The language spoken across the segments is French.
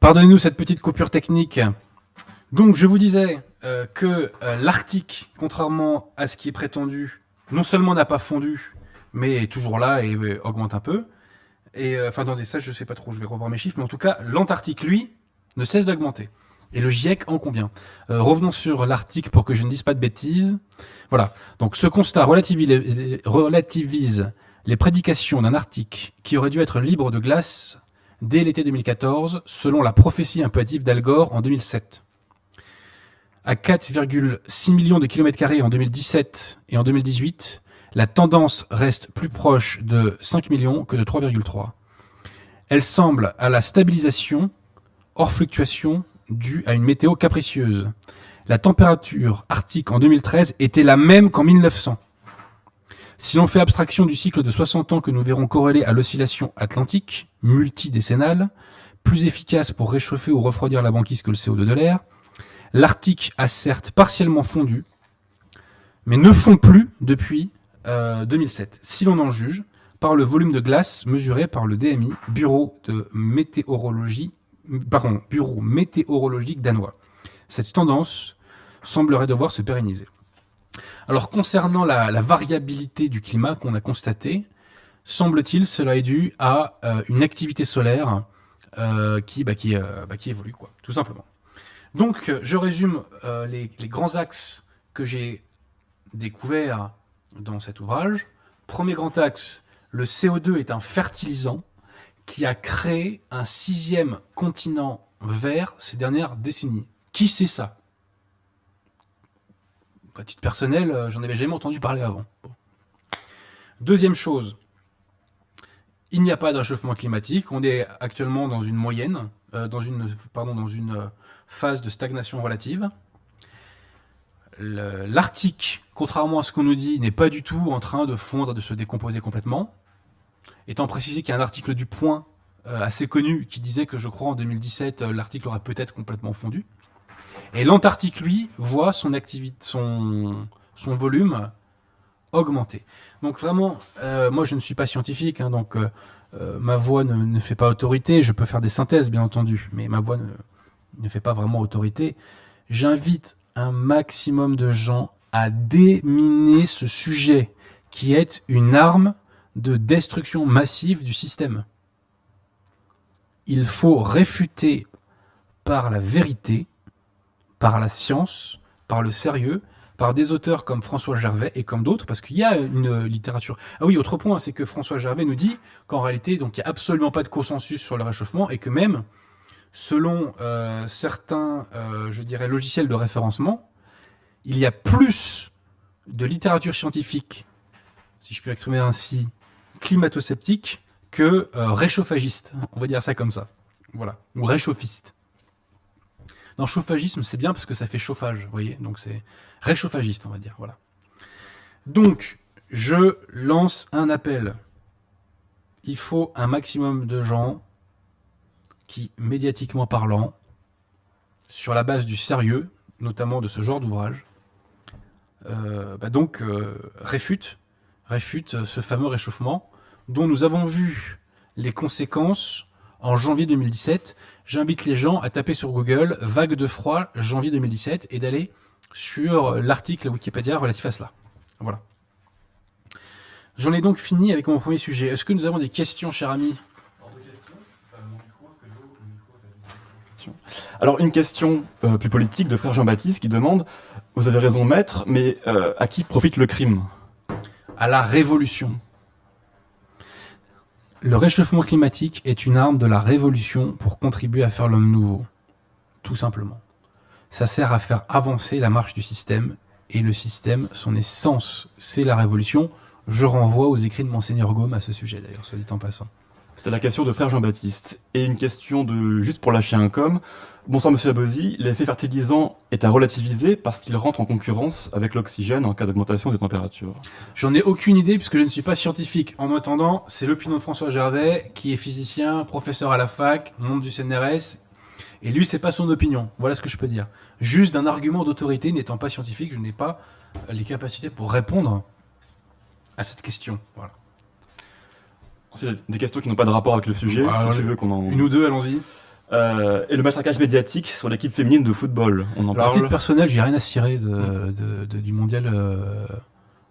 Pardonnez-nous cette petite coupure technique. Donc, je vous disais euh, que euh, l'Arctique, contrairement à ce qui est prétendu, non seulement n'a pas fondu, mais est toujours là et euh, augmente un peu. Et enfin, attendez, ça, je sais pas trop, je vais revoir mes chiffres, mais en tout cas, l'Antarctique, lui, ne cesse d'augmenter. Et le GIEC en. Euh, revenons sur l'Arctique pour que je ne dise pas de bêtises. Voilà. Donc, ce constat relativise les prédications d'un Arctique qui aurait dû être libre de glace dès l'été 2014, selon la prophétie un peu hâtive d'Al Gore en 2007. À 4,6 millions de kilomètres carrés en 2017 et en 2018, la tendance reste plus proche de 5 millions que de 3,3. Elle semble à la stabilisation, hors fluctuation, due à une météo capricieuse. La température arctique en 2013 était la même qu'en 1900. Si l'on fait abstraction du cycle de 60 ans que nous verrons corrélé à l'oscillation atlantique, multidécennale, plus efficace pour réchauffer ou refroidir la banquise que le CO2 de l'air, l'Arctique a certes partiellement fondu, mais ne fond plus depuis euh, 2007, si l'on en juge par le volume de glace mesuré par le DMI, Bureau de météorologie, pardon, Bureau météorologique danois. Cette tendance semblerait devoir se pérenniser. Alors concernant la, variabilité du climat qu'on a constaté, semble-t-il cela est dû à euh, une activité solaire euh, qui, bah, euh, bah, qui évolue, quoi, tout simplement. Donc je résume les, les grands axes que j'ai découverts dans cet ouvrage. Premier grand axe, le CO2 est un fertilisant qui a créé un sixième continent vert ces dernières décennies. Qui sait ça? À titre personnel, euh, j'en avais jamais entendu parler avant. Deuxième chose, il n'y a pas de réchauffement climatique. On est actuellement dans une moyenne, euh, dans une, euh, phase de stagnation relative. L'Arctique, contrairement à ce qu'on nous dit, n'est pas du tout en train de fondre, de se décomposer complètement. Étant précisé qu'il y a un article du Point assez connu qui disait que je crois en 2017 euh, l'article aurait peut-être complètement fondu. Et l'Antarctique, lui, voit son activité, son, volume augmenter. Donc vraiment, euh, moi je ne suis pas scientifique, hein, donc euh, euh, ma voix ne, fait pas autorité. Je peux faire des synthèses, bien entendu, mais ma voix ne fait pas vraiment autorité. J'invite un maximum de gens à déminer ce sujet qui est une arme de destruction massive du système. Il faut réfuter par la vérité, par la science, par le sérieux, par des auteurs comme François Gervais et comme d'autres, parce qu'il y a une littérature. Ah oui, autre point, c'est que François Gervais nous dit qu'en réalité, donc il n'y a absolument pas de consensus sur le réchauffement et que même, selon euh, certains, euh, logiciels de référencement, il y a plus de littérature scientifique, si je puis m'exprimer ainsi, climato-sceptique que euh, réchauffagiste. On va dire ça comme ça. Voilà. Ou réchauffiste. Non, chauffagisme, c'est bien parce que ça fait chauffage, vous voyez. Donc c'est réchauffagiste, on va dire. Voilà. Donc, je lance un appel. Il faut un maximum de gens qui, médiatiquement parlant, sur la base du sérieux, notamment de ce genre d'ouvrage, euh, bah donc euh, réfute, réfute ce fameux réchauffement dont nous avons vu les conséquences en janvier 2017. J'invite les gens à taper sur Google vague de froid janvier 2017 et d'aller sur l'article Wikipédia relatif à cela. Voilà. J'en ai donc fini avec mon premier sujet. Est-ce que nous avons des questions, cher ami? Alors une question euh, plus politique de frère Jean-Baptiste qui demande, vous avez raison maître, mais euh, à qui profite le crime? À la révolution. Le réchauffement climatique est une arme de la révolution pour contribuer à faire l'homme nouveau. Tout simplement. Ça sert à faire avancer la marche du système, et le système, son essence, c'est la révolution. Je renvoie aux écrits de Monseigneur Gaume à ce sujet, d'ailleurs, soit dit en passant. C'était la question de frère Jean-Baptiste. Et une question de juste pour lâcher un com. Bonsoir Monsieur Abosi, l'effet fertilisant est à relativiser parce qu'il rentre en concurrence avec l'oxygène en cas d'augmentation des températures. J'en ai aucune idée puisque je ne suis pas scientifique. En attendant, c'est l'opinion de François Gervais, qui est physicien, professeur à la fac, membre du CNRS. Et lui, c'est pas son opinion. Voilà ce que je peux dire. Juste d'un argument d'autorité, n'étant pas scientifique, je n'ai pas les capacités pour répondre à cette question. Voilà. C'est des questions qui n'ont pas de rapport avec le sujet, si tu veux qu'on en... Une ou deux, allons-y. Euh, et le matraquage médiatique sur l'équipe féminine de football, on en Alors, à titre parle personnel, j'ai rien à cirer de, de- de- du mondial, euh,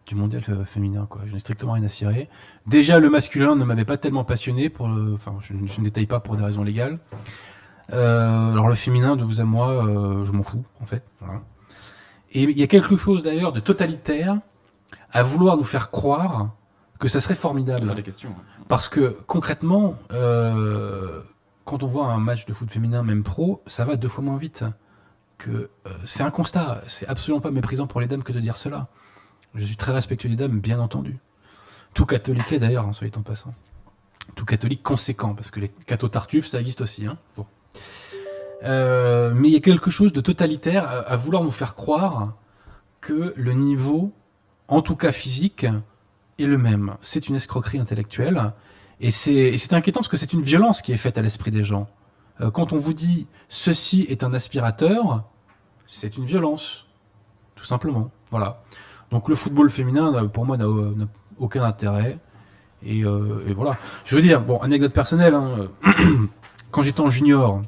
du mondial euh, féminin. Quoi. Je n'ai strictement rien à cirer. Déjà, le masculin ne m'avait pas tellement passionné. Pour le, enfin, je, je ne détaille pas pour des raisons légales. Euh, alors, le féminin, de vous à moi, je m'en fous, en fait. Voilà. Et il y a quelque chose d'ailleurs de totalitaire à vouloir nous faire croire que ça serait formidable. C'est des questions. ouais. Parce que concrètement, euh, quand on voit un match de foot féminin, même pro, ça va deux fois moins vite. Que euh, c'est un constat. C'est absolument pas méprisant pour les dames que de dire cela. Je suis très respectueux des dames, bien entendu. Tout catholique l'est d'ailleurs, hein, soyez en passant. Tout catholique conséquent, parce que les cathos tartuffes, ça existe aussi. Hein. Bon. Euh, mais il y a quelque chose de totalitaire à, à vouloir nous faire croire que le niveau, en tout cas physique, est le même. C'est une escroquerie intellectuelle. Et c'est inquiétant parce que c'est une violence qui est faite à l'esprit des gens. Euh, quand on vous dit ceci est un aspirateur, c'est une violence. Tout simplement. Voilà. Donc le football féminin, euh, pour moi, n'a n'a aucun intérêt. Et, euh, et voilà. Je veux dire, bon, anecdote personnelle, hein, euh, quand j'étais en junior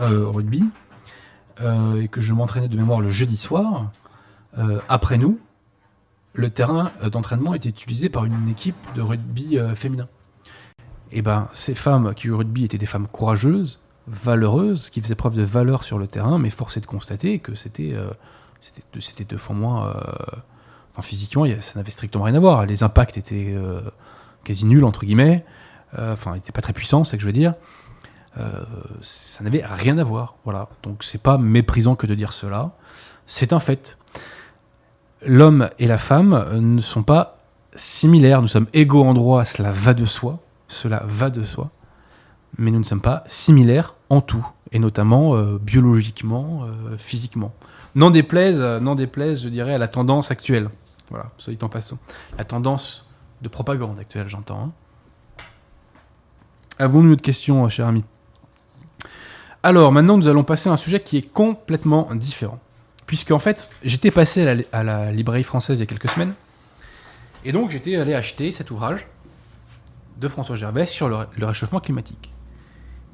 euh, rugby, euh, et que je m'entraînais de mémoire le jeudi soir, euh, après nous, le terrain euh, d'entraînement était utilisé par une équipe de rugby euh, féminin. Et ben, ces femmes qui jouent au rugby étaient des femmes courageuses, valeureuses, qui faisaient preuve de valeur sur le terrain, mais force de constater que c'était euh, c'était deux- fois moins. euh, enfin, physiquement, ça n'avait strictement rien à voir. Les impacts étaient euh, quasi nuls, entre guillemets. Enfin, ils n'étaient pas très puissants, c'est ce que je veux dire. Ça n'avait rien à voir. Voilà. Donc, c'est pas méprisant que de dire cela. C'est un fait l'homme et la femme ne sont pas similaires. Nous sommes égaux en droit, cela va de soi. Cela va de soi. Mais nous ne sommes pas similaires en tout, et notamment euh, biologiquement, euh, physiquement. N'en déplaise, euh, déplaise, je dirais, à la tendance actuelle. Voilà, soit en passant. La tendance de propagande actuelle, j'entends. hein. Avons-nous une autre question, cher ami? Alors, maintenant, nous allons passer à un sujet qui est complètement différent puisque en fait j'étais passé à la, librairie française il y a quelques semaines et donc j'étais allé acheter cet ouvrage de François Gerbet sur le, ré- le réchauffement climatique.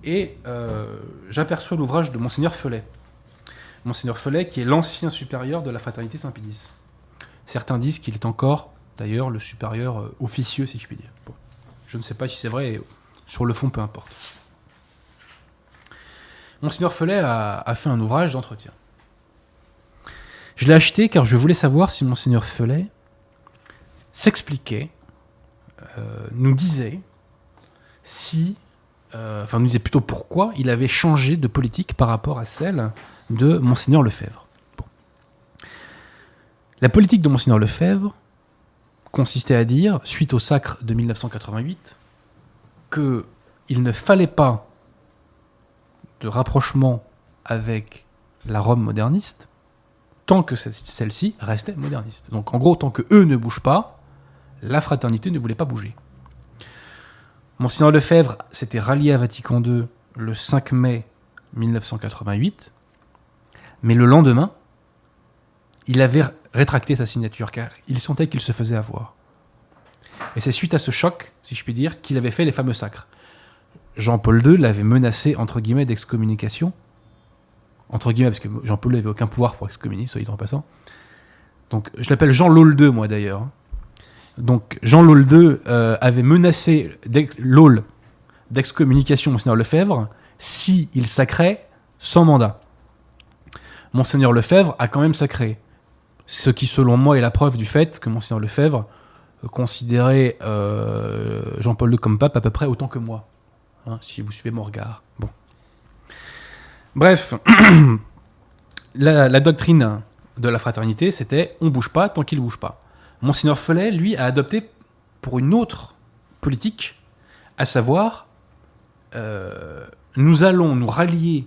Et euh, j'aperçois l'ouvrage de monseigneur Felet monseigneur Felet qui est l'ancien supérieur de la fraternité Saint-Pédis. Certains disent qu'il est encore d'ailleurs le supérieur euh, officieux si je puis dire. Je ne sais pas si c'est vrai sur le fond peu importe. Monseigneur Felet a- a fait un ouvrage d'entretien je l'ai acheté car je voulais savoir si Monseigneur Felet s'expliquait, euh, nous disait si, euh, enfin nous disait plutôt pourquoi il avait changé de politique par rapport à celle de Monseigneur Lefebvre. La politique de Monseigneur Lefebvre consistait à dire, suite au sacre de 1988, que il ne fallait pas de rapprochement avec la Rome moderniste, tant que ce- celle-ci restait moderniste. Donc en gros, tant que eux ne bougent pas, la fraternité ne voulait pas bouger. Monseigneur Lefebvre s'était rallié à Vatican II le 5 mai 1988, mais le lendemain, il avait rétracté sa signature car il sentait qu'il se faisait avoir. Et c'est suite à ce choc, si je puis dire, qu'il avait fait les fameux sacres. Jean-Paul II l'avait menacé, entre guillemets, d'excommunication, entre guillemets, parce que Jean-Paul n'avait aucun pouvoir pour excommunier, soit dit en passant. Donc, je l'appelle Jean Laul II, moi d'ailleurs. Donc, Jean Laul II euh, avait menacé Laul d'excommunication Monseigneur Lefebvre si il sacrait sans mandat. Monseigneur Lefebvre a quand même sacré. Ce qui, selon moi, est la preuve du fait que Monseigneur Lefebvre euh, considérait euh, Jean-Paul II comme pape à peu près autant que moi. Hein, si vous suivez mon regard. Bref, la, doctrine de la fraternité, c'était on bouge pas tant qu'il bouge pas. Monseigneur Follet, lui, a adopté pour une autre politique, à savoir, euh, nous allons nous rallier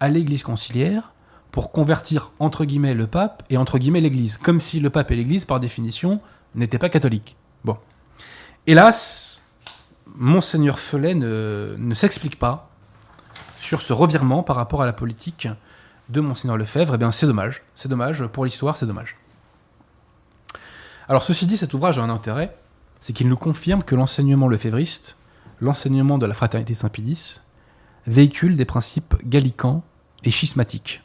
à l'Église conciliaire pour convertir entre guillemets le pape et entre guillemets l'Église, comme si le pape et l'Église, par définition, n'étaient pas catholiques. Bon. Hélas, Monseigneur Follet ne, ne s'explique pas sur ce revirement par rapport à la politique de Monseigneur Lefebvre, eh bien c'est dommage. C'est dommage, pour l'histoire, c'est dommage. Alors ceci dit, cet ouvrage a un intérêt, c'est qu'il nous confirme que l'enseignement lefévriste, l'enseignement de la fraternité Saint-Pédis, véhicule des principes gallicans et schismatiques.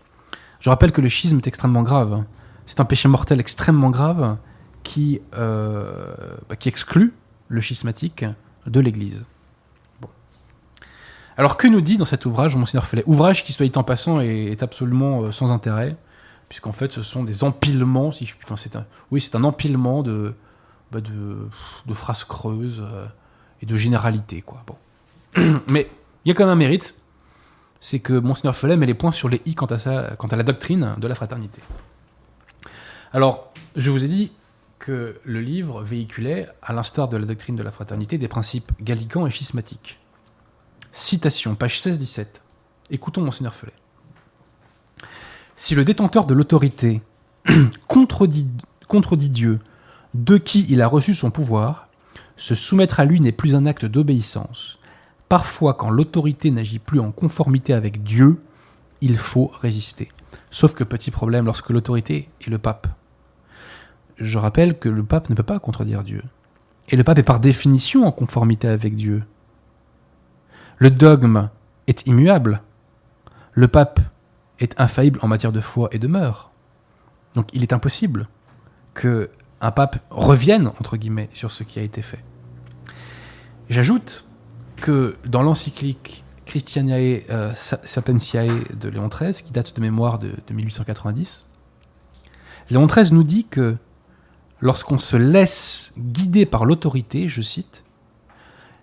Je rappelle que le schisme est extrêmement grave. C'est un péché mortel extrêmement grave qui, euh, bah, qui exclut le schismatique de l'Église. Alors que nous dit dans cet ouvrage Monseigneur Fellet Ouvrage qui, soit dit en passant, est, absolument euh, sans intérêt, puisqu'en fait ce sont des empilements, si je enfin, c'est un, oui, c'est un empilement de, bah, phrases creuses euh, et de généralités. Quoi. Mais il y a quand même un mérite, c'est que Monseigneur Fellet met les points sur les i quant à, quant à la doctrine de la fraternité. Alors, je vous ai dit que le livre véhiculait, à l'instar de la doctrine de la fraternité, des principes gallicans et schismatiques. Citation, page 16-17. Écoutons Monseigneur Felet. Si le détenteur de l'autorité contredit, contredit Dieu, de qui il a reçu son pouvoir, se soumettre à lui n'est plus un acte d'obéissance. Parfois, quand l'autorité n'agit plus en conformité avec Dieu, il faut résister. Sauf que petit problème, lorsque l'autorité est le pape. Je rappelle que le pape ne peut pas contredire Dieu. Et le pape est par définition en conformité avec Dieu. Le dogme est immuable. Le pape est infaillible en matière de foi et de mœurs. Donc il est impossible que un pape revienne, entre guillemets, sur ce qui a été fait. J'ajoute que dans l'encyclique Christianae euh, de Léon XIII, qui date de mémoire de, de 1890, Léon XIII nous dit que lorsqu'on se laisse guider par l'autorité, je cite,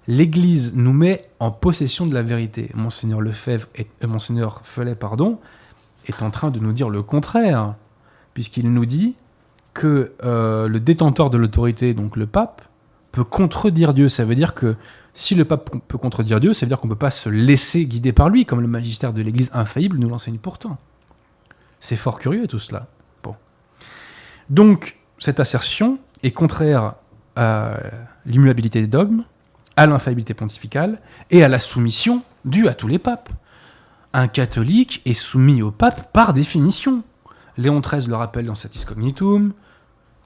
l'Église nous met en possession de la vérité. Monseigneur Lefebvre et euh, Monseigneur Felet, pardon, est en train de nous dire le contraire, puisqu'il nous dit que euh, le détenteur de l'autorité, donc le pape, peut contredire Dieu. Ça veut dire que si le pape peut contredire Dieu, ça veut dire qu'on ne peut pas se laisser guider par lui, comme le magistère de l'Église infaillible nous l'enseigne pourtant. C'est fort curieux tout cela. Bon. Donc, cette assertion est contraire à l'immuabilité des dogmes, à l'infaillibilité pontificale et à la soumission due à tous les papes. Un catholique est soumis au pape par définition. Léon XIII le rappelle dans Satis Cognitum,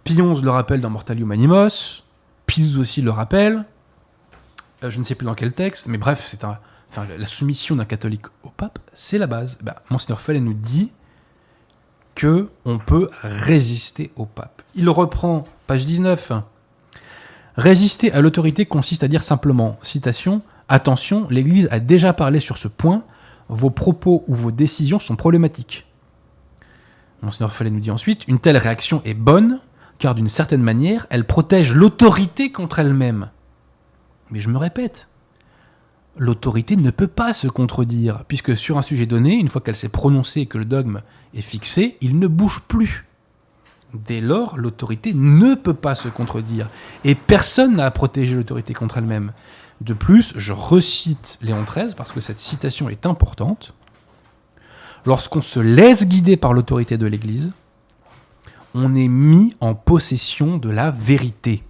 Pie le rappelle dans Mortalium Animos, Pie aussi le rappelle, euh, je ne sais plus dans quel texte, mais bref, la soumission d'un catholique au pape, c'est la base. Ben, Monseigneur nous dit que on peut résister au pape. Il reprend, page 19, Résister à l'autorité consiste à dire simplement, citation, Attention, l'Église a déjà parlé sur ce point, vos propos ou vos décisions sont problématiques. Monseigneur Fallet nous dit ensuite, une telle réaction est bonne, car d'une certaine manière, elle protège l'autorité contre elle-même. Mais je me répète, l'autorité ne peut pas se contredire, puisque sur un sujet donné, une fois qu'elle s'est prononcée et que le dogme est fixé, il ne bouge plus. Dès lors, l'autorité ne peut pas se contredire. Et personne n'a à protéger l'autorité contre elle-même. De plus, je recite Léon XIII parce que cette citation est importante. Lorsqu'on se laisse guider par l'autorité de l'Église, on est mis en possession de la vérité.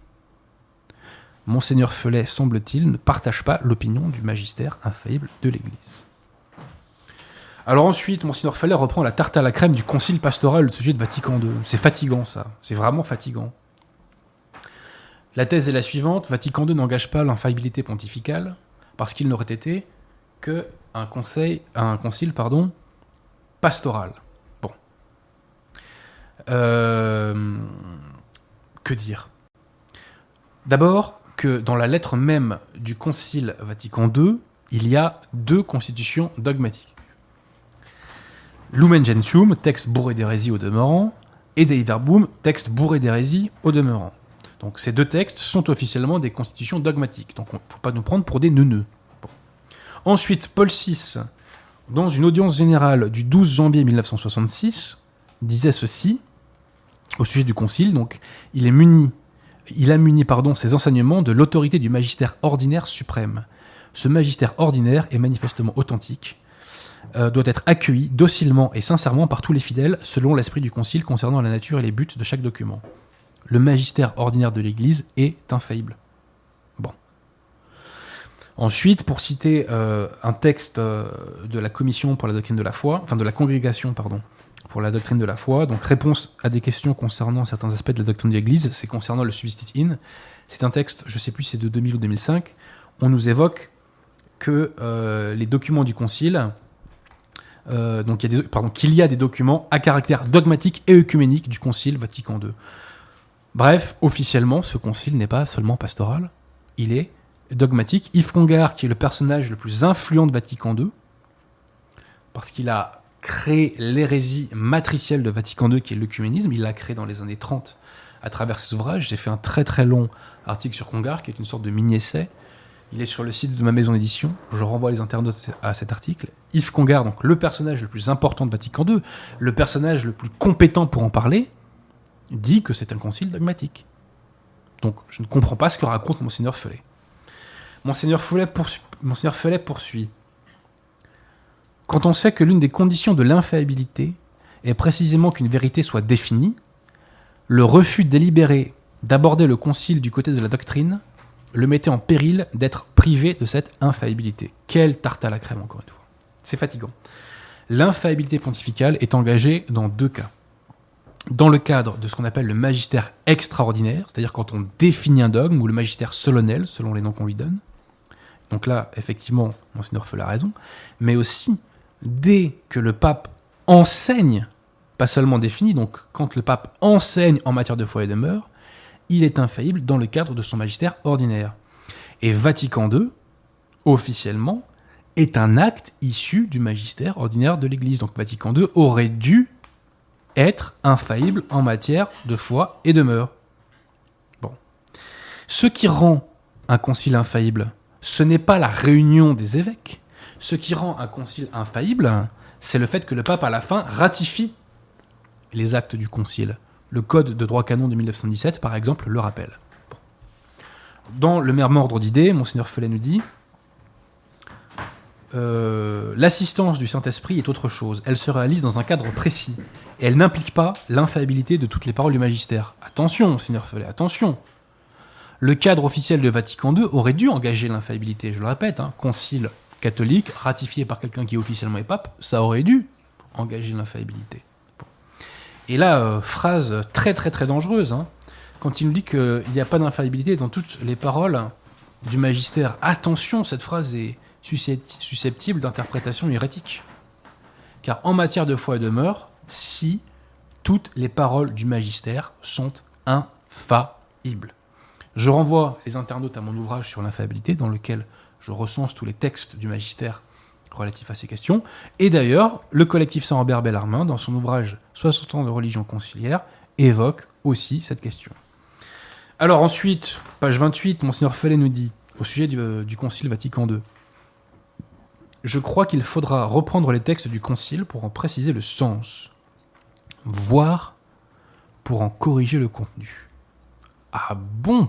Monseigneur Felet, semble-t-il, ne partage pas l'opinion du magistère infaillible de l'Église. Alors ensuite, Monsignor Feller reprend la tarte à la crème du concile pastoral au sujet de Vatican II. C'est fatigant ça, c'est vraiment fatigant. La thèse est la suivante, Vatican II n'engage pas l'infaillibilité pontificale parce qu'il n'aurait été que un conseil, un concile pastoral. Bon. Euh, que dire? D'abord que dans la lettre même du concile Vatican II, il y a deux constitutions dogmatiques. Lumen Gentium, texte bourré d'hérésie au demeurant, et Dei texte bourré d'hérésie au demeurant. Donc ces deux textes sont officiellement des constitutions dogmatiques, donc il ne faut pas nous prendre pour des neuneux. Ensuite, Paul VI, dans une audience générale du 12 janvier 1966, disait ceci au sujet du concile, donc il est muni, il a muni pardon, ses enseignements de l'autorité du magistère ordinaire suprême. Ce magistère ordinaire est manifestement authentique, euh, doit être accueilli docilement et sincèrement par tous les fidèles selon l'esprit du Concile concernant la nature et les buts de chaque document. Le magistère ordinaire de l'Église est infaillible. Bon. Ensuite, pour citer euh, un texte euh, de la Commission pour la doctrine de la foi, enfin de la congrégation, pardon, pour la doctrine de la foi. Donc réponse à des questions concernant certains aspects de la doctrine de l'Église, c'est concernant le substit in. C'est un texte, je ne sais plus si c'est de 2000 ou 2005. On nous évoque que les documents du concile, euh, donc il y a des- pardon, qu'il y a des documents à caractère dogmatique et œcuménique du concile Vatican II. Bref, officiellement, ce concile n'est pas seulement pastoral, il est dogmatique. Yves Congar, qui est le personnage le plus influent de Vatican II, parce qu'il a créé l'hérésie matricielle de Vatican II, qui est l'œcuménisme, il l'a créé dans les années 30 à travers ses ouvrages. J'ai fait un très très long article sur Congar, qui est une sorte de mini-essai. Il est sur le site de ma maison d'édition. Je renvoie les internautes à cet article. Yves Congar, donc le personnage le plus important de Vatican II, le personnage le plus compétent pour en parler, dit que c'est un concile dogmatique. Donc je ne comprends pas ce que raconte Monseigneur Felet. Monseigneur Felet, poursuit. Quand on sait que l'une des conditions de l'infaillibilité est précisément qu'une vérité soit définie, le refus délibéré d'aborder le concile du côté de la doctrine le mettait en péril d'être privé de cette infaillibilité. Quelle tarte à la crème, encore une fois. C'est fatigant. L'infaillibilité pontificale est engagée dans deux cas. Dans le cadre de ce qu'on appelle le magistère extraordinaire, c'est-à-dire quand on définit un dogme, ou le magistère solennel, selon les noms qu'on lui donne. Donc là, effectivement, Monseigneur Feul a raison. Mais aussi, dès que le pape enseigne, pas seulement défini, donc quand le pape enseigne en matière de foi et de mœurs, il est infaillible dans le cadre de son magistère ordinaire. Et Vatican II, officiellement, est un acte issu du magistère ordinaire de l'Église. Donc Vatican II aurait dû être infaillible en matière de foi et de mœurs. Bon. Ce qui rend un concile infaillible, ce n'est pas la réunion des évêques. Ce qui rend un concile infaillible, c'est le fait que le pape, à la fin, ratifie les actes du concile. Le Code de droit canon de 1917, par exemple, le rappelle. Dans le même ordre d'idées, Monseigneur Felet nous dit euh, L'assistance du Saint-Esprit est autre chose. Elle se réalise dans un cadre précis. Et elle n'implique pas l'infaillibilité de toutes les paroles du magistère. Attention, Monseigneur Felet, attention Le cadre officiel de Vatican II aurait dû engager l'infaillibilité, je le répète. Hein, concile catholique, ratifié par quelqu'un qui officiellement est pape, ça aurait dû engager l'infaillibilité. Et là, euh, phrase très très très dangereuse, hein, quand il nous dit qu'il n'y a pas d'infaillibilité dans toutes les paroles du magistère. Attention, cette phrase est susceptible d'interprétation hérétique. Car en matière de foi et de mœurs, si toutes les paroles du magistère sont infaillibles. Je renvoie les internautes à mon ouvrage sur l'infaillibilité, dans lequel je recense tous les textes du magistère relatifs à ces questions. Et d'ailleurs, le collectif Saint-Robert Bellarmin, dans son ouvrage 60 ans de religion conciliaire, évoque aussi cette question. Alors ensuite, page 28, Monseigneur Fellet nous dit, au sujet du, du Concile Vatican II, je crois qu'il faudra reprendre les textes du Concile pour en préciser le sens, voire pour en corriger le contenu. Ah bon?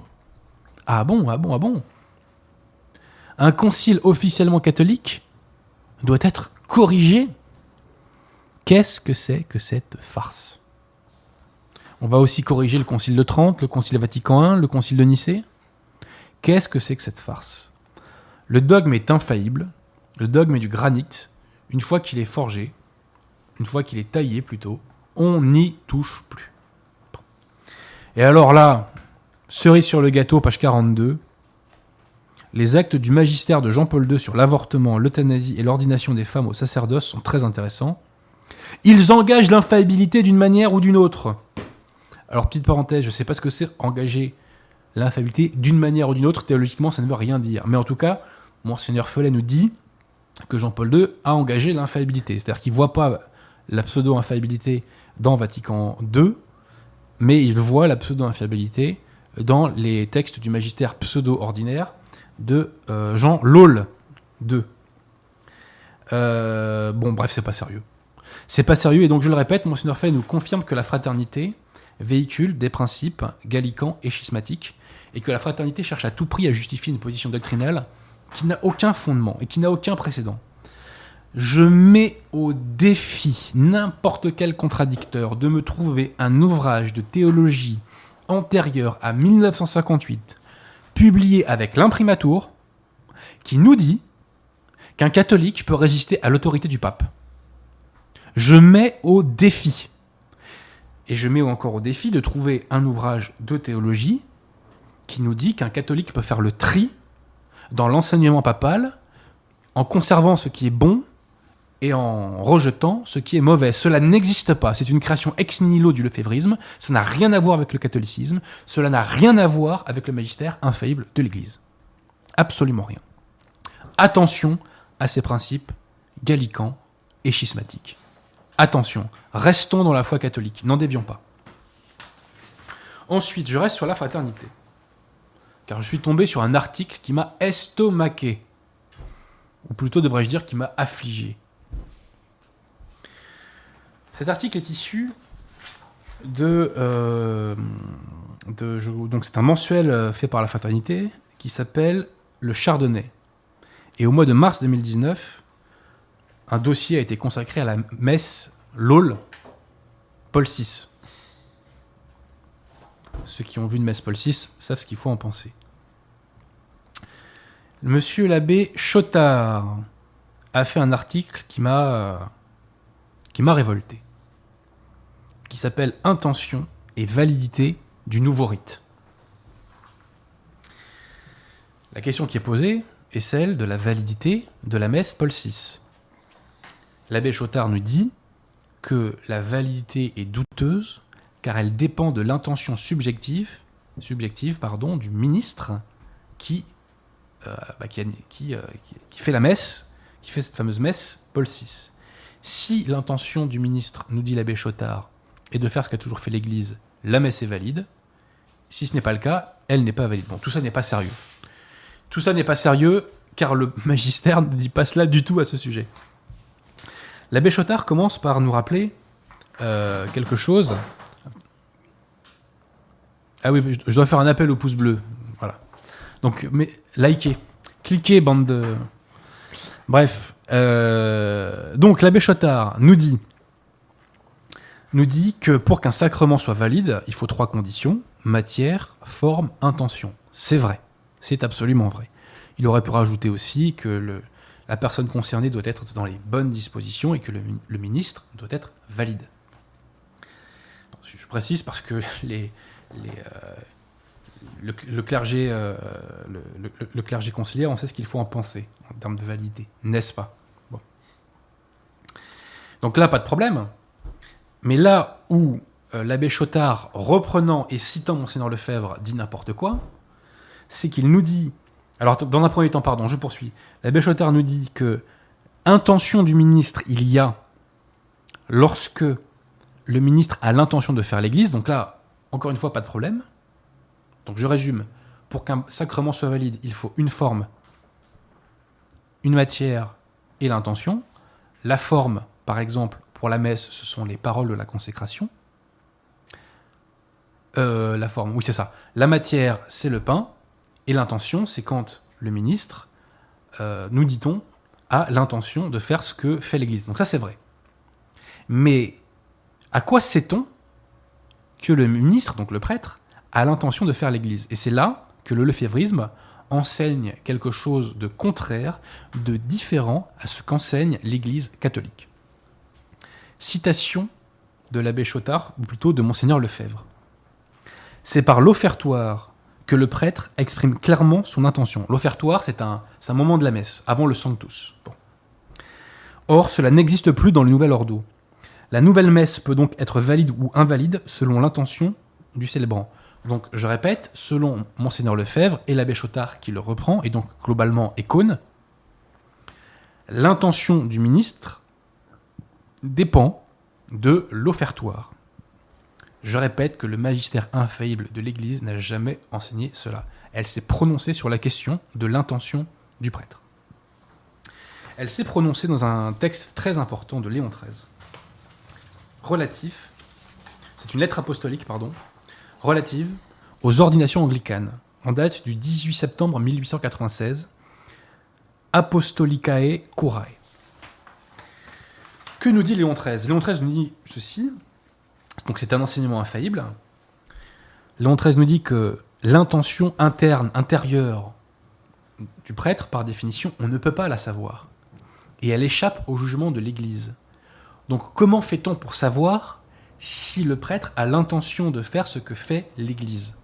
Ah bon, ah bon, ah bon? Un concile officiellement catholique doit être corrigé Qu'est-ce que c'est que cette farce? On va aussi corriger le Concile de Trente, le Concile Vatican I, le Concile de Nicée. Qu'est-ce que c'est que cette farce? Le dogme est infaillible, le dogme est du granit. Une fois qu'il est forgé, une fois qu'il est taillé plutôt, on n'y touche plus. Et alors là, cerise sur le gâteau, page 42, les actes du magistère de Jean-Paul II sur l'avortement, l'euthanasie et l'ordination des femmes au sacerdoce sont très intéressants. Ils engagent l'infaillibilité d'une manière ou d'une autre. Alors, petite parenthèse, je ne sais pas ce que c'est engager l'infaillibilité d'une manière ou d'une autre. Théologiquement, ça ne veut rien dire. Mais en tout cas, Monseigneur Follet nous dit que Jean-Paul II a engagé l'infaillibilité. C'est-à-dire qu'il ne voit pas la pseudo-infaillibilité dans Vatican II, mais il voit la pseudo-infaillibilité dans les textes du magistère pseudo-ordinaire de euh, Jean Laul II. Euh, bon, bref, c'est pas sérieux. C'est pas sérieux, et donc je le répète, Monseigneur Fay nous confirme que la fraternité véhicule des principes gallicans et schismatiques, et que la fraternité cherche à tout prix à justifier une position doctrinale qui n'a aucun fondement et qui n'a aucun précédent. Je mets au défi n'importe quel contradicteur de me trouver un ouvrage de théologie antérieur à 1958, publié avec l'imprimatur, qui nous dit qu'un catholique peut résister à l'autorité du pape. Je mets au défi, et je mets encore au défi de trouver un ouvrage de théologie qui nous dit qu'un catholique peut faire le tri dans l'enseignement papal en conservant ce qui est bon et en rejetant ce qui est mauvais. Cela n'existe pas. C'est une création ex nihilo du lefévrisme. Ça n'a rien à voir avec le catholicisme. Cela n'a rien à voir avec le magistère infaillible de l'Église. Absolument rien. Attention à ces principes gallicans et schismatiques. Attention, restons dans la foi catholique, n'en dévions pas. Ensuite, je reste sur la fraternité. Car je suis tombé sur un article qui m'a estomaqué. Ou plutôt devrais-je dire qui m'a affligé. Cet article est issu de. euh, donc, c'est un mensuel euh, fait par la fraternité qui s'appelle Le Chardonnay. Et au mois de mars 2019, un dossier a été consacré à la messe LOL Paul VI. Ceux qui ont vu une messe Paul VI savent ce qu'il faut en penser. Monsieur l'abbé Chotard a fait un article qui m'a euh, qui m'a révolté, qui s'appelle Intention et validité du nouveau rite. La question qui est posée est celle de la validité de la messe Paul VI. L'abbé Chotard nous dit que la validité est douteuse car elle dépend de l'intention subjective, du ministre qui, euh, bah, euh, qui- qui fait la messe, qui fait cette fameuse messe Paul VI. Si l'intention du ministre, nous dit l'abbé Chotard, est de faire ce qu'a toujours fait l'Église, la messe est valide. Si ce n'est pas le cas, elle n'est pas valide. Bon, tout ça n'est pas sérieux. Tout ça n'est pas sérieux car le magistère ne dit pas cela du tout à ce sujet. L'abbé Chotard commence par nous rappeler euh, quelque chose. Ah oui, je je dois faire un appel au pouce bleu. Voilà. Donc, mais likez, cliquez, bande de. Bref. euh, donc, l'abbé Chotard nous dit, nous dit que pour qu'un sacrement soit valide, il faut trois conditions matière, forme, intention. C'est vrai. C'est absolument vrai. Il aurait pu rajouter aussi que la personne concernée doit être dans les bonnes dispositions et que le, mi- le ministre doit être valide. Je précise parce que euh, le, le clergé, euh, le, le- le clergé conciliaire, on sait ce qu'il faut en penser en termes de validité, n'est-ce pas? Donc là, pas de problème. Mais là où euh, l'abbé Chotard, reprenant et citant Monseigneur Lefebvre, dit n'importe quoi, c'est qu'il nous dit. Alors, dans un premier temps, pardon, je poursuis. L'abbé Chotard nous dit que intention du ministre, il y a lorsque le ministre a l'intention de faire l'église. Donc là, encore une fois, pas de problème. Donc je résume. Pour qu'un sacrement soit valide, il faut une forme, une matière et l'intention. La forme, par exemple, pour la messe, ce sont les paroles de la consécration. Euh, la forme, oui, c'est ça. La matière, c'est le pain. Et l'intention, c'est quand le ministre, euh, nous dit-on, a l'intention de faire ce que fait l'Église. Donc ça, c'est vrai. Mais à quoi sait-on que le ministre, donc le prêtre, a l'intention de faire l'Église? Et c'est là que le lefévrisme enseigne quelque chose de contraire, de différent à ce qu'enseigne l'Église catholique. Citation de l'abbé Chotard, ou plutôt de Monseigneur Lefebvre. C'est par l'offertoire que le prêtre exprime clairement son intention. L'offertoire, c'est un, moment de la messe, avant le Sanctus. Bon. Or, cela n'existe plus dans le Nouvel Ordo. La nouvelle messe peut donc être valide ou invalide selon l'intention du célébrant. Donc, je répète, selon Monseigneur Lefebvre et l'abbé Chotard qui le reprend, et donc globalement Écône, l'intention du ministre dépend de l'offertoire. Je répète que le magistère infaillible de l'Église n'a jamais enseigné cela. Elle s'est prononcée sur la question de l'intention du prêtre. Elle s'est prononcée dans un texte très important de Léon XIII, relatif, c'est une lettre apostolique, pardon, relative aux ordinations anglicanes, en date du 18 septembre 1896, Apostolicae Curae. Que nous dit Léon XIII Léon XIII nous dit ceci, donc c'est un enseignement infaillible. Léon XIII nous dit que l'intention interne, intérieure du prêtre, par définition, on ne peut pas la savoir. Et elle échappe au jugement de l'Église. Donc comment fait-on pour savoir si le prêtre a l'intention de faire ce que fait l'Église?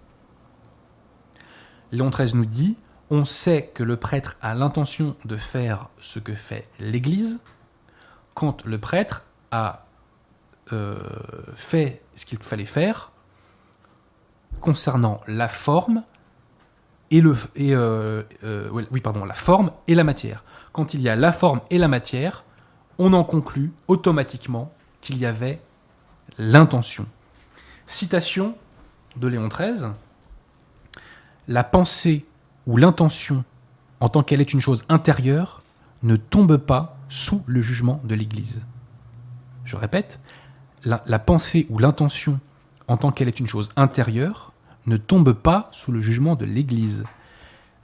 Léon XIII nous dit, on sait que le prêtre a l'intention de faire ce que fait l'Église quand le prêtre a euh, fait ce qu'il fallait faire concernant la forme et euh, euh, la forme et la matière. Quand il y a la forme et la matière, on en conclut automatiquement qu'il y avait l'intention. Citation de Léon XIII La pensée ou l'intention, en tant qu'elle est une chose intérieure, ne tombe pas sous le jugement de l'Église. Je répète, la, pensée ou l'intention, en tant qu'elle est une chose intérieure, ne tombe pas sous le jugement de l'Église.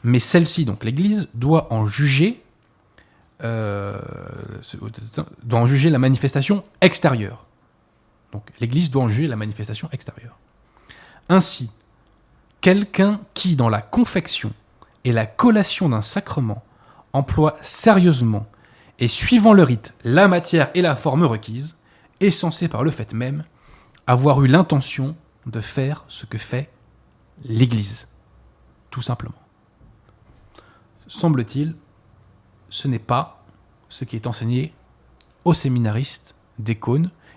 Mais celle-ci, donc l'Église, doit en juger euh, doit en juger la manifestation extérieure. Donc l'Église doit en juger la manifestation extérieure. Ainsi, quelqu'un qui, dans la confection et la collation d'un sacrement, emploie sérieusement et suivant le rite la matière et la forme requises, est censé par le fait même avoir eu l'intention de faire ce que fait l'Église. Tout simplement. Semble-t-il, ce n'est pas ce qui est enseigné aux séminaristes des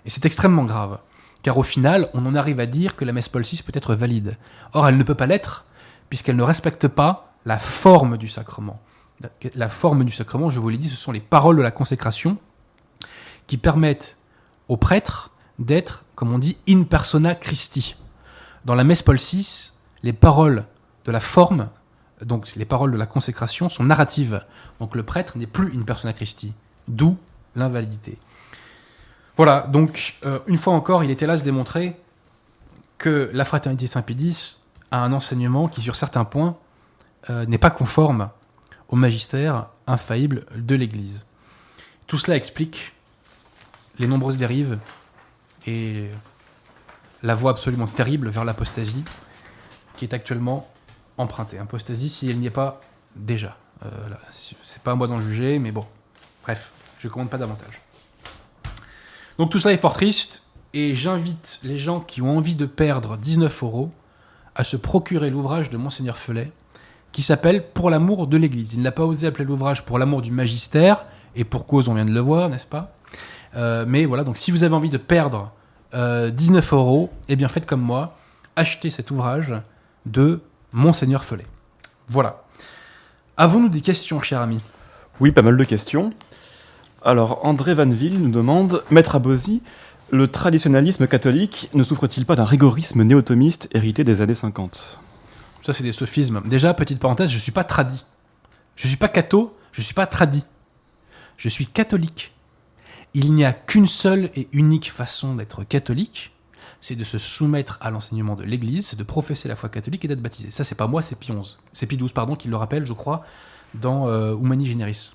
et c'est extrêmement grave, car au final, on en arrive à dire que la messe Paul VI peut être valide. Or, elle ne peut pas l'être, puisqu'elle ne respecte pas la forme du sacrement. La forme du sacrement, je vous l'ai dit, ce sont les paroles de la consécration qui permettent aux prêtres d'être, comme on dit, in persona Christi. Dans la messe Paul VI, les paroles de la forme donc les paroles de la consécration sont narratives. Donc le prêtre n'est plus une persona Christi, d'où l'invalidité. Voilà, donc euh, une fois encore, il est hélas démontré que la fraternité Saint-Pédis a un enseignement qui, sur certains points, euh, n'est pas conforme au magistère infaillible de l'Église. Tout cela explique les nombreuses dérives et la voie absolument terrible vers l'apostasie qui est actuellement emprunter. Apostasie si elle n'y est pas déjà. Euh, c'est pas à moi d'en juger, mais bon. Bref, je ne commande pas davantage. Donc tout ça est fort triste, et j'invite les gens qui ont envie de perdre 19 euros à se procurer l'ouvrage de Monseigneur Felet, qui s'appelle Pour l'amour de l'Église. Il n'a pas osé appeler l'ouvrage Pour l'amour du magistère, et pour cause on vient de le voir, n'est-ce pas? Euh, Mais voilà, donc si vous avez envie de perdre 19 euh, euros, eh bien faites comme moi, achetez cet ouvrage de Monseigneur Follet. Voilà. Avons-nous des questions, cher ami? Oui, pas mal de questions. Alors, André Vanville nous demande Maître Abosi, le traditionnalisme catholique ne souffre-t-il pas d'un rigorisme néotomiste hérité des années 50 Ça, c'est des sophismes. Déjà, petite parenthèse, je ne suis pas tradi. Je ne suis pas catho, je ne suis pas tradi. Je suis catholique. Il n'y a qu'une seule et unique façon d'être catholique, c'est de se soumettre à l'enseignement de l'Église, c'est de professer la foi catholique et d'être baptisé. Ça, c'est pas moi, c'est Pie XI. C'est Pie XII, pardon, qui le rappelle, je crois, dans euh, Humani Generis.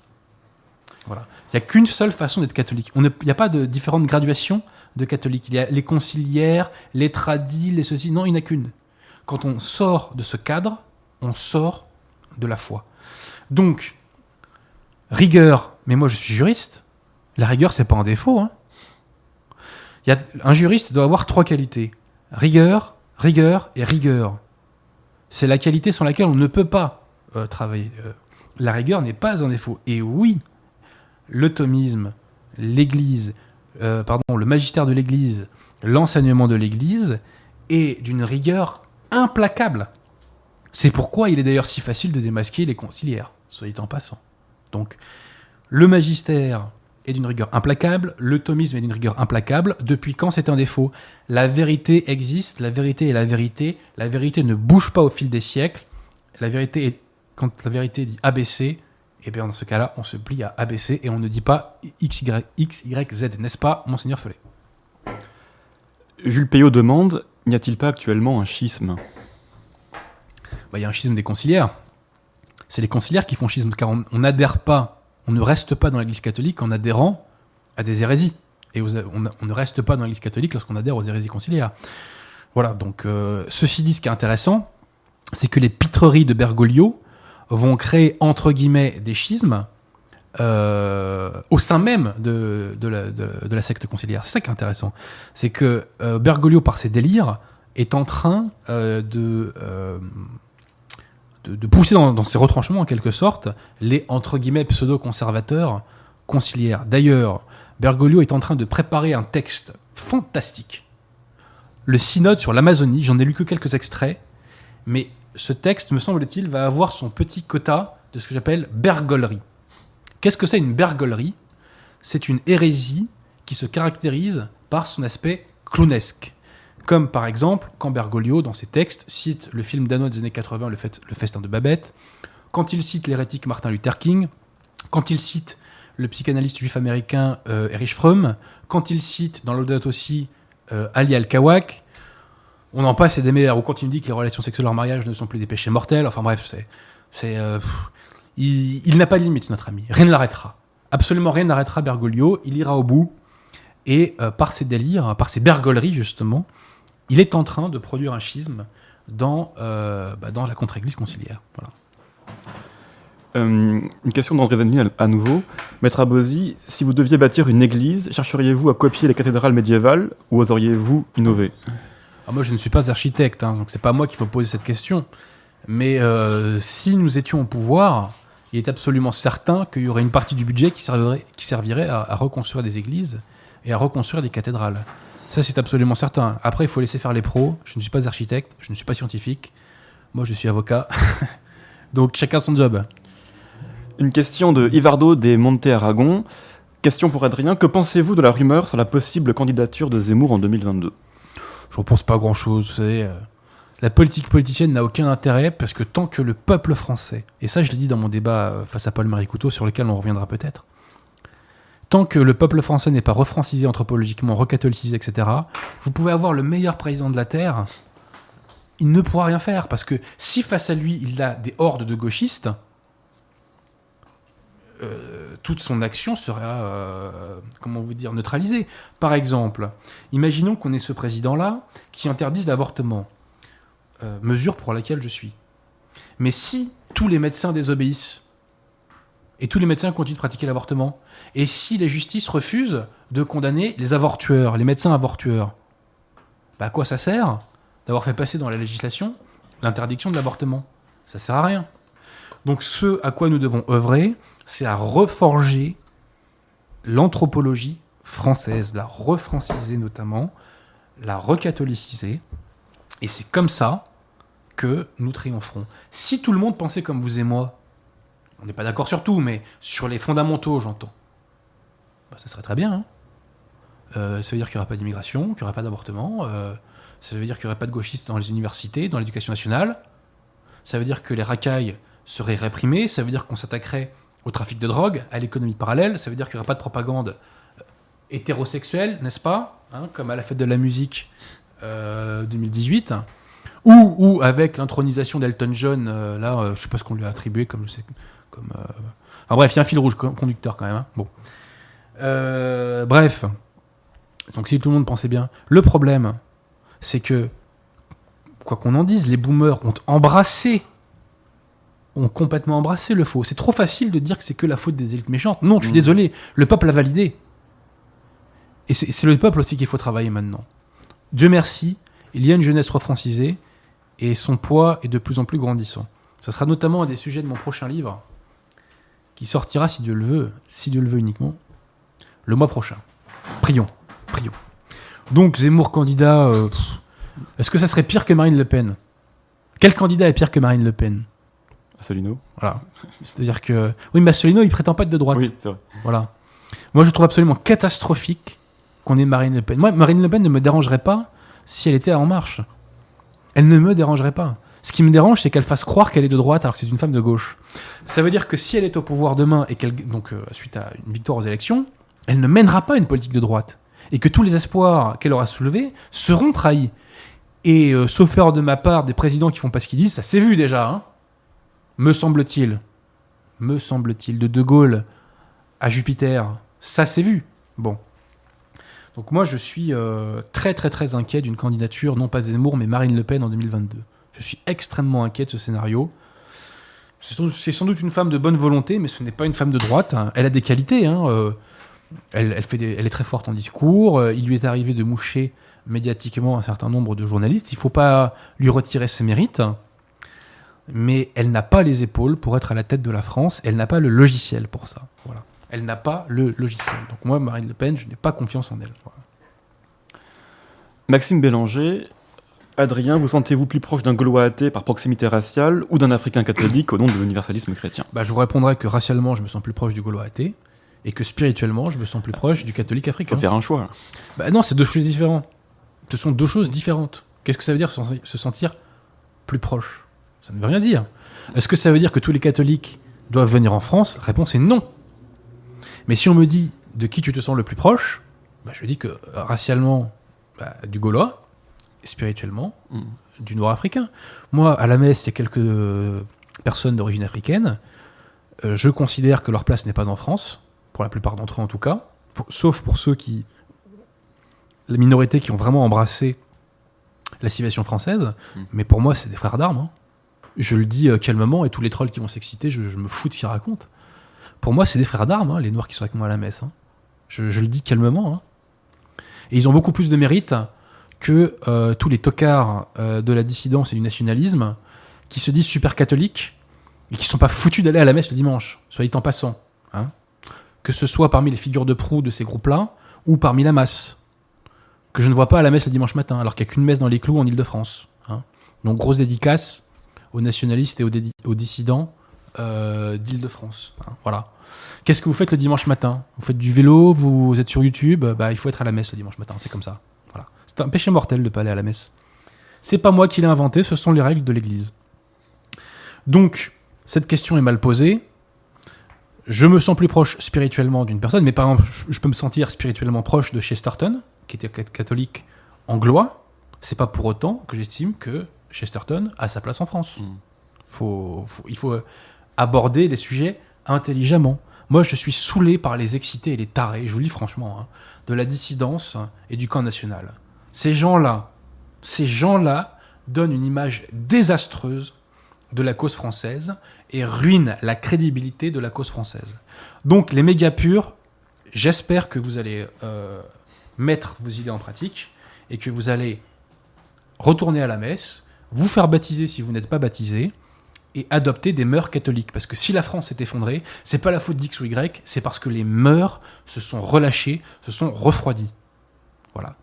Voilà. Il n'y a qu'une seule façon d'être catholique. Il n'y a pas de différentes graduations de catholiques. Il y a les conciliaires, les tradis, les ceci. Non, il n'y en a qu'une. Quand on sort de ce cadre, on sort de la foi. Donc, rigueur, mais moi je suis juriste. La rigueur, c'est pas un défaut. Hein un juriste doit avoir trois qualités rigueur, rigueur et rigueur. C'est la qualité sans laquelle on ne peut pas euh, travailler. Euh, la rigueur n'est pas un défaut. Et oui, le thomisme, l'Église, euh, pardon, le magistère de l'Église, l'enseignement de l'Église est d'une rigueur implacable. C'est pourquoi il est d'ailleurs si facile de démasquer les conciliaires, soyez en passant. Donc, le magistère, est d'une rigueur implacable, le thomisme est d'une rigueur implacable. Depuis quand c'est un défaut? La vérité existe, la vérité est la vérité, la vérité ne bouge pas au fil des siècles. La vérité est, quand la vérité dit ABC, et eh bien dans ce cas-là, on se plie à ABC et on ne dit pas X, Y, Z, n'est-ce pas, Monseigneur Follet? Jules Payot demande N'y a-t-il pas actuellement un schisme? Bah, Il y a un schisme des conciliaires. C'est les conciliaires qui font schisme, car on n'adhère pas on ne reste pas dans l'Église catholique en adhérant à des hérésies. Et on, ne reste pas dans l'Église catholique lorsqu'on adhère aux hérésies conciliaires. Voilà, donc euh, ceci dit, ce qui est intéressant, c'est que les pitreries de Bergoglio vont créer entre guillemets des schismes euh, au sein même de, la, secte conciliaire. C'est ça qui est intéressant. C'est que euh, Bergoglio, par ses délires, est en train euh, de, pousser dans, dans ses retranchements, en quelque sorte, les entre guillemets pseudo-conservateurs conciliaires. D'ailleurs, Bergoglio est en train de préparer un texte fantastique. Le synode sur l'Amazonie, j'en ai lu que quelques extraits, mais ce texte, me semble-t-il, va avoir son petit quota de ce que j'appelle bergolerie. Qu'est-ce que c'est une bergolerie? C'est une hérésie qui se caractérise par son aspect clownesque. Comme par exemple quand Bergoglio, dans ses textes, cite le film danois des années 80, Le, le Festin de Babette, quand il cite l'hérétique Martin Luther King, quand il cite le psychanalyste juif américain euh, Erich Fromm, quand il cite dans l'Audat aussi euh, Ali Al-Kawak, on en passe et des meilleurs, ou quand il me dit que les relations sexuelles hors mariage ne sont plus des péchés mortels, enfin bref, c'est. euh, il il n'a pas de limite, notre ami. Rien ne l'arrêtera. Absolument rien n'arrêtera Bergoglio, il ira au bout, et euh, par ses délires, par ses bergoleries justement, il est en train de produire un schisme dans, euh, bah, dans la contre-église conciliaire. Voilà. Euh, une question d'André Van Veen à, nouveau. Maître Abosi, si vous deviez bâtir une église, chercheriez-vous à copier les cathédrales médiévales ou oseriez-vous innover? Ah, moi, je ne suis pas architecte, hein, donc c'est pas moi qu'il faut poser cette question. Mais euh, si nous étions au pouvoir, il est absolument certain qu'il y aurait une partie du budget qui servirait, qui servirait à, à reconstruire des églises et à reconstruire des cathédrales. Ça, c'est absolument certain. Après, il faut laisser faire les pros. Je ne suis pas architecte, je ne suis pas scientifique. Moi, je suis avocat. donc, chacun son job. Une question de Ivardo des Monte Aragon. Question pour Adrien. Que pensez-vous de la rumeur sur la possible candidature de Zemmour en 2022 Je ne pense pas grand-chose. Vous savez, euh, la politique politicienne n'a aucun intérêt parce que tant que le peuple français, et ça je l'ai dit dans mon débat euh, face à Paul-Marie Couteau sur lequel on reviendra peut-être, tant que le peuple français n'est pas refrancisé anthropologiquement, recatholicisé, etc., vous pouvez avoir le meilleur président de la Terre, il ne pourra rien faire parce que si face à lui il a des hordes de gauchistes, euh, toute son action sera, euh, comment vous dire, neutralisée. Par exemple, imaginons qu'on ait ce président-là qui interdise l'avortement, euh, mesure pour laquelle je suis. Mais si tous les médecins désobéissent, et tous les médecins continuent de pratiquer l'avortement, et si la justice refuse de condamner les avortueurs, les médecins avortueurs, bah à quoi ça sert d'avoir fait passer dans la législation l'interdiction de l'avortement? Ça sert à rien. Donc ce à quoi nous devons œuvrer, c'est à reforger l'anthropologie française, la refranciser notamment, la recatholiciser, et c'est comme ça que nous triompherons. Si tout le monde pensait comme vous et moi, on n'est pas d'accord sur tout, mais sur les fondamentaux, j'entends, bah, ça serait très bien. hein. Euh, ça veut dire qu'il n'y aura pas d'immigration, qu'il n'y aura pas d'avortement, euh, ça veut dire qu'il n'y aurait pas de gauchistes dans les universités, dans l'éducation nationale, ça veut dire que les racailles seraient réprimées, ça veut dire qu'on s'attaquerait au trafic de drogue, à l'économie parallèle, ça veut dire qu'il n'y aurait pas de propagande euh, hétérosexuelle, n'est-ce pas Hein, Comme à la fête de la musique 2018. Ou, ou avec l'intronisation d'Elton John, euh, là, euh, je sais pas ce qu'on lui a attribué comme. c'est- comme euh, bref, il y a un fil rouge con- conducteur quand même. hein. Bon. Euh, bref. Donc si tout le monde pensait bien. Le problème, c'est que, quoi qu'on en dise, les boomers ont embrassé ont complètement embrassé le faux. C'est trop facile de dire que c'est que la faute des élites méchantes. Non, je suis Mhm. désolé, le peuple l'a validé. Et c'est le peuple aussi qu'il faut travailler maintenant. Dieu merci, il y a une jeunesse refrancisée et son poids est de plus en plus grandissant. Ça sera notamment un des sujets de mon prochain livre qui sortira, si Dieu le veut, si Dieu le veut uniquement, le mois prochain. Prions, prions. Donc Zemmour candidat, euh, est-ce que ça serait pire que Marine Le Pen? Quel candidat est pire que Marine Le Pen? Asselineau Voilà. C'est-à-dire que. Oui, mais Asselineau, il prétend pas être de droite. Oui, c'est vrai. Voilà. Moi, je trouve absolument catastrophique qu'on ait Marine Le Pen. Moi, Marine Le Pen ne me dérangerait pas si elle était En Marche. Elle ne me dérangerait pas. Ce qui me dérange, c'est qu'elle fasse croire qu'elle est de droite alors que c'est une femme de gauche. Ça veut dire que si elle est au pouvoir demain et donc euh, suite à une victoire aux élections, elle ne mènera pas une politique de droite et que tous les espoirs qu'elle aura soulevés seront trahis. Et euh, sauf erreur de ma part, des présidents qui font pas ce qu'ils disent, ça s'est vu déjà, hein me semble-t-il. Me semble-t-il. De De Gaulle à Jupiter, ça s'est vu. Bon. Donc moi, je suis euh, très très très inquiet d'une candidature, non pas Zemmour, mais Marine Le Pen en 2022. Je suis extrêmement inquiet de ce scénario. C'est sans, doute une femme de bonne volonté, mais ce n'est pas une femme de droite. hein. Elle a des qualités. hein, euh, elle, elle elle est très forte en discours. euh, il lui est arrivé de moucher médiatiquement un certain nombre de journalistes. Il ne faut pas lui retirer ses mérites. Mais elle n'a pas les épaules pour être à la tête de la France. Elle n'a pas le logiciel pour ça. Voilà. Elle n'a pas le logiciel. Donc moi, Marine Le Pen, je n'ai pas confiance en elle. Voilà. Maxime Bélanger, Adrien, vous sentez-vous plus proche d'un Gaulois athée par proximité raciale ou d'un Africain catholique au nom de l'universalisme chrétien? Bah, je vous répondrai que racialement, je me sens plus proche du Gaulois athée. Et que spirituellement, je me sens plus proche du catholique Il africain. faut faire un choix. Bah non, c'est deux choses différentes. Ce sont deux choses différentes. Qu'est-ce que ça veut dire se sentir- se sentir plus proche? Ça ne veut rien dire. Est-ce que ça veut dire que tous les catholiques doivent venir en France? Réponse est non. Mais si on me dit de qui tu te sens le plus proche, bah, je dis que euh, racialement, bah, du Gaulois, spirituellement, Mm. du Nord-Africain. Moi, à la messe, il y a quelques euh, personnes d'origine africaine. Euh, je considère que leur place n'est pas en France, pour la plupart d'entre eux en tout cas, pour- sauf pour ceux qui les minorités qui ont vraiment embrassé la civilisation française, Mm. mais pour moi, c'est des frères d'armes. hein. Je le dis euh, calmement, et tous les trolls qui vont s'exciter, je, je me fous de ce qu'ils racontent. Pour moi, c'est des frères d'armes, hein, les noirs qui sont avec moi à la messe. hein. Je, le dis calmement. hein. Et ils ont beaucoup plus de mérite que euh, tous les tocards euh, de la dissidence et du nationalisme qui se disent super catholiques et qui sont pas foutus d'aller à la messe le dimanche, soit dit en passant. Que ce soit parmi les figures de proue de ces groupes-là ou parmi la masse que je ne vois pas à la messe le dimanche matin, alors qu'il n'y a qu'une messe dans les clous en Ile-de-France. Donc grosse dédicace aux nationalistes et aux dissidents euh, d'Île-de-France. hein. Voilà. Qu'est-ce que vous faites le dimanche matin? Vous faites du vélo, vous êtes sur YouTube, bah, il faut être à la messe le dimanche matin, c'est comme ça. Voilà. C'est un péché mortel de ne pas aller à la messe. C'est pas moi qui l'ai inventé, ce sont les règles de l'Église. Donc, cette question est mal posée. Je me sens plus proche spirituellement d'une personne, mais par exemple, je- peux me sentir spirituellement proche de Chesterton, qui était cat- catholique anglois. C'est pas pour autant que j'estime que Chesterton a sa place en France. Mm. Faut, faut- il faut aborder les sujets intelligemment. Moi, je suis saoulé par les excités et les tarés, je vous le dis franchement, hein, de la dissidence et du camp national. Ces gens-là, ces gens-là donnent une image désastreuse de la cause française et ruinent la crédibilité de la cause française. Donc, les méga purs, j'espère que vous allez euh, mettre vos idées en pratique et que vous allez retourner à la messe, vous faire baptiser si vous n'êtes pas baptisé, et adopter des mœurs catholiques. Parce que si la France s'est effondrée, c'est pas la faute d'X ou Y, c'est parce que les mœurs se sont relâchées, se sont refroidies. Voilà.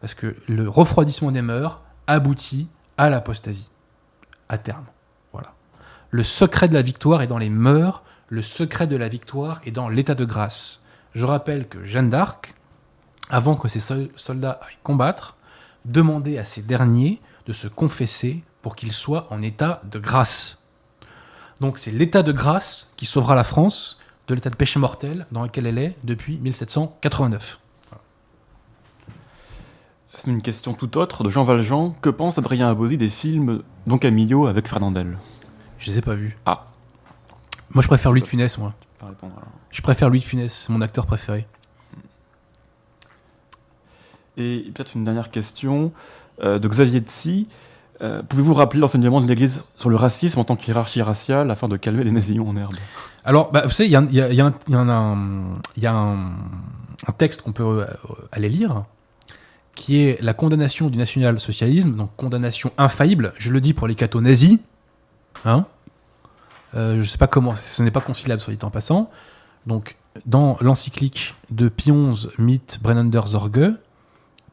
Parce que le refroidissement des mœurs aboutit à l'apostasie, à terme. Voilà. Le secret de la victoire est dans les mœurs, le secret de la victoire est dans l'état de grâce. Je rappelle que Jeanne d'Arc, avant que ses sol- soldats aillent combattre, demandait à ces derniers de se confesser pour qu'ils soient en état de grâce. Donc c'est l'état de grâce qui sauvera la France de l'état de péché mortel dans lequel elle est depuis 1789. C'est une question tout autre de Jean Valjean. Que pense Adrien Abosi des films Don Camillo avec Fernandel? Je les ai pas vus. Ah. Moi je préfère Louis de Funès, moi. Pas répondre, alors. Je préfère Louis de Funès, c'est mon acteur préféré. Et peut-être une dernière question euh, de Xavier Tsi. Euh, Pouvez-vous rappeler l'enseignement de l'Église sur le racisme en tant que hiérarchie raciale afin de calmer les nazillons en herbe? Alors, bah, vous savez, il y a, un- texte qu'on peut euh, aller lire, qui est la condamnation du national-socialisme, donc condamnation infaillible, je le dis pour les cathos nazis, hein euh, je sais pas comment, ce n'est pas conciliable, soit dit en passant. Donc, dans l'encyclique de Pionze, Mythe, Brennander, Zorge,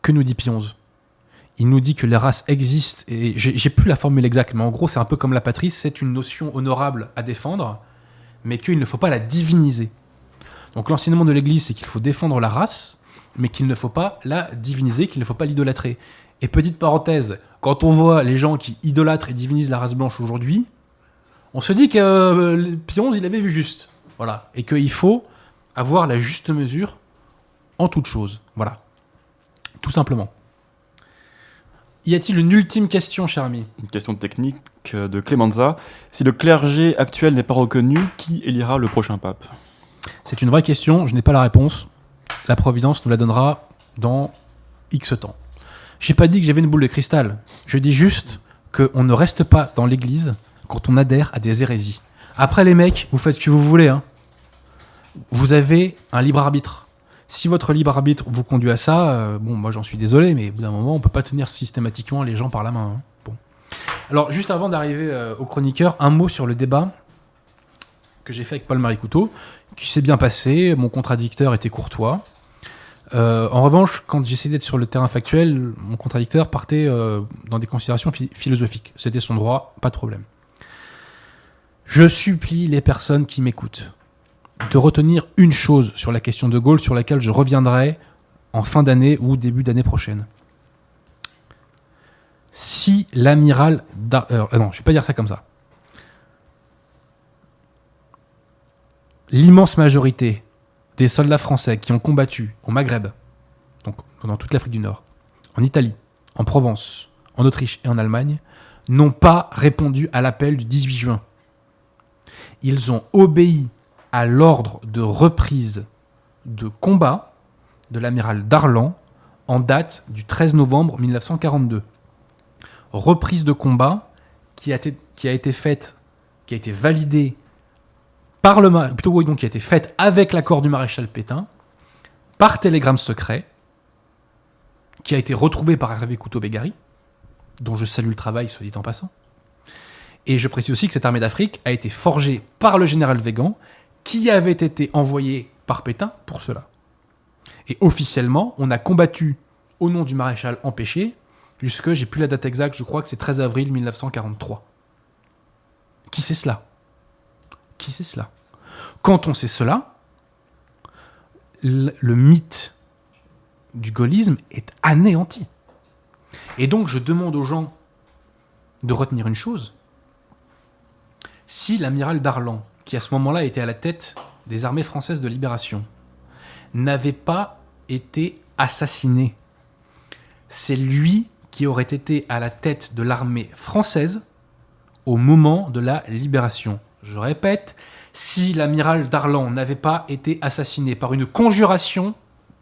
que nous dit Pionze? Il nous dit que les races existent, et j'ai plus la formule exacte, mais en gros, c'est un peu comme la patrie, c'est une notion honorable à défendre, mais qu'il ne faut pas la diviniser. Donc l'enseignement de l'Église, c'est qu'il faut défendre la race, mais qu'il ne faut pas la diviniser, qu'il ne faut pas l'idolâtrer. Et petite parenthèse, quand on voit les gens qui idolâtrent et divinisent la race blanche aujourd'hui, on se dit que euh, Pionze, il avait vu juste. Voilà. Et qu'il faut avoir la juste mesure en toute chose. Voilà. Tout simplement. Y a-t-il une ultime question, cher ami? Une question technique euh, de Clemenza. Si le clergé actuel n'est pas reconnu, qui élira le prochain pape? C'est une vraie question, je n'ai pas la réponse. La Providence nous la donnera dans X temps. J'ai pas dit que j'avais une boule de cristal. Je dis juste qu'on ne reste pas dans l'Église quand on adhère à des hérésies. Après, les mecs, vous faites ce que vous voulez. Hein. Vous avez un libre arbitre. Si votre libre arbitre vous conduit à ça, euh, bon, moi j'en suis désolé, mais au bout d'un moment, on peut pas tenir systématiquement les gens par la main. hein. Bon. Alors, juste avant d'arriver euh, au chroniqueur, un mot sur le débat que j'ai fait avec Paul Marie Couteau, qui s'est bien passé. Mon contradicteur était courtois. Euh, en revanche, quand j'essayais d'être sur le terrain factuel, mon contradicteur partait dans des considérations phi- philosophiques. C'était son droit, pas de problème. Je supplie les personnes qui m'écoutent de retenir une chose sur la question de Gaulle sur laquelle je reviendrai en fin d'année ou début d'année prochaine. Si l'amiral... Euh, non, je vais pas dire ça comme ça. L'immense majorité des soldats français qui ont combattu au Maghreb, donc dans toute l'Afrique du Nord, en Italie, en Provence, en Autriche et en Allemagne, n'ont pas répondu à l'appel du 18 juin. Ils ont obéi à l'ordre de reprise de combat de l'amiral Darlan en date du 13 novembre 1942. Reprise de combat qui a été, faite, qui a été validée par le plutôt donc qui a été faite avec l'accord du maréchal Pétain par télégramme secret qui a été retrouvé par Hervé Couteau-Bégari dont je salue le travail soit dit en passant. Et je précise aussi que cette armée d'Afrique a été forgée par le général Végan qui avait été envoyé par Pétain pour cela. Et officiellement, on a combattu au nom du maréchal empêché jusque, j'ai plus la date exacte, je crois que c'est 13 avril 1943. Qui c'est cela? Qui c'est cela? Quand on sait cela, le, le mythe du gaullisme est anéanti. Et donc je demande aux gens de retenir une chose. Si l'amiral Darlan, qui à ce moment-là était à la tête des armées françaises de libération, n'avait pas été assassiné, c'est lui qui aurait été à la tête de l'armée française au moment de la libération. Je répète, si l'amiral Darlan n'avait pas été assassiné par une conjuration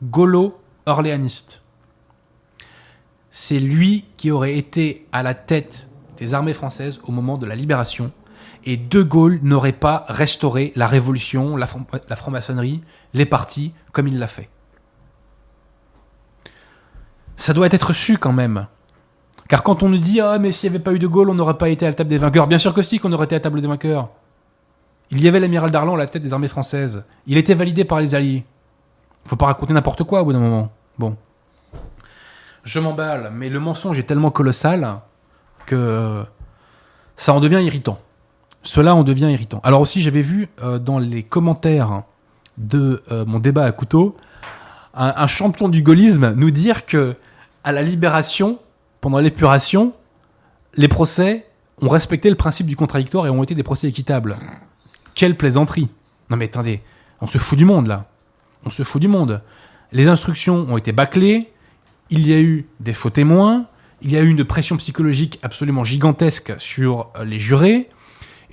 gaulo-orléaniste, c'est lui qui aurait été à la tête des armées françaises au moment de la libération. Et De Gaulle n'aurait pas restauré la révolution, la, franc- la franc-maçonnerie, les partis, comme il l'a fait. Ça doit être su quand même. Car quand on nous dit Ah, mais s'il n'y avait pas eu De Gaulle, on n'aurait pas été à la table des vainqueurs. Bien sûr que si, qu'on aurait été à la table des vainqueurs. Il y avait l'amiral Darlan à la tête des armées françaises. Il était validé par les Alliés. Faut pas raconter n'importe quoi au bout d'un moment. Bon. Je m'emballe, mais le mensonge est tellement colossal que ça en devient irritant. Cela en devient irritant. Alors aussi, j'avais vu euh, dans les commentaires de euh, mon débat à couteau un, un champion du gaullisme nous dire que à la libération, pendant l'épuration, les procès ont respecté le principe du contradictoire et ont été des procès équitables. Quelle plaisanterie Non mais attendez, on se fout du monde là. On se fout du monde. Les instructions ont été bâclées, il y a eu des faux témoins, il y a eu une pression psychologique absolument gigantesque sur euh, les jurés.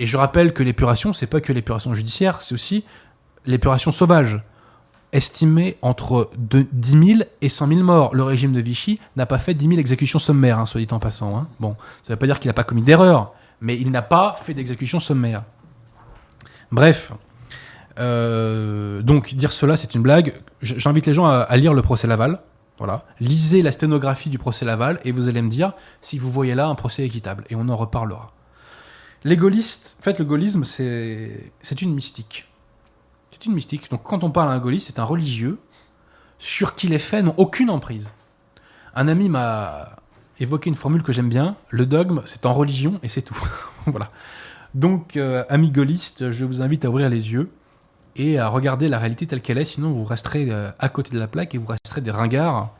Et je rappelle que l'épuration, c'est pas que l'épuration judiciaire, c'est aussi l'épuration sauvage. Estimée entre de 10 000 et 100 000 morts. Le régime de Vichy n'a pas fait 10 000 exécutions sommaires, hein, soit dit en passant. hein. Bon, ça veut pas dire qu'il n'a pas commis d'erreur, mais il n'a pas fait d'exécution sommaire. Bref. Euh, donc, dire cela, c'est une blague. J'invite les gens à, à lire le procès Laval. Voilà. Lisez la sténographie du procès Laval et vous allez me dire si vous voyez là un procès équitable. Et on en reparlera. Les gaullistes, en fait, le gaullisme, c'est une mystique. C'est une mystique. Donc, quand on parle à un gaulliste, c'est un religieux sur qui les faits n'ont aucune emprise. Un ami m'a évoqué une formule que j'aime bien. Le dogme, c'est en religion et c'est tout. voilà. Donc, euh, amis gaullistes, je vous invite à ouvrir les yeux et à regarder la réalité telle qu'elle est, sinon vous resterez euh, à côté de la plaque et vous resterez des ringards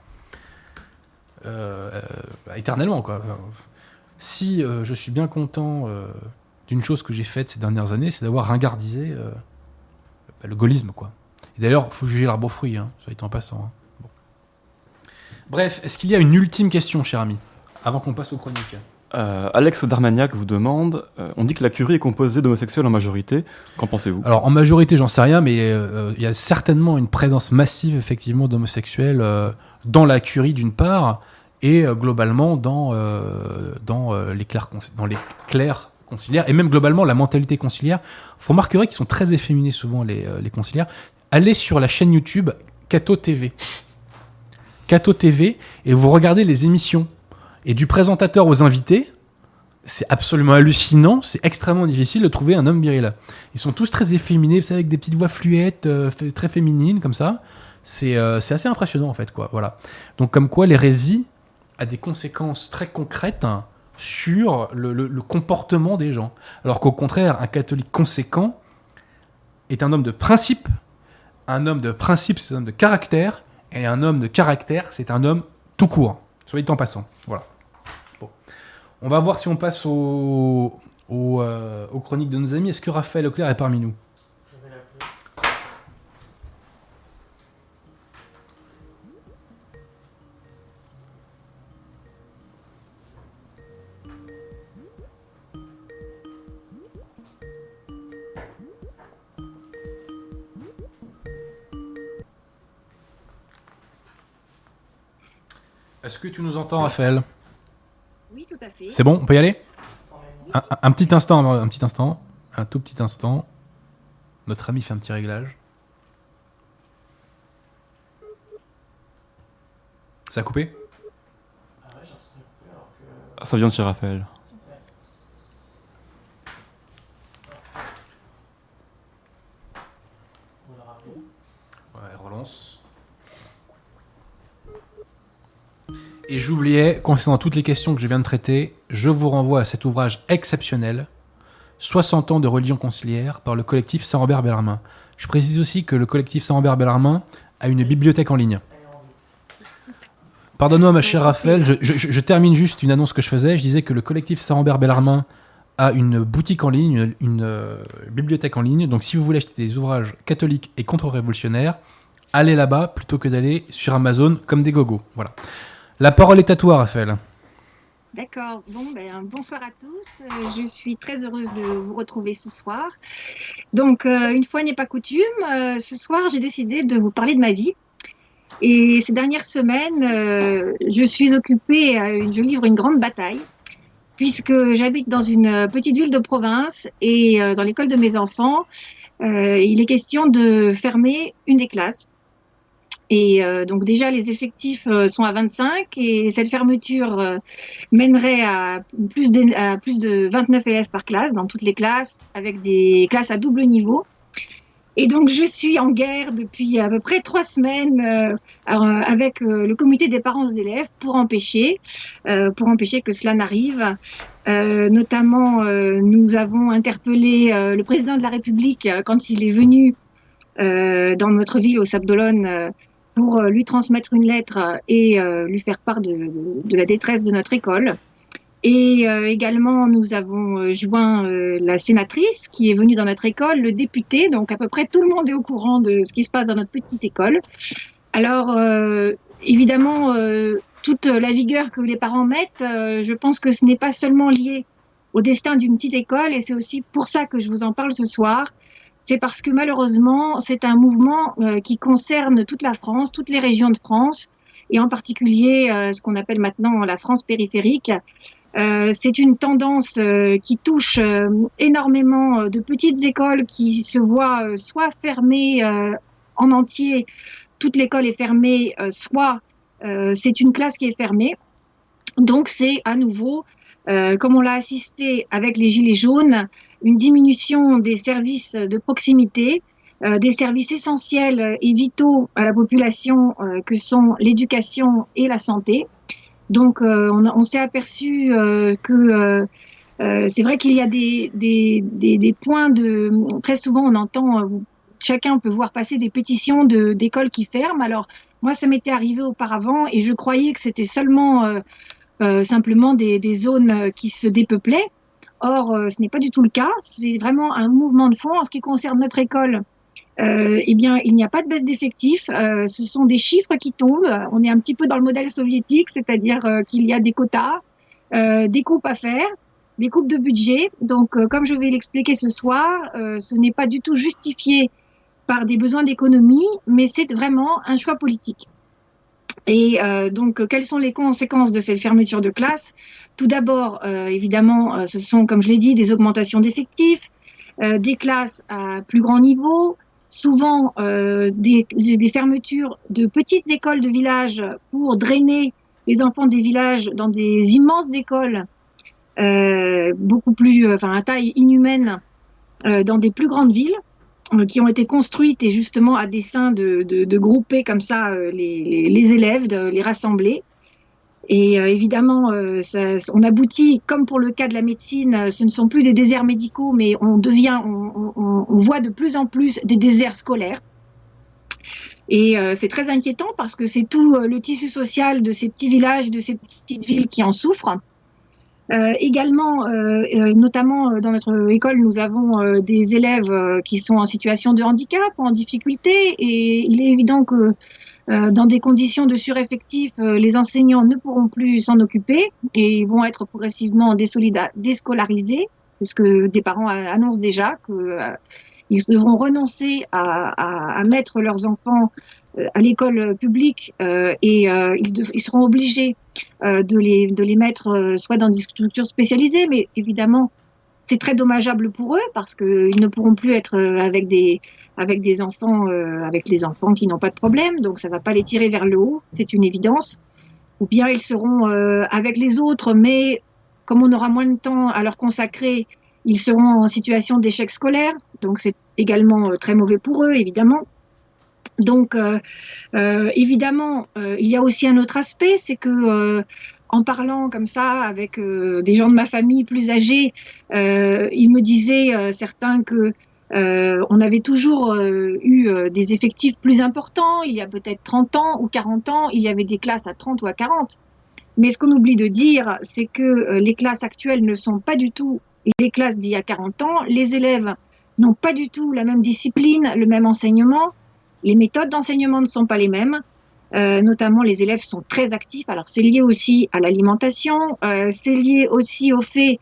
euh, euh, éternellement. Quoi. Si euh, je suis bien content euh, d'une chose que j'ai faite ces dernières années, c'est d'avoir ringardisé euh, bah, le gaullisme. Quoi. Et d'ailleurs, il faut juger l'arbre aux fruits, hein, soit en passant. hein. Bon. Bref, est-ce qu'il y a une ultime question, cher ami, avant qu'on passe aux chroniques? Euh, Alex Darmagnac vous demande euh, on dit que la curie est composée d'homosexuels en majorité. Qu'en pensez-vous? Alors en majorité, j'en sais rien, mais euh, il y a certainement une présence massive effectivement d'homosexuels dans la curie d'une part et euh, globalement dans euh, dans euh, les cons- dans les clercs conciliaires, et même globalement la mentalité conciliaire. Vous remarquerez qu'ils sont très efféminés souvent, les, les conciliaires. Allez sur la chaîne YouTube Cato TV. Cato TV, et vous regardez les émissions. Et du présentateur aux invités, c'est absolument hallucinant, c'est extrêmement difficile de trouver un homme viril. Ils sont tous très efféminés, vous savez, avec des petites voix fluettes, très féminines, comme ça. C'est euh, assez impressionnant, en fait, quoi. Voilà. Donc, comme quoi, l'hérésie a des conséquences très concrètes sur le, comportement des gens. Alors qu'au contraire, un catholique conséquent est un homme de principe. Un homme de principe, c'est un homme de caractère. Et un homme de caractère, c'est un homme tout court. Soit dit en passant. Voilà. On va voir si on passe euh, aux chroniques de nos amis. Est-ce que Raphaël Auclair est parmi nous? Raphaël Oui, tout à fait. C'est bon, on peut y aller? Un, un- un petit instant, un petit instant, un tout petit instant. Notre ami fait un petit réglage. Ça a coupé? Ah, Ça vient de chez Raphaël. Ouais, relance. Et j'oubliais, concernant toutes les questions que je viens de traiter, je vous renvoie à cet ouvrage exceptionnel, 60 ans de religion conciliaire, par le collectif Saint-Robert Bellarmin. Je précise aussi que le collectif Saint-Robert Bellarmin a une bibliothèque en ligne. Pardonne-moi, ma chère Raphaël, je, termine juste une annonce que je faisais. Je disais que le collectif Saint-Robert Bellarmin a une boutique en ligne, une, une, euh, bibliothèque en ligne. Donc, si vous voulez acheter des ouvrages catholiques et contre-révolutionnaires, allez là-bas plutôt que d'aller sur Amazon comme des gogos. Voilà. La parole est à toi, Raphaël. D'accord. Bon, ben, bonsoir à tous. Euh, je suis très heureuse de vous retrouver ce soir. Donc, euh, une fois n'est pas coutume, euh, ce soir, j'ai décidé de vous parler de ma vie. Et ces dernières semaines, je suis occupée, à- je livre une grande bataille, puisque j'habite dans une petite ville de province et dans l'école de mes enfants, il est question de fermer une des classes. Et euh, donc déjà, les effectifs euh, sont à 25 et cette fermeture euh, mènerait à plus, de, à plus de 29 élèves par classe, dans toutes les classes, avec des classes à double niveau. Et donc, je suis en guerre depuis à peu près trois semaines euh, euh, avec euh, le comité des parents d'élèves pour empêcher, pour empêcher que cela n'arrive. Notamment, nous avons interpellé le président de la République quand il est venu euh, dans notre ville, au Sable euh, pour euh, lui transmettre une lettre euh, et euh, lui faire part de, de, la détresse de notre école. Et également, nous avons joint la sénatrice qui est venue dans notre école, le député, donc à peu près tout le monde est au courant de ce qui se passe dans notre petite école. Alors, évidemment, toute la vigueur que les parents mettent, je pense que ce n'est pas seulement lié au destin d'une petite école, et c'est aussi pour ça que je vous en parle ce soir. C'est parce que malheureusement, c'est un mouvement euh, qui concerne toute la France, toutes les régions de France, et en particulier euh, ce qu'on appelle maintenant la France périphérique. Euh, c'est une tendance qui touche énormément de petites écoles qui se voient soit fermées en entier, toute l'école est fermée, soit c'est une classe qui est fermée. Donc c'est à nouveau, euh, comme on l'a assisté avec les gilets jaunes, une diminution des services de proximité, euh, des services essentiels et vitaux à la population euh, que sont l'éducation et la santé. Donc, euh, on, on s'est aperçu euh, que c'est vrai qu'il y a des, des, des, des, points de. Très souvent, on entend. Chacun peut voir passer des pétitions d'écoles qui ferment. Alors, moi, ça m'était arrivé auparavant et je croyais que c'était seulement simplement des, des zones qui se dépeuplaient. Or, euh, ce n'est pas du tout le cas. C'est vraiment un mouvement de fond en ce qui concerne notre école. Euh, eh bien, il n'y a pas de baisse d'effectifs. Euh, ce sont des chiffres qui tombent. On est un petit peu dans le modèle soviétique, c'est-à-dire euh, qu'il y a des quotas, euh, des coupes à faire, des coupes de budget. Donc, euh, comme je vais l'expliquer ce soir, euh, ce n'est pas du tout justifié par des besoins d'économie, mais c'est vraiment un choix politique. Et donc, quelles sont les conséquences de cette fermeture de classe? Tout d'abord, évidemment, ce sont, comme je l'ai dit, des augmentations d'effectifs, des classes à plus grand niveau, souvent des, des, fermetures de petites écoles de village pour drainer les enfants des villages dans des immenses écoles, beaucoup plus, enfin, à taille inhumaine, dans des plus grandes villes. Euh, qui ont été construites et justement à dessein de, de, grouper comme ça euh, les, les, élèves, de les rassembler. Et euh, évidemment, ça, on aboutit, comme pour le cas de la médecine, ce ne sont plus des déserts médicaux, mais on devient, on, on, on voit de plus en plus des déserts scolaires. Et c'est très inquiétant parce que c'est tout le tissu social de ces petits villages, de ces petites villes qui en souffrent. Euh, également, euh, euh, notamment dans notre école, nous avons des élèves qui sont en situation de handicap en difficulté, et il est évident que dans des conditions de sureffectif, les enseignants ne pourront plus s'en occuper et vont être progressivement déscolarisés. C'est ce que des parents annoncent déjà, qu'ils devront renoncer à, à, à, mettre leurs enfants à l'école publique euh, et euh, ils, seront obligés de, les, de les mettre soit dans des structures spécialisées, mais évidemment c'est très dommageable pour eux parce qu'ils ne pourront plus être avec des avec des enfants avec les enfants qui n'ont pas de problème, donc ça va pas les tirer vers le haut, c'est une évidence. Ou bien ils seront avec les autres, mais comme on aura moins de temps à leur consacrer, ils seront en situation d'échec scolaire, donc c'est également très mauvais pour eux, évidemment. Donc, euh, euh, évidemment, euh, il y a aussi un autre aspect, c'est que en parlant comme ça avec des gens de ma famille plus âgés, ils me disaient certains que on avait toujours eu des effectifs plus importants. Il y a peut-être 30 ans ou 40 ans, il y avait des classes à 30 ou à 40. Mais ce qu'on oublie de dire, c'est que les classes actuelles ne sont pas du tout les classes d'il y a 40 ans. Les élèves n'ont pas du tout la même discipline, le même enseignement. Les méthodes d'enseignement ne sont pas les mêmes. Euh, notamment, les élèves sont très actifs. Alors, c'est lié aussi à l'alimentation. Euh, c'est lié aussi au fait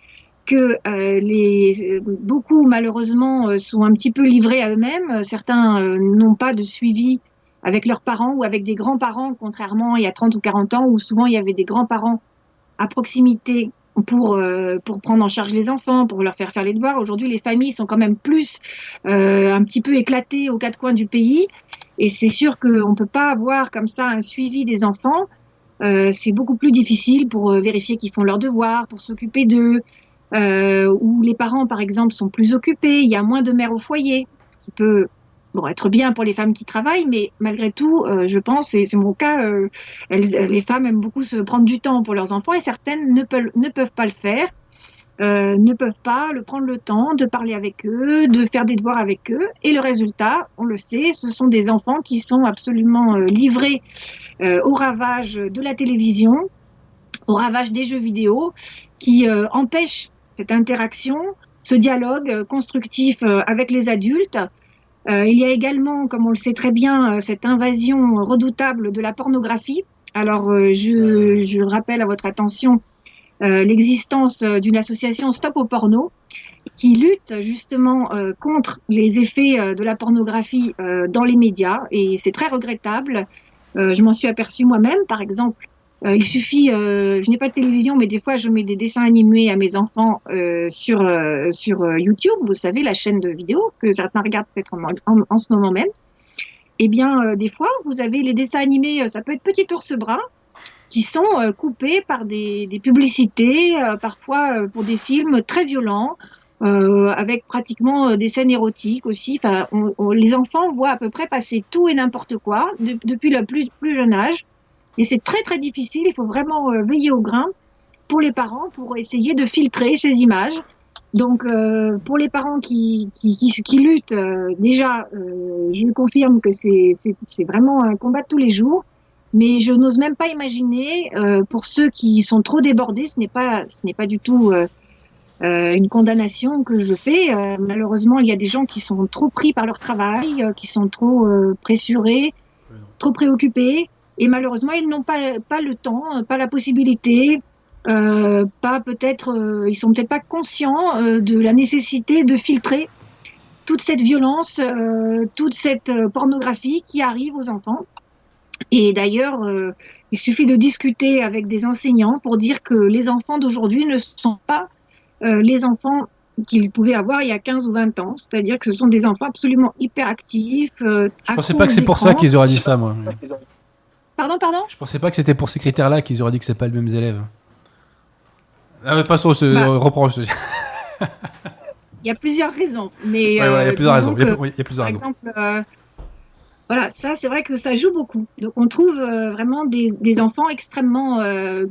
que euh, beaucoup, malheureusement, sont un petit peu livrés à eux-mêmes. Certains n'ont pas de suivi avec leurs parents ou avec des grands-parents, contrairement il y a 30 ou 40 ans, où souvent il y avait des grands-parents à proximité pour euh, pour prendre en charge les enfants, pour leur faire faire les devoirs. Aujourd'hui, les familles sont quand même plus euh, un petit peu éclatées aux quatre coins du pays, et c'est sûr qu'on peut pas avoir comme ça un suivi des enfants. Euh, c'est beaucoup plus difficile pour vérifier qu'ils font leurs devoirs, pour s'occuper d'eux, où les parents, par exemple, sont plus occupés. Il y a moins de mères au foyer, ce qui peut bon, être bien pour les femmes qui travaillent, mais malgré tout, euh, je pense, et c'est mon cas, euh, elles, les femmes aiment beaucoup se prendre du temps pour leurs enfants et certaines ne peuvent, ne peuvent pas le faire. Euh, ne peuvent pas le prendre le temps de parler avec eux, de faire des devoirs avec eux. Et le résultat, on le sait, ce sont des enfants qui sont absolument euh, livrés euh, au ravage de la télévision, au ravage des jeux vidéo, qui empêchent cette interaction, ce dialogue constructif avec les adultes euh, il y a également, comme on le sait très bien, euh, cette invasion redoutable de la pornographie. Alors, euh, je, je, rappelle à votre attention l'existence d'une association Stop au porno qui lutte justement contre les effets de la pornographie dans les médias et c'est très regrettable. je m'en suis aperçue moi-même, par exemple, euh, il suffit, euh, je n'ai pas de télévision, mais des fois je mets des dessins animés à mes enfants euh, sur sur YouTube. Vous savez la chaîne de vidéos que certains regardent peut-être en, en, ce moment même. Eh bien, des fois, vous avez les dessins animés, ça peut être Petit ours brun, qui sont coupés par des, des publicités, parfois pour des films très violents, avec pratiquement des scènes érotiques aussi. Enfin, les enfants voient à peu près passer tout et n'importe quoi depuis le plus, plus jeune âge. Et c'est très très difficile, il faut vraiment euh, veiller au grain pour les parents pour essayer de filtrer ces images. Donc euh, pour les parents qui, qui, qui, qui luttent, euh, déjà, euh, je confirme que c'est vraiment un combat de tous les jours. Mais je n'ose même pas imaginer euh, pour ceux qui sont trop débordés, ce n'est pas ce n'est pas du tout une condamnation que je fais. malheureusement, il y a des gens qui sont trop pris par leur travail, qui sont trop pressurés, trop préoccupés et malheureusement, ils n'ont pas, pas le temps, pas la possibilité, euh, pas peut-être, euh, ils sont peut-être pas conscients euh, de la nécessité de filtrer toute cette violence, euh, toute cette pornographie qui arrive aux enfants. Et d'ailleurs, euh, il suffit de discuter avec des enseignants pour dire que les enfants d'aujourd'hui ne sont pas euh, les enfants qu'ils pouvaient avoir il y a 15 ou 20 ans. C'est-à-dire que ce sont des enfants absolument hyperactifs. Euh, Je pensais pas que c'est pour ça qu'ils auraient dit ça, moi. Pardon, pardon Je pensais pas que c'était pour ces critères-là qu'ils auraient dit que c'est pas les mêmes élèves. Ah, mais passons, ce... Bah. reprends. ce- Il y a plusieurs raisons. Mais, Ouais, il y a euh, plusieurs raisons. Il y a, que- oui, il y a plusieurs Par raisons. exemple, euh, voilà, ça c'est vrai que ça joue beaucoup. Donc on trouve euh, vraiment des, des enfants extrêmement euh,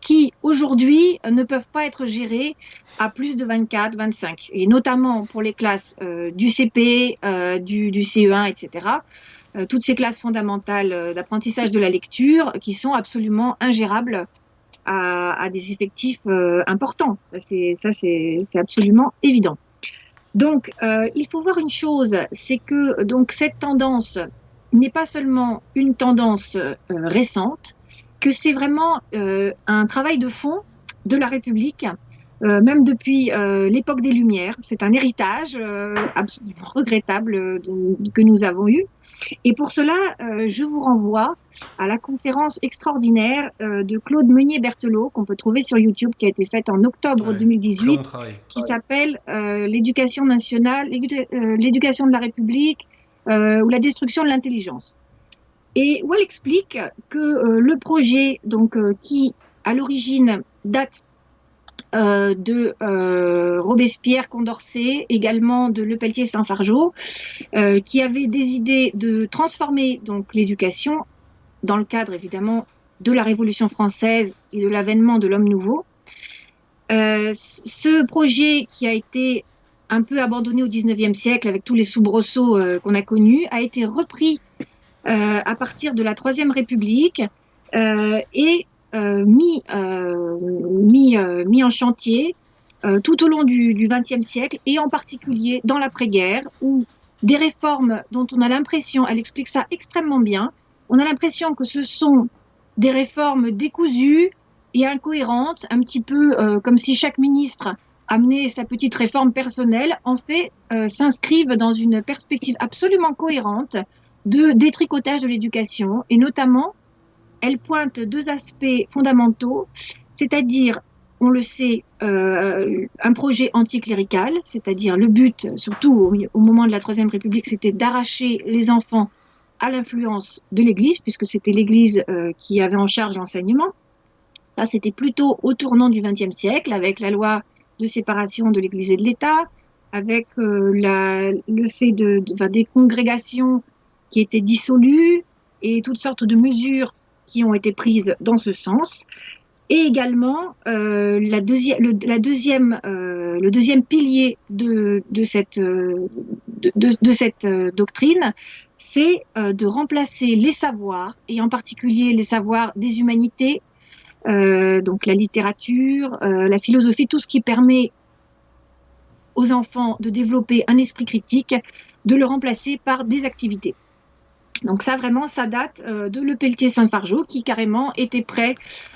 qui aujourd'hui ne peuvent pas être gérés à plus de 24, 25, et notamment pour les classes euh, du CP, euh, du, du CE1, etc. Euh, toutes ces classes fondamentales euh, d'apprentissage de la lecture qui sont absolument ingérables à, des effectifs euh, importants. Ça, C'est absolument évident. Donc, il faut voir une chose, c'est que donc cette tendance n'est pas seulement une tendance récente, que c'est vraiment un travail de fond de la République, même depuis euh, l'époque des Lumières. C'est un héritage euh, absolument regrettable euh, de- que nous avons eu. Et pour cela, euh, je vous renvoie à la conférence extraordinaire euh, de Claude Meunier-Berthelot, qu'on peut trouver sur YouTube, qui a été faite en octobre Ouais, 2018 Très bon travail. qui s'appelle euh, l'éducation nationale, l'édu- euh, l'éducation de la République euh, ou la destruction de l'intelligence. Et où elle explique que euh, le projet, donc euh, qui à l'origine date euh, de euh, Robespierre, Condorcet, également de Lepelletier, Saint-Fargeau, euh, qui avait des idées de transformer donc l'éducation dans le cadre évidemment de la Révolution française et de l'avènement de l'homme nouveau. Ce projet qui a été un peu abandonné au 19e siècle avec tous les soubresauts qu'on a connus a été repris à partir de la Troisième République et mis, euh, mis, euh, mis en chantier euh, tout au long du, 20e siècle et en particulier dans l'après-guerre où des réformes dont on a l'impression, elle explique ça extrêmement bien, on a l'impression que ce sont des réformes décousues et incohérentes, un petit peu euh, comme si chaque ministre amenait sa petite réforme personnelle, en fait, euh, s'inscrivent dans une perspective absolument cohérente de détricotage de l'éducation et notamment, elle pointe deux aspects fondamentaux, c'est-à-dire, on le sait, euh, un projet anticlérical, c'est-à-dire le but, surtout au, moment de la Troisième République, c'était d'arracher les enfants à l'influence de l'Église, puisque c'était l'Église euh, qui avait en charge l'enseignement. Ça, c'était plutôt au tournant du XXe siècle, avec la loi de séparation de l'Église et de l'État, avec euh, la, le fait de, de, des congrégations qui étaient dissolues et toutes sortes de mesures qui ont été prises dans ce sens. Et également euh, la, le, deuxième, euh, le deuxième pilier de, de cette, euh, de, cette doctrine, c'est de remplacer les savoirs, et en particulier les savoirs des humanités, donc la littérature, la philosophie, tout ce qui permet aux enfants de développer un esprit critique, de le remplacer par des activités. Donc ça vraiment, ça date euh, de Le Pelletier Saint-Fargeau qui carrément était prêt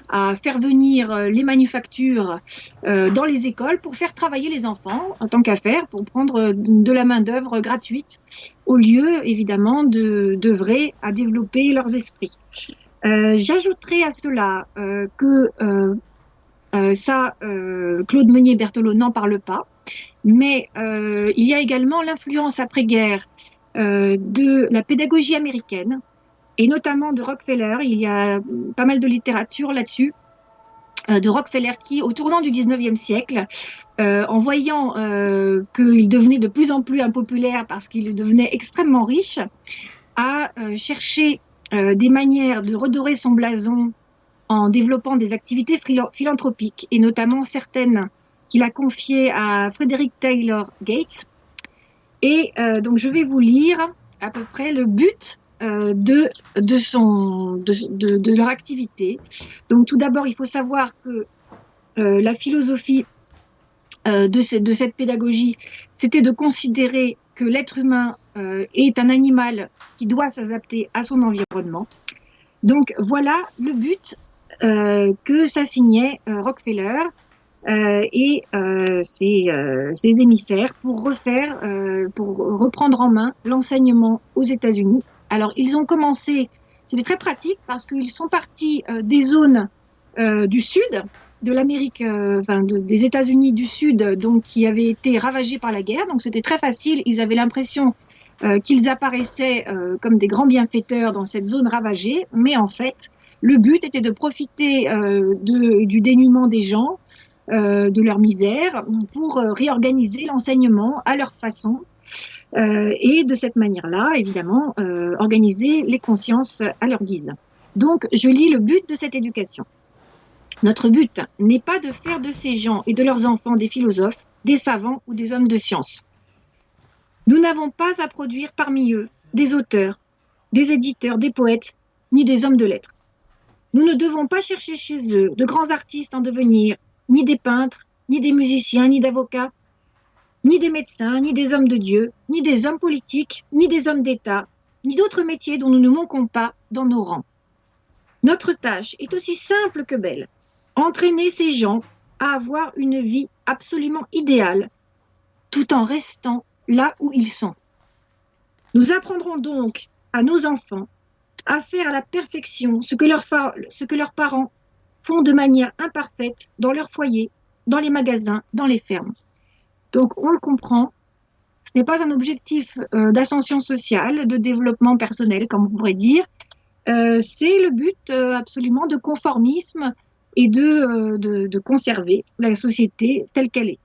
à faire venir euh, les manufactures euh, dans les écoles pour faire travailler les enfants en tant qu'affaire, pour prendre euh, de la main d'œuvre gratuite au lieu évidemment de d'œuvrer à développer leurs esprits. Euh, J'ajouterai à cela que ça, Claude Meunier-Berthelot n'en parle pas, mais il y a également l'influence après-guerre de la pédagogie américaine et notamment de Rockefeller. Il y a pas mal de littérature là-dessus euh, de Rockefeller qui, au tournant du 19e siècle, euh, en voyant euh, qu'il devenait de plus en plus impopulaire parce qu'il devenait extrêmement riche, a euh, cherché euh, des manières de redorer son blason en développant des activités philanthropiques et notamment certaines qu'il a confiées à Frederick Taylor Gates. Et euh, donc je vais vous lire à peu près le but euh, de, de, son, de, de, de, leur activité. Donc tout d'abord, il faut savoir que euh, la philosophie euh, de, ce, de cette pédagogie, c'était de considérer que l'être humain euh, est un animal qui doit s'adapter à son environnement. Donc voilà le but euh, que s'assignait Rockefeller euh, et euh, ses, euh, ses, émissaires pour refaire, euh, pour reprendre en main l'enseignement aux États-Unis. Alors ils ont commencé C'était très pratique parce qu'ils sont partis des zones du sud, de l'Amérique, enfin des États-Unis du Sud, donc qui avaient été ravagés par la guerre. Donc c'était très facile. Ils avaient l'impression qu'ils apparaissaient comme des grands bienfaiteurs dans cette zone ravagée, mais en fait, le but était de profiter de, du dénuement des gens, de leur misère, pour réorganiser l'enseignement à leur façon euh, et de cette manière-là, évidemment, euh, organiser les consciences à leur guise. Donc, je lis le but de cette éducation. Notre but n'est pas de faire de ces gens et de leurs enfants des philosophes, des savants ou des hommes de science. Nous n'avons pas à produire parmi eux des auteurs, des éditeurs, des poètes, ni des hommes de lettres. Nous ne devons pas chercher chez eux de grands artistes en devenir, ni des peintres, ni des musiciens, ni d'avocats, ni des médecins, ni des hommes de Dieu, ni des hommes politiques, ni des hommes d'État, ni d'autres métiers dont nous ne manquons pas dans nos rangs. Notre tâche est aussi simple que belle. Entraîner ces gens à avoir une vie absolument idéale, tout en restant là où ils sont. Nous apprendrons donc à nos enfants à faire à la perfection ce que, leurs parents font de manière imparfaite dans leur foyer, dans les magasins, dans les fermes. Donc on le comprend. Ce n'est pas un objectif euh, d'ascension sociale, de développement personnel, comme on pourrait dire. Euh, c'est le but euh, absolument de conformisme et de, de, conserver la société telle qu'elle est.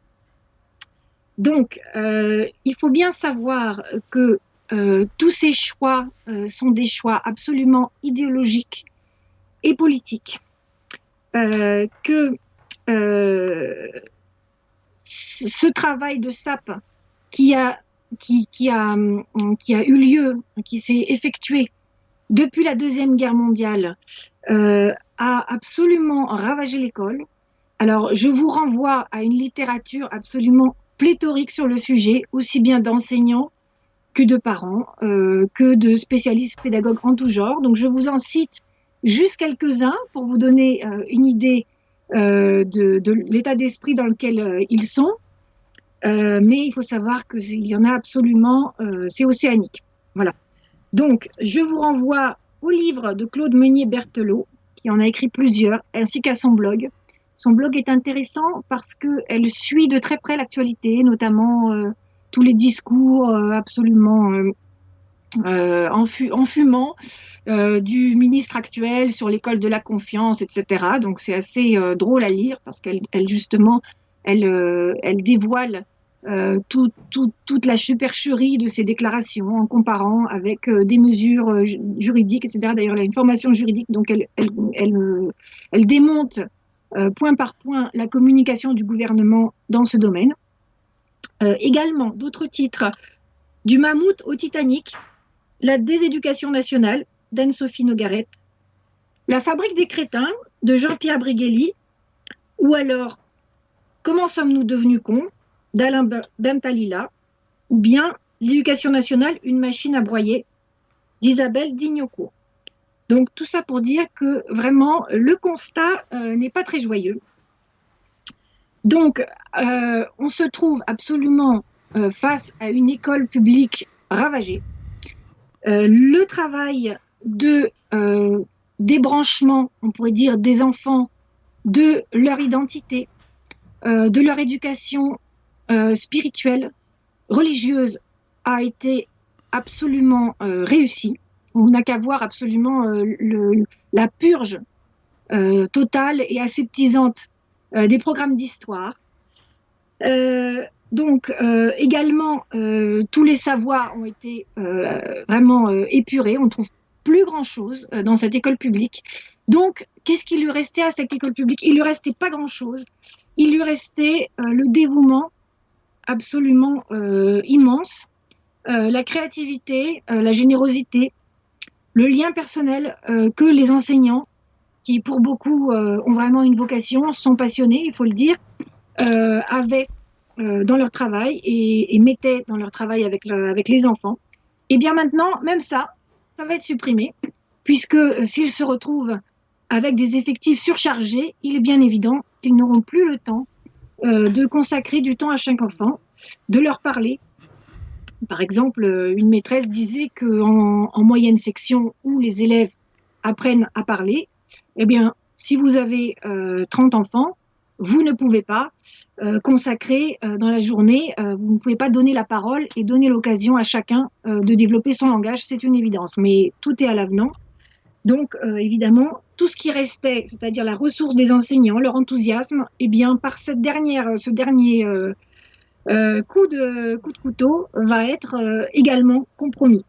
Donc, il faut bien savoir que tous ces choix sont des choix absolument idéologiques et politiques. Que ce travail de SAP qui a, qui, a, qui a eu lieu, qui s'est effectué depuis la Deuxième Guerre mondiale, euh, a absolument ravagé l'école. Alors, je vous renvoie à une littérature absolument pléthorique sur le sujet, aussi bien d'enseignants que de parents, euh, que de spécialistes pédagogues en tout genre. Donc, je vous en cite juste quelques-uns pour vous donner euh, une idée euh, de, l'état d'esprit dans lequel euh, ils sont. Mais il faut savoir qu'il y en a absolument, c'est océanique. Voilà. Donc, je vous renvoie au livre de Claude Meunier-Berthelot, qui en a écrit plusieurs, ainsi qu'à son blog. Son blog est intéressant parce qu'elle suit de très près l'actualité, notamment tous les discours absolument euh, enfumant euh, du ministre actuel sur l'école de la confiance, etc. Donc c'est assez euh, drôle à lire parce qu'elle elle, justement elle, dévoile tout, tout, toute la supercherie de ses déclarations en comparant avec des mesures juridiques, etc. D'ailleurs, elle a une formation juridique, donc elle démonte point par point la communication du gouvernement dans ce domaine. également, d'autres titres du mammouth au Titanic, la déséducation nationale d'Anne-Sophie Nogaret, La fabrique des crétins de Jean-Pierre Brighelli, ou alors Comment sommes-nous devenus cons d'Alain Bentalila, ou bien L'éducation nationale, une machine à broyer d'Isabelle Dignocourt. Donc tout ça pour dire que vraiment le constat euh, n'est pas très joyeux. Donc euh, on se trouve absolument euh, face à une école publique ravagée, le travail de euh, débranchement, on pourrait dire, des enfants de leur identité, euh, de leur éducation spirituelle, religieuse, a été absolument réussi. On n'a qu'à voir absolument la purge totale et aseptisante des programmes d'histoire. Donc euh, également, euh, tous les savoirs ont été euh, vraiment épurés. On trouve plus grand-chose dans cette école publique. Donc, qu'est-ce qui lui restait à cette école publique? Il lui restait pas grand-chose. Il lui restait le dévouement absolument immense, la créativité, la générosité, le lien personnel que les enseignants, qui pour beaucoup ont vraiment une vocation, sont passionnés, il faut le dire, avaient euh, dans leur travail et, et, mettaient dans leur travail avec, avec les enfants. Eh bien maintenant, même ça, ça va être supprimé, puisque euh, s'ils se retrouvent avec des effectifs surchargés, il est bien évident qu'ils n'auront plus le temps euh, de consacrer du temps à chaque enfant, de leur parler. Par exemple, euh, une maîtresse disait qu'en en moyenne section où les élèves apprennent à parler. Eh bien, si vous avez 30 enfants, vous ne pouvez pas consacrer dans la journée, vous ne pouvez pas donner la parole et donner l'occasion à chacun de développer son langage, c'est une évidence. Mais tout est à l'avenant. Donc, évidemment, tout ce qui restait, c'est-à-dire la ressource des enseignants, leur enthousiasme, eh bien, par cette dernière, ce dernier euh, euh, coup, de, coup de couteau, va être euh, également compromis.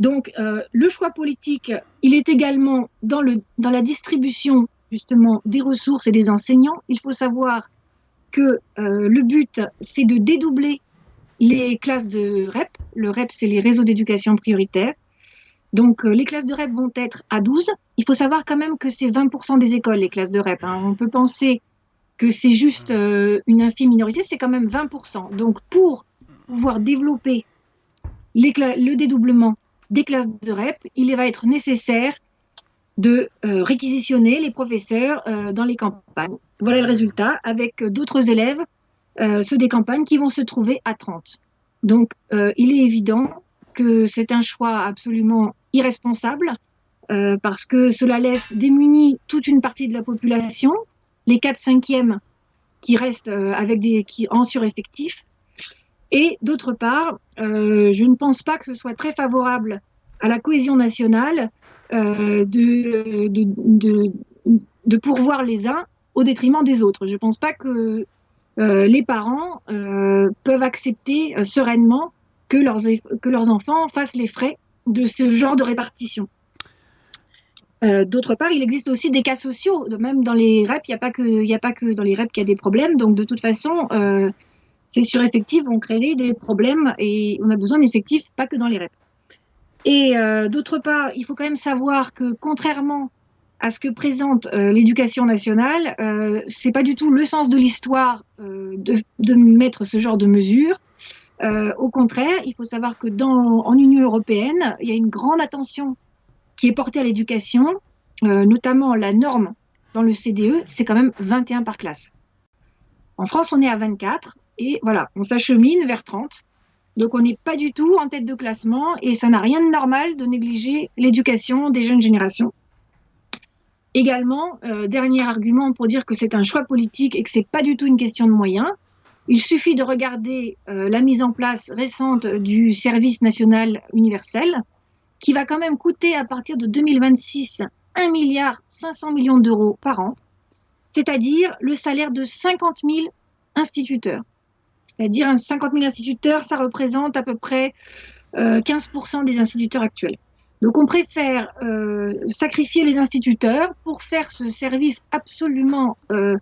Donc, le choix politique, il est également dans, le, dans la distribution justement des ressources et des enseignants. Il faut savoir que le but, c'est de dédoubler les classes de REP. Le REP, c'est les réseaux d'éducation prioritaire. Donc, les classes de REP vont être à 12 il faut savoir quand même que c'est 20% des écoles, les classes de REP. Hein. On peut penser que c'est juste euh, une infime minorité, c'est quand même 20%. Donc pour pouvoir développer le dédoublement des classes de REP, il va être nécessaire de euh, réquisitionner les professeurs euh, dans les campagnes. Voilà le résultat, avec d'autres élèves, ceux des campagnes, qui vont se trouver à 30. Donc il est évident que c'est un choix absolument irresponsable euh, parce que cela laisse démunis toute une partie de la population, les 4 cinquièmes qui restent euh, avec des qui en sureffectif. Et d'autre part, euh, je ne pense pas que ce soit très favorable à la cohésion nationale euh, de, de, pourvoir les uns au détriment des autres. Je ne pense pas que euh, les parents peuvent accepter sereinement que leurs, enfants fassent les frais de ce genre de répartition. Euh, d'autre part, il existe aussi des cas sociaux. Même dans les REP, il n'y a, pas que, dans les REP qu'il y a des problèmes. Donc, de toute façon, euh, ces sureffectifs vont créer des problèmes et on a besoin d'effectifs, pas que dans les REP. Et euh, d'autre part, il faut quand même savoir que contrairement à ce que présente euh, l'éducation nationale, euh, c'est pas du tout le sens de l'histoire euh, de, de, mettre ce genre de mesures. au contraire, il faut savoir que dans en Union européenne, il y a une grande attention qui est porté à l'éducation, euh, notamment la norme dans le CDE, c'est quand même 21 par classe. En France, on est à 24 et voilà, on s'achemine vers 30. Donc on n'est pas du tout en tête de classement et ça n'a rien de normal de négliger l'éducation des jeunes générations. Également, euh, dernier argument pour dire que c'est un choix politique et que c'est pas du tout une question de moyens. Il suffit de regarder euh, la mise en place récente du service national universel, qui va quand même coûter à partir de 2026 1 milliard 500 millions d'euros par an, c'est-à-dire le salaire de 50 000 instituteurs. C'est-à-dire 50 000 instituteurs, ça représente à peu près euh, 15% des instituteurs actuels. Donc on préfère euh, sacrifier les instituteurs pour faire ce service absolument euh,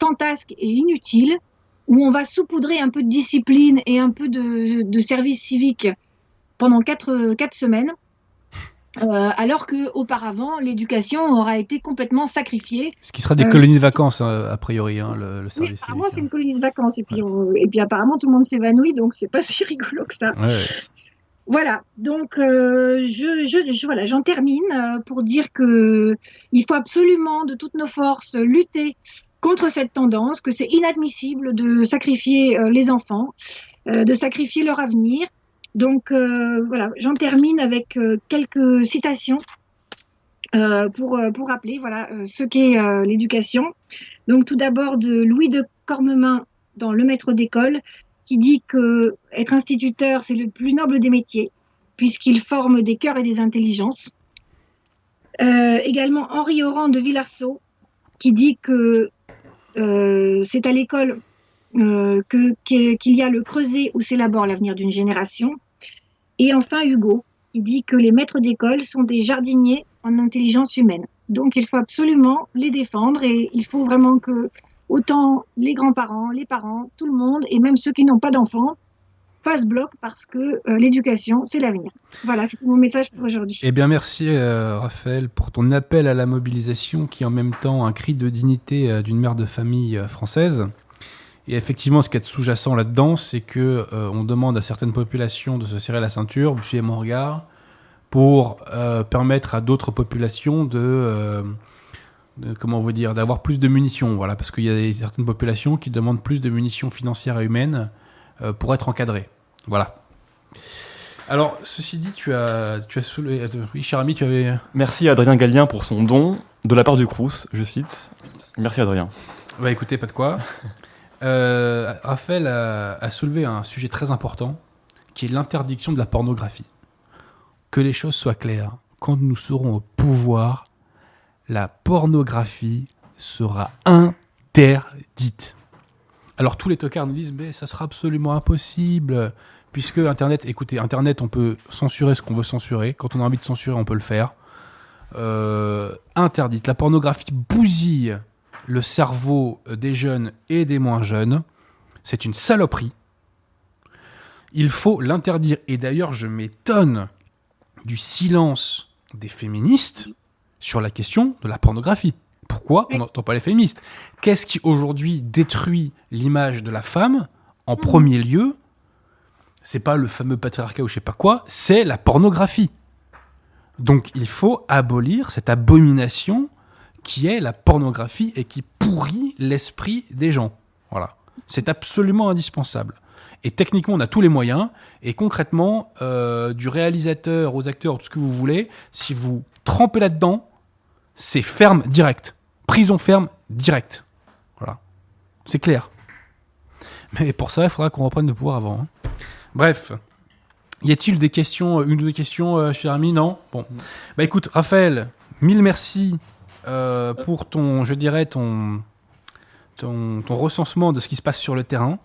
fantasque et inutile, où on va saupoudrer un peu de discipline et un peu de, de service civique pendant quatre, quatre semaines euh, alors que auparavant l'éducation aura été complètement sacrifiée. Ce qui sera des euh, colonies de vacances euh, a priori, hein, le, le, service. Oui, apparemment c'est une colonie de vacances et puis et puis apparemment tout le monde s'évanouit donc c'est pas si rigolo que ça. Ouais. Voilà, donc euh, je, je, je, voilà, j'en termine pour dire que il faut absolument de toutes nos forces lutter contre cette tendance, que c'est inadmissible de sacrifier les enfants, de sacrifier leur avenir, donc euh, voilà, j'en termine avec euh, quelques citations euh, pour, pour rappeler voilà, ce qu'est l'éducation. Donc tout d'abord de Louis de Cormemain dans Le Maître d'école, qui dit que être instituteur, c'est le plus noble des métiers, puisqu'il forme des cœurs et des intelligences. Également Henri Oran de Villarceau, qui dit que c'est à l'école euh, qu'il y a le creuset où s'élabore l'avenir d'une génération. Et enfin, Hugo, il dit que les maîtres d'école sont des jardiniers en intelligence humaine. Donc, il faut absolument les défendre et il faut vraiment que autant les grands-parents, les parents, tout le monde, et même ceux qui n'ont pas d'enfants, fassent bloc parce que euh, l'éducation, c'est l'avenir. Voilà, c'est mon message pour aujourd'hui. Eh bien, merci euh, Raphaël pour ton appel à la mobilisation qui est en même temps un cri de dignité d'une mère de famille française. Et effectivement, ce qui est sous-jacent là-dedans, c'est que euh, on demande à certaines populations de se serrer la ceinture, vous suivez mon regard, pour euh, permettre à d'autres populations de, euh, de, comment vous dire, d'avoir plus de munitions. Voilà, parce qu'il y a des, certaines populations qui demandent plus de munitions financières et humaines pour être encadrées. Voilà. Alors, ceci dit, tu as, tu as soulevé. Oui, cher ami, tu avais. Merci à Adrien Gallien pour son don de la part du Crous, je cite. Merci Adrien. Bah écoutez, pas de quoi. Euh, Raphaël a, a soulevé un sujet très important qui est l'interdiction de la pornographie. Que les choses soient claires. Quand nous serons au pouvoir, la pornographie sera interdite. Alors tous les tocards nous disent mais ça sera absolument impossible puisque Internet, écoutez, Internet on peut censurer ce qu'on veut censurer. Quand on a envie de censurer, on peut le faire. Euh, interdite. La pornographie bousille le cerveau des jeunes et des moins jeunes. C'est une saloperie. Il faut l'interdire. Et d'ailleurs, je m'étonne du silence des féministes sur la question de la pornographie. Pourquoi on n'entend pas les féministes? Qu'est-ce qui aujourd'hui détruit l'image de la femme En premier lieu, c'est pas le fameux patriarcat ou je sais pas quoi, c'est la pornographie. Donc il faut abolir cette abomination qui est la pornographie et qui pourrit l'esprit des gens. Voilà. C'est absolument indispensable. Et techniquement, on a tous les moyens. Et concrètement, euh, du réalisateur aux acteurs, tout ce que vous voulez, si vous trempez là-dedans, c'est ferme direct. Prison ferme direct. Voilà. C'est clair. Mais pour ça, il faudra qu'on reprenne le pouvoir avant. hein. Bref. Y a-t-il des questions, une ou deux questions, euh, cher ami? Non? Bon. Bah écoute, Raphaël, mille merci euh, pour ton, je dirais, ton, ton, ton recensement de ce qui se passe sur le terrain.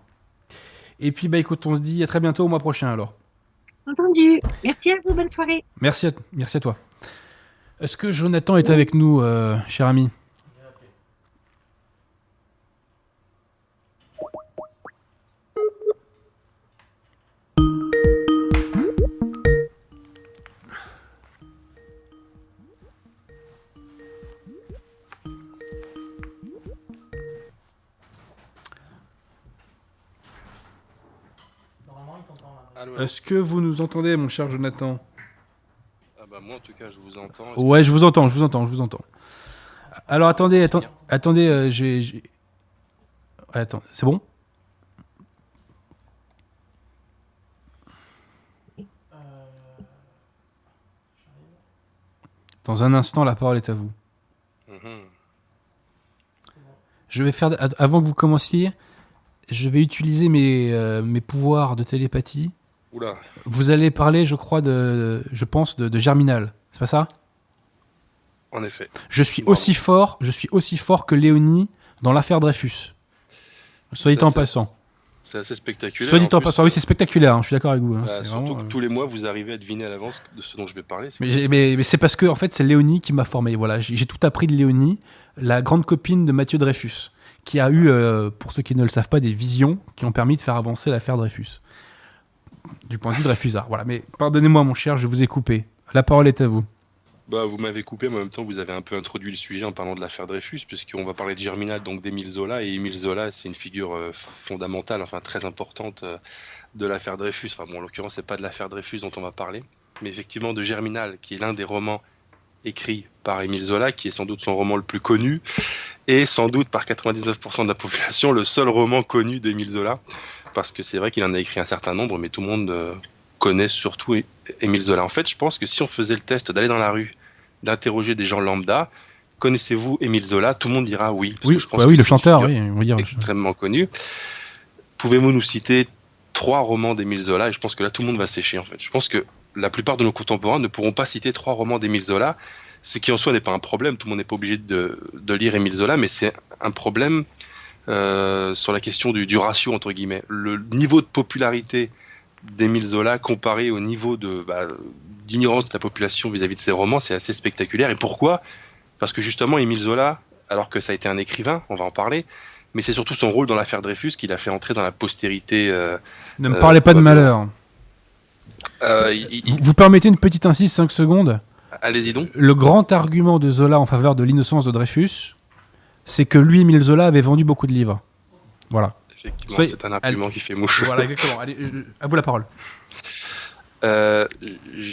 Et puis, bah écoute, on se dit à très bientôt au mois prochain alors. Entendu. Merci à vous. Bonne soirée. Merci à, merci à toi. Est-ce que Jonathan est avec nous, euh, cher ami? Est-ce que vous nous entendez, mon cher Jonathan? Ah bah moi en tout cas je vous entends. Ouais, je vous entends, je vous entends, je vous entends. Alors attendez, attendez, attendez, euh, j'ai, attends, c'est bon? Dans un instant, la parole est à vous. Mhm. Je vais faire, avant que vous commenciez, je vais utiliser mes, euh, mes pouvoirs de télépathie. Oula, Vous allez parler, je crois, de, je pense, de, de Germinal. C'est pas ça? En effet. Je suis Bravo. aussi fort, je suis aussi fort que Léonie dans l'affaire Dreyfus. Soit dit en passant. C'est assez spectaculaire. Soit dit en passant. Oui, c'est spectaculaire. hein, je suis d'accord avec vous. hein, bah, surtout vraiment, que euh, tous les mois vous arrivez à deviner à l'avance de ce dont je vais parler. Mais, c'est parce que en fait, c'est Léonie qui m'a formé. Voilà, j'ai j'ai tout appris de Léonie, la grande copine de Mathieu Dreyfus, qui a eu, euh, pour ceux qui ne le savent pas, des visions qui ont permis de faire avancer l'affaire Dreyfus. Du point de vue Dreyfusard. Voilà. Mais pardonnez-moi, mon cher, je vous ai coupé. La parole est à vous. Bah, vous m'avez coupé, mais en même temps, vous avez un peu introduit le sujet en parlant de l'affaire Dreyfus, puisqu'on va parler de Germinal, donc d'Émile Zola. Et Émile Zola, c'est une figure euh, fondamentale, enfin très importante euh, de l'affaire Dreyfus. Enfin, bon, en l'occurrence, c'est pas de l'affaire Dreyfus dont on va parler, mais effectivement de Germinal, qui est l'un des romans écrits par Émile Zola, qui est sans doute son roman le plus connu, et sans doute par 99% de la population, le seul roman connu d'Émile Zola, parce que c'est vrai qu'il en a écrit un certain nombre, mais tout le monde euh, connaît surtout Émile Zola. En fait, je pense que si on faisait le test d'aller dans la rue, d'interroger des gens lambda, connaissez-vous Émile Zola Tout le monde dira oui. parce Oui, que je pense bah que le chanteur. Oui, on dire. extrêmement connu. Pouvez-vous nous citer trois romans d'Émile Zola? Et je pense que là, tout le monde va sécher, en fait. Je pense que la plupart de nos contemporains ne pourront pas citer trois romans d'Émile Zola, ce qui en soi n'est pas un problème. Tout le monde n'est pas obligé de, de lire Émile Zola, mais c'est un problème euh, sur la question du, du ratio, entre guillemets. Le niveau de popularité d'Émile Zola comparé au niveau de bah, d'ignorance de la population vis-à-vis de ses romans, c'est assez spectaculaire. Et pourquoi? Parce que justement, Émile Zola, alors que ça a été un écrivain, on va en parler, mais c'est surtout son rôle dans l'affaire Dreyfus qui l'a fait entrer dans la postérité. euh, Ne me Euh, parlez pas de malheur. euh, il- il- Vous, vous permettez une petite insiste 5 secondes? Allez-y donc. Le grand argument de Zola en faveur de l'innocence de Dreyfus, c'est que lui, Émile Zola, avait vendu beaucoup de livres. Voilà. Effectivement, c'est un argument qui fait mouche. Voilà, exactement. Allez, euh, à vous la parole. Euh,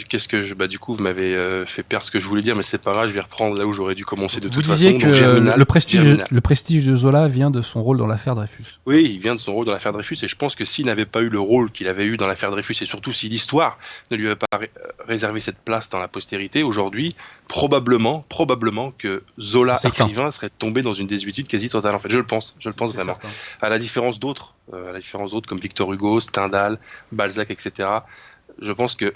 Qu'est-ce que je, bah du coup vous m'avez euh, fait perdre ce que je voulais dire, mais c'est pas grave, je vais reprendre là où j'aurais dû commencer de Vous toute disiez façon. que Donc, Germinal- le, prestige, Germinal. le prestige de Zola vient de son rôle dans l'affaire Dreyfus. Oui, il vient de son rôle dans l'affaire Dreyfus, et je pense que s'il n'avait pas eu le rôle qu'il avait eu dans l'affaire Dreyfus, et surtout si l'histoire ne lui avait pas ré- euh, réservé cette place dans la postérité, aujourd'hui, probablement, probablement que Zola, écrivain, serait tombé dans une désuétude quasi totale. En fait, je le pense, je le pense vraiment. certain. À la différence d'autres, euh, à la différence d'autres comme Victor Hugo, Stendhal, Balzac, etc. Je pense que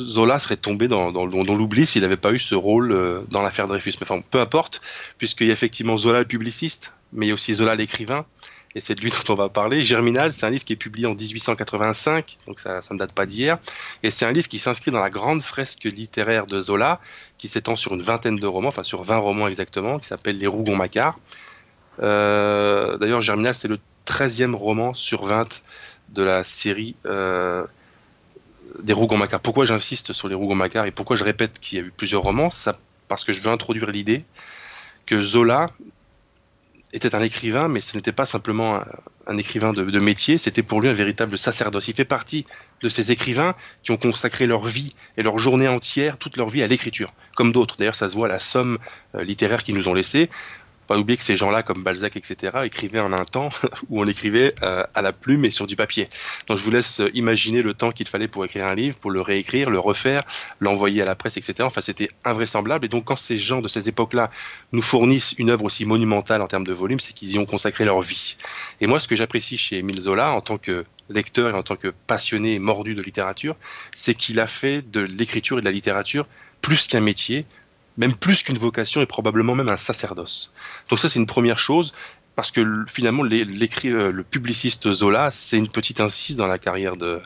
Zola serait tombé dans, l'oubli s'il n'avait pas eu ce rôle euh, dans l'affaire Dreyfus. Mais enfin, peu importe, puisqu'il y a effectivement Zola le publiciste, mais il y a aussi Zola l'écrivain, et c'est de lui dont on va parler. Germinal, c'est un livre qui est publié en 1885, donc ça, ça ne date pas d'hier, et c'est un livre qui s'inscrit dans la grande fresque littéraire de Zola, qui s'étend sur une vingtaine de romans, enfin sur 20 romans exactement, qui s'appelle Les Rougon-Macquart. Euh, D'ailleurs, Germinal, c'est le 13e roman sur 20 de la série euh, des Rougon-Macquart. Pourquoi j'insiste sur les Rougon-Macquart et pourquoi je répète qu'il y a eu plusieurs romans? Ça, Parce que je veux introduire l'idée que Zola était un écrivain, mais ce n'était pas simplement un, écrivain de, de métier, c'était pour lui un véritable sacerdoce. Il fait partie de ces écrivains qui ont consacré leur vie et leur journée entière, toute leur vie à l'écriture, comme d'autres. D'ailleurs, ça se voit à la somme euh, littéraire qu'ils nous ont laissée. Pas oublier que ces gens-là, comme Balzac, etc., écrivaient en un temps où on écrivait euh, à la plume et sur du papier. Donc je vous laisse euh, imaginer le temps qu'il fallait pour écrire un livre, pour le réécrire, le refaire, l'envoyer à la presse, etc. Enfin, c'était invraisemblable. Et donc quand ces gens de ces époques-là nous fournissent une œuvre aussi monumentale en termes de volume, c'est qu'ils y ont consacré leur vie. Et moi, ce que j'apprécie chez Émile Zola, en tant que lecteur et en tant que passionné et mordu de littérature, c'est qu'il a fait de l'écriture et de la littérature plus qu'un métier, même plus qu'une vocation et probablement même un sacerdoce. Donc ça, c'est une première chose, parce que finalement, les- euh, le publiciste Zola, c'est une petite incise dans la carrière de,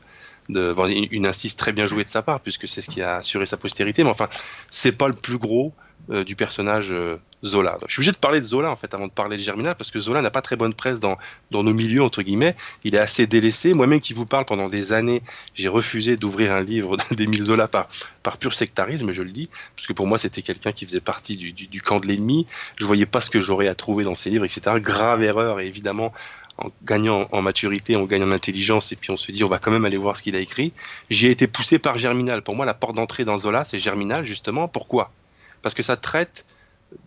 de une incise très bien jouée de sa part, puisque c'est ce qui a assuré sa postérité, mais enfin, c'est pas le plus gros euh, du personnage euh, Zola. Je suis obligé de parler de Zola en fait avant de parler de Germinal parce que Zola n'a pas très bonne presse dans nos milieux entre guillemets. Il est assez délaissé. Moi-même qui vous parle pendant des années, j'ai refusé d'ouvrir un livre d'Émile Zola par par pur sectarisme, je le dis, parce que pour moi c'était quelqu'un qui faisait partie du, camp de l'ennemi. Je voyais pas ce que j'aurais à trouver dans ses livres, etc. Grave erreur et évidemment en gagnant en maturité, on gagne en intelligence et puis on se dit on va quand même aller voir ce qu'il a écrit. J'ai été poussé par Germinal. Pour moi, la porte d'entrée dans Zola, c'est Germinal justement. Pourquoi? Parce que ça traite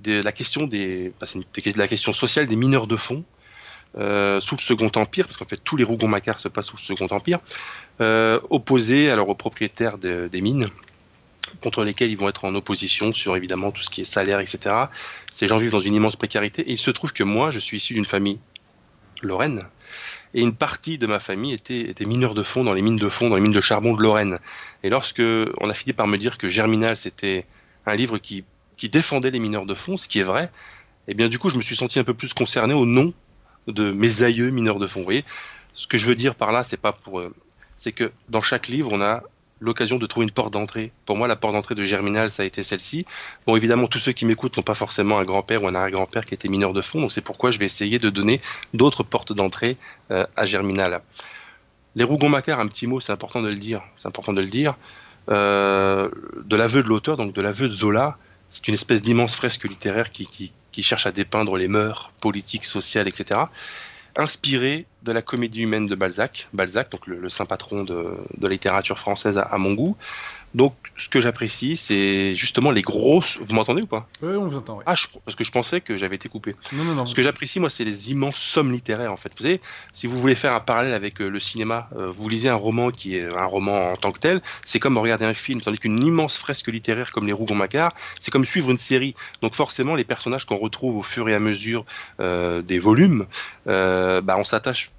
de la question des, bah, la question sociale des mineurs de fonds euh, sous le Second Empire, parce qu'en fait tous les Rougon-Macquart se passent sous le Second Empire, euh, opposés alors aux propriétaires de- des mines contre lesquels ils vont être en opposition sur évidemment tout ce qui est salaire, etc. Ces gens vivent dans une immense précarité et il se trouve que moi, je suis issu d'une famille lorraine et une partie de ma famille était, était mineur de fonds dans les mines de fonds, dans les mines de charbon de Lorraine. Et lorsque on a fini par me dire que Germinal c'était un livre qui, défendait les mineurs de fonds, ce qui est vrai, et bien du coup je me suis senti un peu plus concerné au nom de mes aïeux mineurs de fonds. Vous voyez, ce que je veux dire par là, c'est pas pour, euh, c'est que dans chaque livre on a l'occasion de trouver une porte d'entrée. Pour moi, la porte d'entrée de Germinal, ça a été celle-ci. Bon, évidemment, tous ceux qui m'écoutent n'ont pas forcément un grand-père ou un arrière-grand-père qui était mineur de fonds, donc c'est pourquoi je vais essayer de donner d'autres portes d'entrée euh, à Germinal. Les Rougon-Macquart, un petit mot, c'est important de le dire. C'est important de le dire. Euh, de l'aveu de l'auteur, donc de l'aveu de Zola, c'est une espèce d'immense fresque littéraire qui, qui, qui cherche à dépeindre les mœurs politiques, sociales, etc. Inspiré de la comédie humaine de Balzac, Balzac, donc le, le saint patron de, de la littérature française à, à mon goût. Donc, ce que j'apprécie, c'est justement les grosses. Vous m'entendez ou pas? Oui, on vous entend. oui. Ah, je- parce que je pensais que j'avais été coupé. non, non, non. Ce que j'apprécie, moi, c'est les immenses sommes littéraires, en fait. Vous savez, si vous voulez faire un parallèle avec euh, le cinéma, euh, vous lisez un roman qui est un roman en tant que tel, c'est comme regarder un film, tandis qu'une immense fresque littéraire comme les Rougon-Macquart, c'est comme suivre une série. Donc forcément, les personnages qu'on retrouve au fur et à mesure euh, des volumes, bah, on s'attache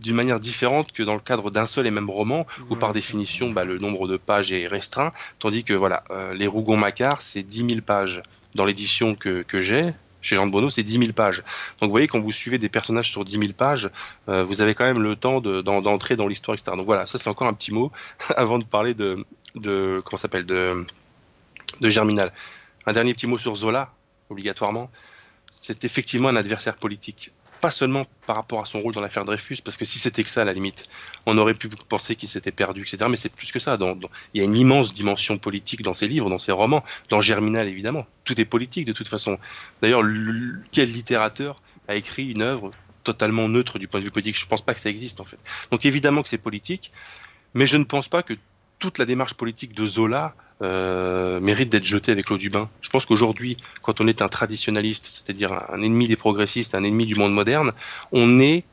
d'une manière différente que dans le cadre d'un seul et même roman, où par définition, bah, le nombre de pages est restreint, tandis que voilà, euh, les Rougon-Macquart, c'est 10 000 pages. Dans l'édition que, que j'ai, chez Jean de Bonneau, c'est 10 000 pages. Donc vous voyez, quand vous suivez des personnages sur 10 000 pages, euh, vous avez quand même le temps de- d'en- d'entrer dans l'histoire, etc. Donc voilà, ça c'est encore un petit mot avant de parler de, de comment s'appelle, de, de Germinal. Un dernier petit mot sur Zola, obligatoirement. C'est effectivement un adversaire politique. Pas seulement par rapport à son rôle dans l'affaire Dreyfus, parce que si c'était que ça, à la limite, on aurait pu penser qu'il s'était perdu, etc. Mais c'est plus que ça. Il y a une immense dimension politique dans ses livres, dans ses romans, dans Germinal évidemment. Tout est politique de toute façon. D'ailleurs, quel littérateur a écrit une œuvre totalement neutre du point de vue politique? Je pense pas que ça existe en fait. Donc évidemment que c'est politique, mais je ne pense pas que toute la démarche politique de Zola euh, mérite d'être jetée avec l'eau du bain. Je pense qu'aujourd'hui, quand on est un traditionnaliste, c'est-à-dire un ennemi des progressistes, un ennemi du monde moderne, on est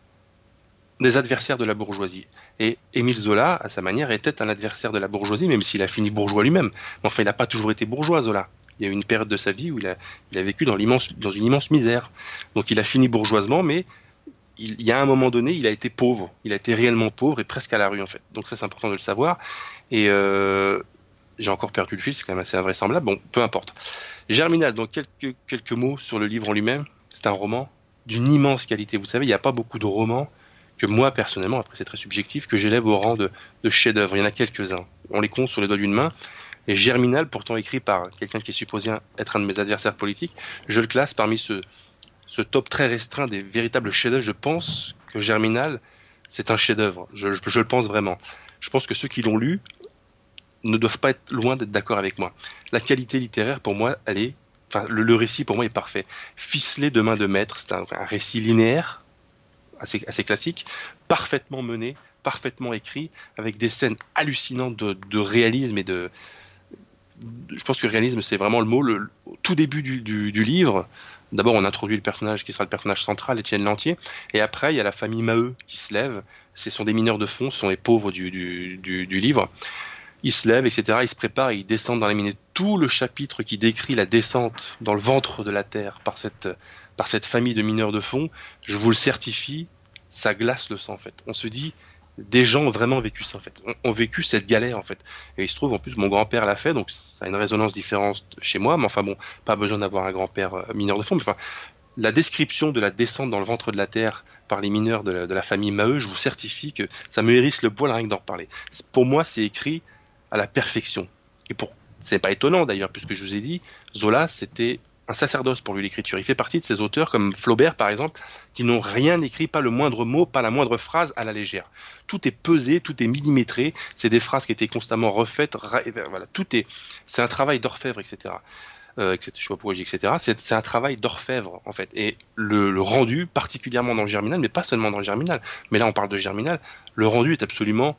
des adversaires de la bourgeoisie. Et Émile Zola, à sa manière, était un adversaire de la bourgeoisie, même s'il a fini bourgeois lui-même. Mais enfin, il n'a pas toujours été bourgeois, Zola. Il y a eu une période de sa vie où il a, il a vécu dans, dans une immense misère. Donc il a fini bourgeoisement, mais il, y a un moment donné, il a été pauvre. Il a été réellement pauvre et presque à la rue, en fait. Donc ça, c'est important de le savoir. Et euh, j'ai encore perdu le fil, c'est quand même assez invraisemblable. Bon, peu importe. Germinal, donc quelques, quelques mots sur le livre en lui-même. C'est un roman d'une immense qualité. Vous savez, il n'y a pas beaucoup de romans que moi, personnellement, après c'est très subjectif, que j'élève au rang de, de chef-d'œuvre. Il y en a quelques-uns. On les compte sur les doigts d'une main. Et Germinal, pourtant écrit par quelqu'un qui est supposé être un de mes adversaires politiques, je le classe parmi ce, ce top très restreint des véritables chefs-d'œuvre. Je pense que Germinal, c'est un chef-d'œuvre. Je, le pense vraiment. Je pense que ceux qui l'ont lu ne doivent pas être loin d'être d'accord avec moi. La qualité littéraire, pour moi, elle est, enfin, le, récit pour moi est parfait. Ficelé de main de maître, c'est un, récit linéaire, assez, classique, parfaitement mené, parfaitement écrit, avec des scènes hallucinantes de réalisme et de, je pense que réalisme, c'est vraiment le mot. Le, tout début du, livre, d'abord on introduit le personnage qui sera le personnage central, Étienne Lantier, et après il y a la famille Maheu qui se lève. Ce sont des mineurs de fond, ce sont les pauvres du, du, du livre. Ils se lèvent, etc. Ils se préparent, ils descendent dans les mines. Tout le chapitre qui décrit la descente dans le ventre de la terre par cette, par cette famille de mineurs de fond, je vous le certifie, ça glace le sang en fait. On se dit, des gens ont vraiment vécu ça en fait, ont, vécu cette galère en fait. Et il se trouve en plus mon grand-père l'a fait, donc ça a une résonance différente chez moi, mais enfin bon, pas besoin d'avoir un grand-père euh, mineur de fond. Mais enfin, la description de la descente dans le ventre de la terre par les mineurs de la, famille Maheu, je vous certifie que ça me hérisse le poil rien que d'en reparler. Pour moi, c'est écrit à la perfection. Et pour, c'est pas étonnant d'ailleurs, puisque je vous ai dit, Zola, c'était sacerdoce pour lui l'écriture. Il fait partie de ces auteurs comme Flaubert par exemple, qui n'ont rien écrit, pas le moindre mot, pas la moindre phrase à la légère. Tout est pesé, tout est millimétré. C'est des phrases qui étaient constamment refaites. Voilà, tout est. C'est un travail d'orfèvre, etc. Etc. Etc. C'est un travail d'orfèvre en fait. Et le, le, rendu, particulièrement dans le Germinal, mais pas seulement dans le Germinal. Mais là, on parle de Germinal. Le rendu est absolument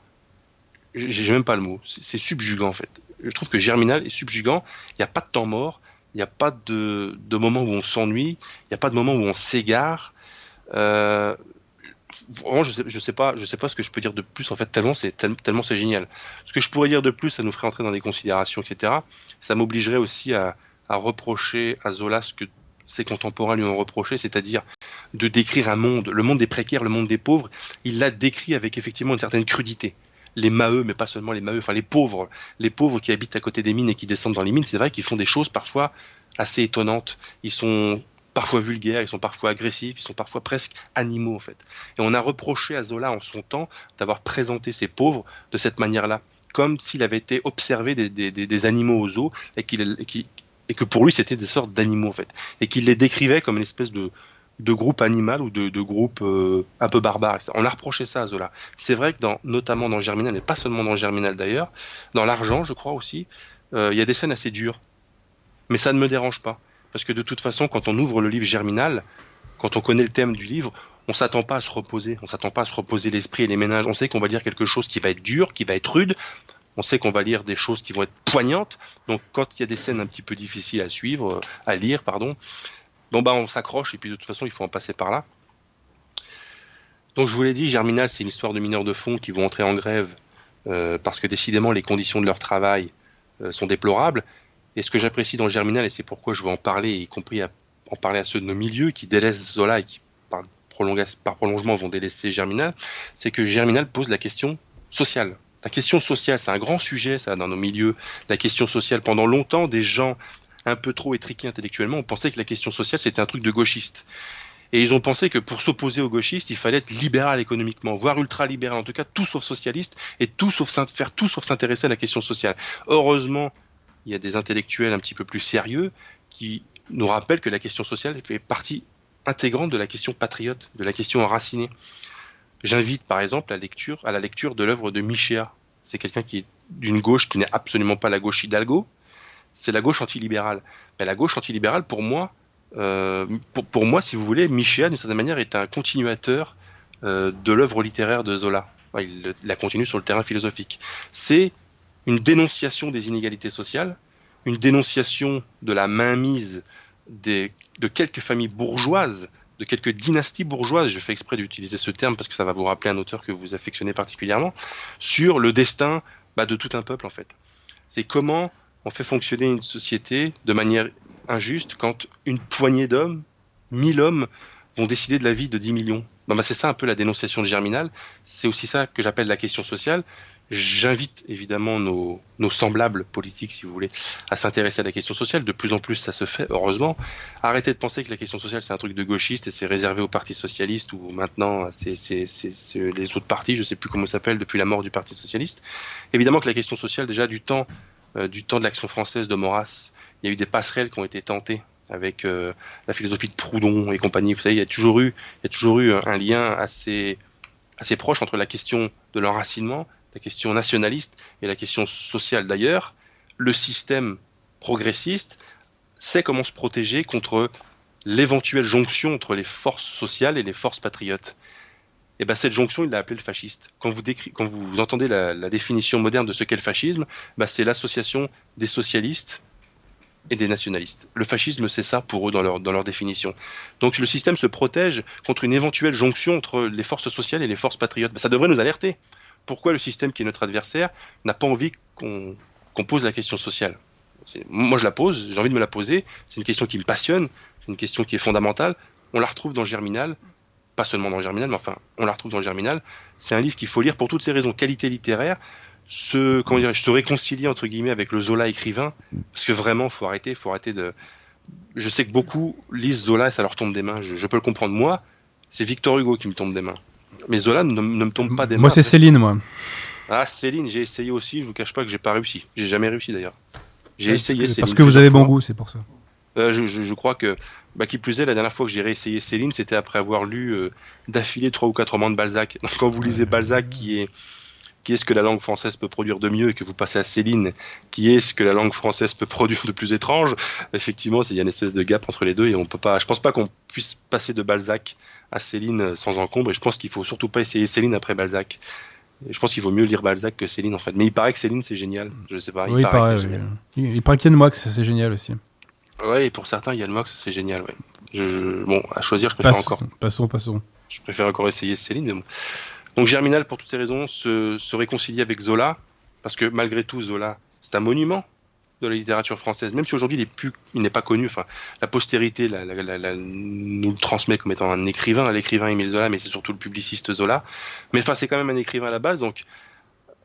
j'ai même pas le mot. C'est subjugant en fait. Je trouve que Germinal est subjugant. Il n'y a pas de temps mort. Il n'y a pas de, moment où on s'ennuie. Il n'y a pas de moment où on s'égare. Euh, vraiment, je je sais pas, je sais pas ce que je peux dire de plus en fait. Tellement c'est génial. Ce que je pourrais dire de plus, ça nous ferait entrer dans des considérations, etc. Ça m'obligerait aussi à reprocher à Zola ce que ses contemporains lui ont reproché, c'est-à-dire de décrire un monde, le monde des précaires, le monde des pauvres. Il l'a décrit avec effectivement une certaine crudité les maheux, mais pas seulement les maheux, enfin les pauvres, les pauvres qui habitent à côté des mines et qui descendent dans les mines, c'est vrai qu'ils font des choses parfois assez étonnantes. Ils sont parfois vulgaires, ils sont parfois agressifs, ils sont parfois presque animaux en fait. Et on a reproché à Zola en son temps d'avoir présenté ces pauvres de cette manière-là, comme s'il avait été observé des, des, des animaux aux eaux et, qu'il, et que pour lui c'était des sortes d'animaux en fait, et qu'il les décrivait comme une espèce de, de groupe animal ou de, de groupe euh, un peu barbare. On a reproché ça à Zola. C'est vrai que dans, notamment dans Germinal, mais pas seulement dans Germinal d'ailleurs, dans L'Argent, je crois aussi, euh, il y a des scènes assez dures. Mais ça ne me dérange pas. Parce que de toute façon, quand on ouvre le livre Germinal, quand on connaît le thème du livre, on s'attend pas à se reposer. On s'attend pas à se reposer l'esprit et les ménages. On sait qu'on va lire quelque chose qui va être dur, qui va être rude. On sait qu'on va lire des choses qui vont être poignantes. Donc quand il y a des scènes un petit peu difficiles à suivre, à lire, pardon, Bon bah on s'accroche et puis de toute façon il faut en passer par là. Donc je vous l'ai dit, Germinal c'est une histoire de mineurs de fond qui vont entrer en grève euh, parce que décidément les conditions de leur travail euh, sont déplorables. Et ce que j'apprécie dans Germinal, et c'est pourquoi je veux en parler, y compris en parler à ceux de nos milieux qui délaissent Zola et qui par, par prolongement vont délaisser Germinal, c'est que Germinal pose la question sociale. La question sociale, c'est un grand sujet, ça, dans nos milieux. La question sociale, pendant longtemps, des gens un peu trop étriqués intellectuellement, on pensait que la question sociale c'était un truc de gauchiste. Et ils ont pensé que pour s'opposer aux gauchistes, il fallait être libéral économiquement, voire ultra-libéral, en tout cas tout sauf socialiste, et tout sauf faire tout sauf s'intéresser à la question sociale. Heureusement, il y a des intellectuels un petit peu plus sérieux qui nous rappellent que la question sociale fait partie intégrante de la question patriote, de la question enracinée. J'invite par exemple lecture, à la lecture de l'œuvre de Michéa. C'est quelqu'un qui est d'une gauche qui n'est absolument pas la gauche Hidalgo, c'est la gauche antilibérale. Mais la gauche antilibérale, pour moi, euh, pour, moi, si vous voulez, Michéa, d'une certaine manière, est un continuateur euh, de l'œuvre littéraire de Zola. Il la continue sur le terrain philosophique. C'est une dénonciation des inégalités sociales, une dénonciation de la mainmise des, de quelques familles bourgeoises, de quelques dynasties bourgeoises, je fais exprès d'utiliser ce terme parce que ça va vous rappeler un auteur que vous affectionnez particulièrement, sur le destin bah, de tout un peuple en fait. C'est comment on fait fonctionner une société de manière injuste quand une poignée d'hommes, mille hommes, vont décider de la vie de 10 millions. Bah, bah, c'est ça un peu la dénonciation de Germinal. C'est aussi ça que j'appelle la question sociale. J'invite évidemment nos, nos, semblables politiques, si vous voulez, à s'intéresser à la question sociale. De plus en plus, ça se fait, heureusement. Arrêtez de penser que la question sociale, c'est un truc de gauchiste et c'est réservé au Parti Socialiste ou maintenant, c'est les autres partis, je ne sais plus comment ça s'appelle, depuis la mort du Parti Socialiste. Évidemment que la question sociale, déjà du temps, du temps de l'action française de Maurras, il y a eu des passerelles qui ont été tentées avec euh, la philosophie de Proudhon et compagnie. Vous savez, il y a toujours eu, il y a toujours eu un lien assez, assez proche entre la question de l'enracinement la question nationaliste et la question sociale d'ailleurs, le système progressiste sait comment se protéger contre l'éventuelle jonction entre les forces sociales et les forces patriotes. Et ben cette jonction, il l'a appelée le fasciste. Quand vous, quand vous entendez la, définition moderne de ce qu'est le fascisme, ben c'est l'association des socialistes et des nationalistes. Le fascisme, c'est ça pour eux dans leur, dans leur définition. Donc le système se protège contre une éventuelle jonction entre les forces sociales et les forces patriotes. Ben, ça devrait nous alerter pourquoi le système qui est notre adversaire n'a pas envie qu'on pose la question sociale? Moi, je la pose, j'ai envie de me la poser. C'est une question qui me passionne, c'est une question qui est fondamentale. On la retrouve dans Germinal, pas seulement dans le Germinal, mais enfin, on la retrouve dans le Germinal. C'est un livre qu'il faut lire pour toutes ces raisons qualité littéraire, se, comment dirais, se réconcilier entre guillemets avec le Zola écrivain, parce que vraiment, faut arrêter, faut arrêter de. Je sais que beaucoup lisent Zola et ça leur tombe des mains. je peux le comprendre. Moi, c'est Victor Hugo qui me tombe des mains. Mais Zola ne, me tombe pas des mains. Moi, c'est Céline, moi. Ah, Céline, j'ai essayé aussi. Je vous cache pas que j'ai pas réussi. J'ai jamais réussi d'ailleurs. J'ai essayé Céline. Parce que vous avez bon goût, c'est pour ça. Euh, je, je, crois que, bah, qui plus est, la dernière fois que j'ai réessayé Céline, c'était après avoir lu euh, d'affilée trois ou quatre romans de Balzac. Donc, quand vous lisez Balzac, qui est qui est ce que la langue française peut produire de mieux et que vous passez à Céline, qui est ce que la langue française peut produire de plus étrange, effectivement, il y a une espèce de gap entre les deux et on peut pas, je pense pas qu'on puisse passer de Balzac à Céline sans encombre et je pense qu'il faut surtout pas essayer Céline après Balzac. je pense qu'il vaut mieux lire Balzac que Céline en fait. Mais il paraît que Céline c'est génial. Je sais pas. Il paraît, paraît, il, paraît qu'il y a Moix, c'est génial aussi. Ouais, et pour certains, Yann Mox, c'est génial, ouais. Je, bon, à choisir, je préfère encore. Passons, passons. Je préfère encore essayer Céline, mais bon. Donc Germinal, pour toutes ces raisons, se, se réconcilie avec Zola, parce que malgré tout, Zola, c'est un monument de la littérature française, même si aujourd'hui il n'est plus, il n'est pas connu. Enfin, la postérité la, la, la, nous le transmet comme étant un écrivain, l'écrivain Émile Zola, mais c'est surtout le publiciste Zola. Mais enfin, c'est quand même un écrivain à la base, donc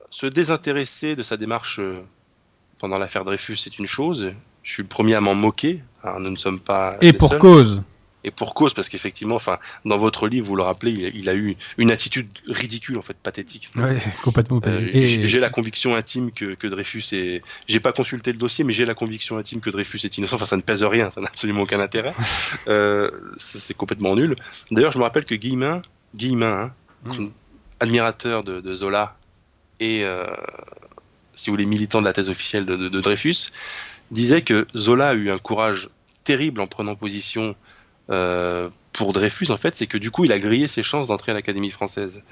se désintéresser de sa démarche euh, pendant l'affaire Dreyfus, c'est une chose. Je suis le premier à m'en moquer. Alors, nous ne sommes pas. Et pour cause et pour cause, parce qu'effectivement, enfin, dans votre livre, vous le rappelez, il, a eu une attitude ridicule, en fait, pathétique. Ouais, complètement. Euh, et... J'ai la conviction intime que, que Dreyfus est. J'ai pas consulté le dossier, mais j'ai la conviction intime que Dreyfus est innocent. Enfin, ça ne pèse rien, ça n'a absolument aucun intérêt. euh, c'est complètement nul. D'ailleurs, je me rappelle que Guillemin, Guillemin, hein, mm. admirateur de, de, Zola et, euh, si vous voulez, militant de la thèse officielle de, de, de Dreyfus, disait que Zola a eu un courage terrible en prenant position euh, pour Dreyfus, en fait, c'est que du coup, il a grillé ses chances d'entrer à l'Académie française.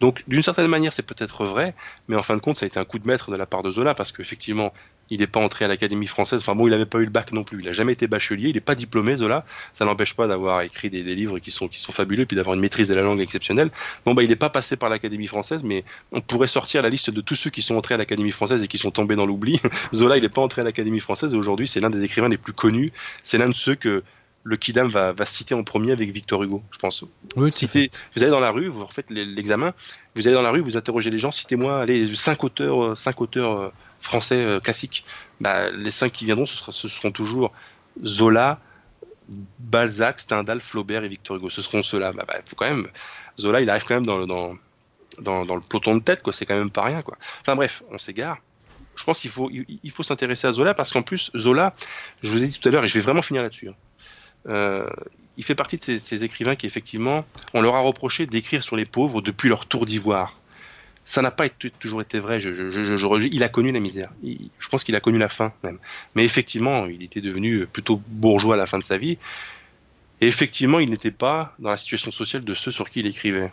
Donc, d'une certaine manière, c'est peut-être vrai, mais en fin de compte, ça a été un coup de maître de la part de Zola, parce qu'effectivement, il n'est pas entré à l'Académie française. Enfin bon, il n'avait pas eu le bac non plus. Il n'a jamais été bachelier. Il n'est pas diplômé, Zola. Ça n'empêche pas d'avoir écrit des, livres qui sont, qui sont fabuleux, puis d'avoir une maîtrise de la langue exceptionnelle. Bon, bah, il n'est pas passé par l'Académie française, mais on pourrait sortir la liste de tous ceux qui sont entrés à l'Académie française et qui sont tombés dans l'oubli. Zola, il n'est pas entré à l'Académie française et aujourd'hui, c'est l'un des écrivains les plus connus. C'est l'un de ceux que le Kidam va, va citer en premier avec Victor Hugo, je pense. Oui, vous allez dans la rue, vous refaites l'examen, vous allez dans la rue, vous interrogez les gens, citez-moi les cinq auteurs, euh, cinq auteurs euh, français euh, classiques. Bah, les cinq qui viendront, ce, seront toujours Zola, Balzac, Stendhal, Flaubert et Victor Hugo. Ce seront ceux-là. Bah, bah, faut quand même, Zola, il arrive quand même dans le, dans, dans, le peloton de tête, quoi. C'est quand même pas rien, quoi. Enfin bref, on s'égare je pense qu'il faut, il faut s'intéresser à Zola parce qu'en plus, Zola, je vous ai dit tout à l'heure, et je vais vraiment finir là-dessus, hein, il fait partie de ces, écrivains qui, effectivement, on leur a reproché d'écrire sur les pauvres depuis leur tour d'ivoire. Ça n'a pas toujours été vrai. Il a connu la misère. je pense qu'il a connu la faim même. Mais effectivement, il était devenu plutôt bourgeois à la fin de sa vie. Et effectivement, il n'était pas dans la situation sociale de ceux sur qui il écrivait.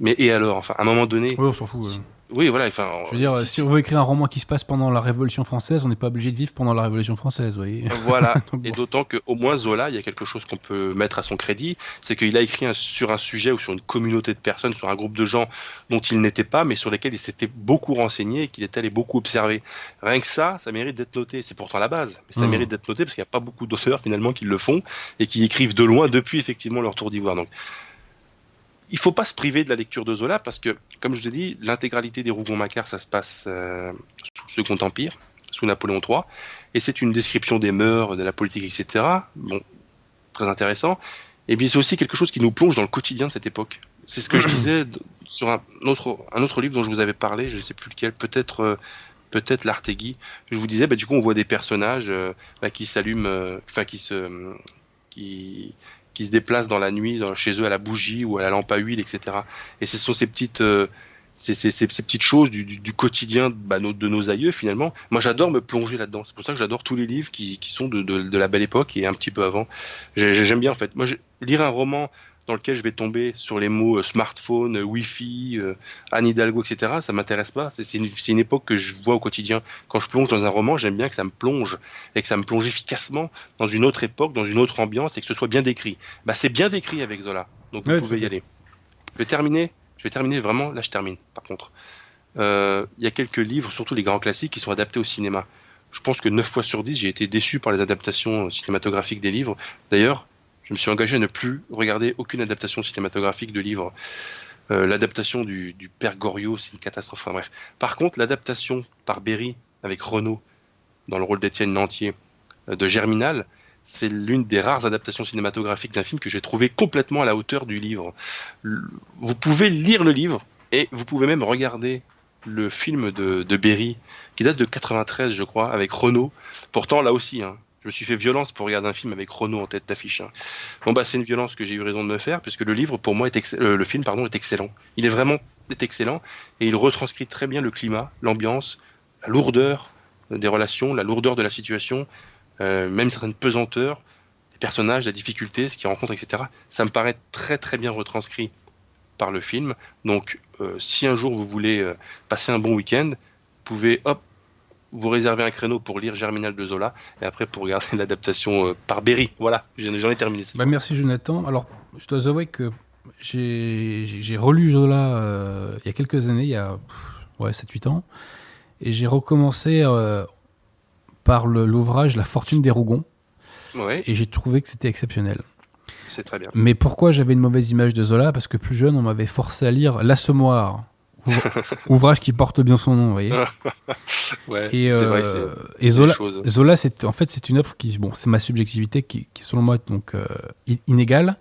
Mais et alors, enfin, à un moment donné, on s'en fout. Oui, voilà. Enfin, je veux dire, si, on veut écrire un roman qui se passe pendant la Révolution française, on n'est pas obligé de vivre pendant la Révolution française, vous voyez. Voilà. Et d'autant qu'au moins Zola, il y a quelque chose qu'on peut mettre à son crédit, c'est qu'il a écrit sur un sujet ou sur une communauté de personnes, sur un groupe de gens dont il n'était pas, mais sur lesquels il s'était beaucoup renseigné et qu'il était allé beaucoup observer. Rien que ça, ça mérite d'être noté. C'est pourtant la base, mais ça mmh. mérite d'être noté parce qu'il n'y a pas beaucoup d'auteurs finalement qui le font et qui écrivent de loin depuis effectivement leur tour d'ivoire. Donc il faut pas se priver de la lecture de Zola parce que, comme je vous ai dit, l'intégralité des Rougon-Macquart, ça se passe euh, sous le Second Empire, sous Napoléon III, et c'est une description des mœurs, de la politique, etc. Bon, très intéressant. Et puis c'est aussi quelque chose qui nous plonge dans le quotidien de cette époque. C'est ce que je disais sur un autre, un autre livre dont je vous avais parlé, je ne sais plus lequel, peut-être euh, peut-être l'Artegui. Je vous disais, bah, du coup, on voit des personnages euh, bah, qui s'allument, enfin qui se qui qui se déplacent dans la nuit chez eux à la bougie ou à la lampe à huile, etc. Et ce sont ces petites euh, ces, ces, ces, petites choses du, du, quotidien bah, de nos aïeux finalement. Moi j'adore me plonger là-dedans. C'est pour ça que j'adore tous les livres qui, qui sont de, de, de, la belle époque et un petit peu avant. J'aime bien en fait. Moi lire un roman dans lequel je vais tomber sur les mots euh, smartphone, euh, Wi-Fi, euh, Anne Hidalgo, etc. Ça m'intéresse pas. C'est une, une, époque que je vois au quotidien. Quand je plonge dans un roman, j'aime bien que ça me plonge et que ça me plonge efficacement dans une autre époque, dans une autre ambiance et que ce soit bien décrit. Bah, c'est bien décrit avec Zola. Donc vous pouvez y aller. Je vais terminer. Je vais terminer vraiment. Là, je termine. Par contre, il y a quelques livres, surtout les grands classiques, qui sont adaptés au cinéma. Je pense que 9 fois sur 10, j'ai été déçu par les adaptations cinématographiques des livres. D'ailleurs, je me suis engagé à ne plus regarder aucune adaptation cinématographique de livres. Euh, l'adaptation du, du, Père Goriot, c'est une catastrophe. Enfin, bref. Par contre, l'adaptation par Berry avec Renault dans le rôle d'Étienne Lantier euh, de Germinal, c'est l'une des rares adaptations cinématographiques d'un film que j'ai trouvé complètement à la hauteur du livre. Vous pouvez lire le livre et vous pouvez même regarder le film de, de Berry qui date de 93, je crois, avec Renault. Pourtant, là aussi, hein, je suis fait violence pour regarder un film avec Renault en tête d'affiche. Hein. Bon bah c'est une violence que j'ai eu raison de me faire puisque le livre pour moi est euh, le film pardon est excellent. Il est vraiment excellent et il retranscrit très bien le climat, l'ambiance, la lourdeur des relations, la lourdeur de la situation, euh, même certaines pesanteurs, les personnages, la difficulté, ce qu'ils rencontrent, etc. Ça me paraît très très bien retranscrit par le film. Donc euh, si un jour vous voulez passer un bon week-end, vous pouvez hop vous réservez un créneau pour lire Germinal de Zola et après pour regarder l'adaptation euh, par Berry. Voilà, j'en ai terminé. Bah, merci Jonathan. Alors, je dois avouer que j'ai relu Zola euh, il y a quelques années, il y a ouais, 7-8 ans, et j'ai recommencé euh, par l'ouvrage La fortune des Rougons. Et j'ai trouvé que c'était exceptionnel. C'est très bien. Mais pourquoi j'avais une mauvaise image de Zola? Parce que plus jeune, on m'avait forcé à lire L'Assommoir ouvrage qui porte bien son nom, vous voyez. ouais, et, vrai, euh, et Zola, Zola c'est en fait c'est une œuvre qui, bon, c'est ma subjectivité qui, qui selon moi donc euh, inégale,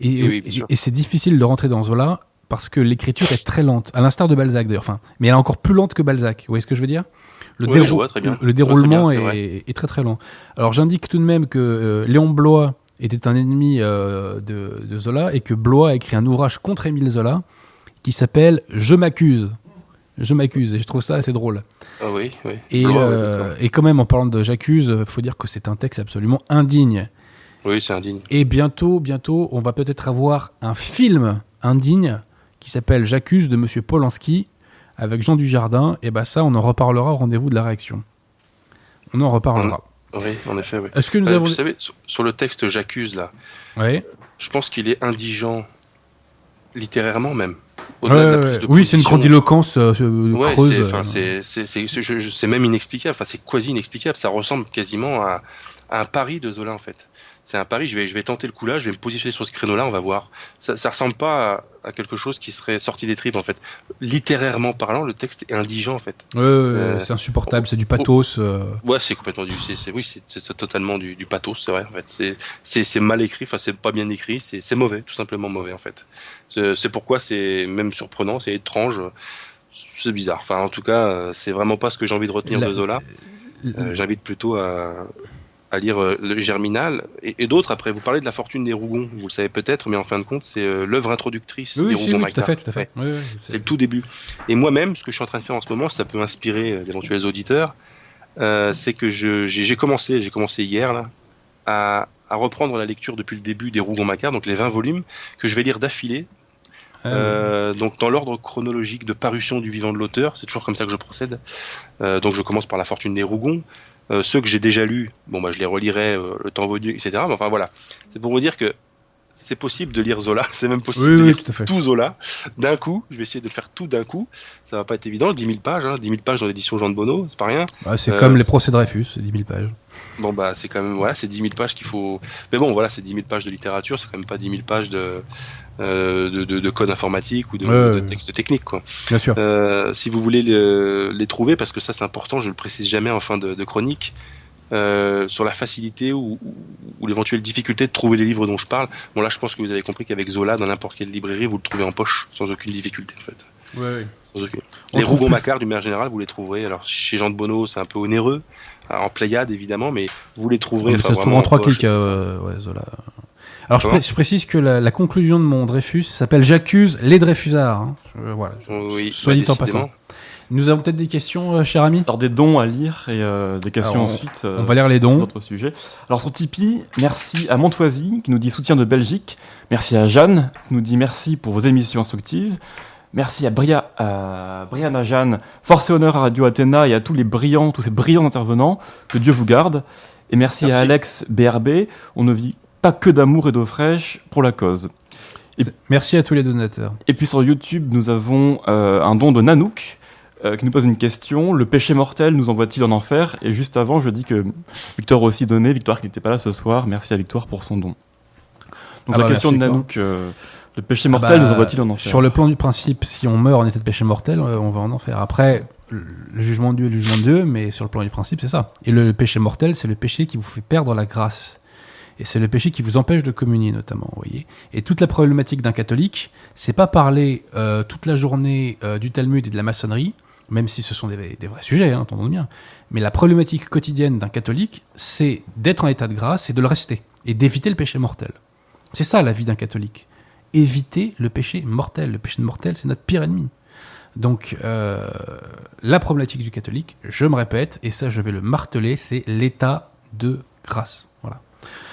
et, et, c'est difficile de rentrer dans Zola parce que l'écriture est très lente, à l'instar de Balzac d'ailleurs. Enfin, mais elle est encore plus lente que Balzac. Vous voyez ce que je veux dire? Le, le, déroulement est, est, très très lent. Alors j'indique tout de même que euh, Léon Blois était un ennemi de, de, Zola et que Blois a écrit un ouvrage contre Émile Zola qui s'appelle Je m'accuse. Je m'accuse et je trouve ça assez drôle. Ah oui, oui. Et, euh, et quand même, en parlant de J'accuse, il faut dire que c'est un texte absolument indigne. Oui, c'est indigne. Et bientôt, bientôt, on va peut-être avoir un film indigne qui s'appelle J'accuse de Monsieur Polanski avec Jean Dujardin. Et bah ça, on en reparlera au rendez-vous de la réaction. On en reparlera. Oui, en effet. Oui. Est-ce que nous euh, avons... Vous savez, sur, le texte J'accuse là, oui. je pense qu'il est indigent littérairement même. Oui, c'est une grandiloquence euh, creuse. C'est même inexplicable. Enfin, c'est quasi inexplicable. Ça ressemble quasiment à, à, un pari de Zola en fait c'est un pari. Je vais, je vais tenter le coup là. Je vais me positionner sur ce créneau-là. On va voir. Ça, ça ressemble pas à, quelque chose qui serait sorti des tripes en fait. Littérairement parlant, le texte est indigent en fait. Ouais, euh, c'est insupportable. C'est du pathos. Euh. Ouais, c'est complètement du. C'est, oui, c'est, totalement du, du pathos. C'est vrai en fait. C'est, mal écrit. Enfin, c'est pas bien écrit. C'est mauvais, tout simplement mauvais en fait. C'est, pourquoi c'est même surprenant. C'est étrange. C'est bizarre. Enfin, en tout cas, c'est vraiment pas ce que j'ai envie de retenir de Zola. Euh, j'invite plutôt à, à lire euh, le Germinal et, d'autres. Après, vous parlez de la fortune des Rougons, vous le savez peut-être, mais en fin de compte, c'est euh, l'œuvre introductrice des Rougons. Oui, tout à fait, tout à fait. c'est le tout début. Et moi-même, ce que je suis en train de faire en ce moment, ça peut inspirer euh, d'éventuels auditeurs, c'est que j'ai commencé, j'ai commencé hier là, à, à, reprendre la lecture depuis le début des Rougons Macquart, donc les 20 volumes que je vais lire d'affilée Euh, donc dans l'ordre chronologique de parution du vivant de l'auteur, c'est toujours comme ça que je procède. Euh, donc je commence par La Fortune des Rougons. Euh, ceux que j'ai déjà lus, bon bah je les relirai euh, le temps venu, etc. Mais enfin voilà, c'est pour vous dire que c'est possible de lire Zola, c'est même possible Oui, de oui, lire tout tout Zola d'un coup. Je vais essayer de le faire tout d'un coup. Ça va pas être évident, 10 000 pages, hein, 10 000 pages dans l'édition Jean de Bonneau, c'est pas rien. Ouais, c'est Euh, comme les procès Dreyfus, c'est 10 000 pages. Bon bah c'est quand même voilà, c'est 10 000 pages qu'il faut. Mais bon voilà, c'est 10 000 pages de littérature, c'est quand même pas 10 000 pages de euh, de, de, de code informatique ou de, Ouais, de texte technique quoi. Bien sûr. Euh, si vous voulez le- les trouver, parce que ça c'est important, je le précise jamais en fin de, de chronique, euh, sur la facilité ou, ou, ou l'éventuelle difficulté de trouver les livres dont je parle. Bon là je pense que vous avez compris qu'avec Zola, dans n'importe quelle librairie, vous le trouvez en poche, sans aucune difficulté en fait. Sans aucune- On Les trouve Rougon plus- Macquart, d'une manière générale, vous les trouverez. Alors chez Jean de Bonneau, c'est un peu onéreux, en Pléiade évidemment, mais vous les trouverez. Enfin, ça se trouve en trois clics, euh, ouais, Zola. Alors je, Comment pré- je précise que la, la conclusion de mon Dreyfus s'appelle J'accuse les Dreyfusards. hein. Je- voilà. je- Oui, soit bah, dit en passant. Nous avons peut-être des questions, euh, cher ami Alors des dons à lire et euh, des questions Alors, ensuite. euh, On va lire les sur dons. d'autres sujets. Alors sur Tipeee, merci à Montoisy qui nous dit soutien de Belgique. Merci à Jeanne qui nous dit merci pour vos émissions instructives. Merci à, Bria, à Brianna Jeanne, force et honneur à Radio Athéna et à tous les brillants, tous ces brillants intervenants. Que Dieu vous garde. Et merci, Merci. à Alex BRB. On ne vit pas que d'amour et d'eau fraîche pour la cause. Et- Merci à tous les donateurs. Et puis sur YouTube, nous avons euh, un don de Nanook euh, qui nous pose une question. Le péché mortel nous envoie-t-il en enfer? Et juste avant, je dis que Victor a aussi donné. Victoire qui n'était pas là ce soir. Merci à Victoire pour son don. Donc Ah la bah, question de Nanook, euh, le péché Ah mortel bah, nous envoie-t-il en enfer? Sur le plan du principe, si on meurt en état de péché mortel, euh, on va en enfer. Après, le le jugement de Dieu est le jugement de Dieu, mais sur le plan du principe, c'est ça. Et le, le péché mortel, c'est le péché qui vous fait perdre la grâce. Et c'est le péché qui vous empêche de communier, notamment, voyez. Et toute la problématique d'un catholique, c'est pas parler euh, toute la journée du Talmud et de la maçonnerie, même si ce sont des, vrais sujets, hein, entendons bien. Mais la problématique quotidienne d'un catholique, c'est d'être en état de grâce et de le rester, et d'éviter le péché mortel. C'est ça la vie d'un catholique. Éviter le péché mortel. Le péché mortel, c'est notre pire ennemi. Donc, euh, la problématique du catholique, je me répète, et ça je vais le marteler, c'est l'état de grâce. Voilà.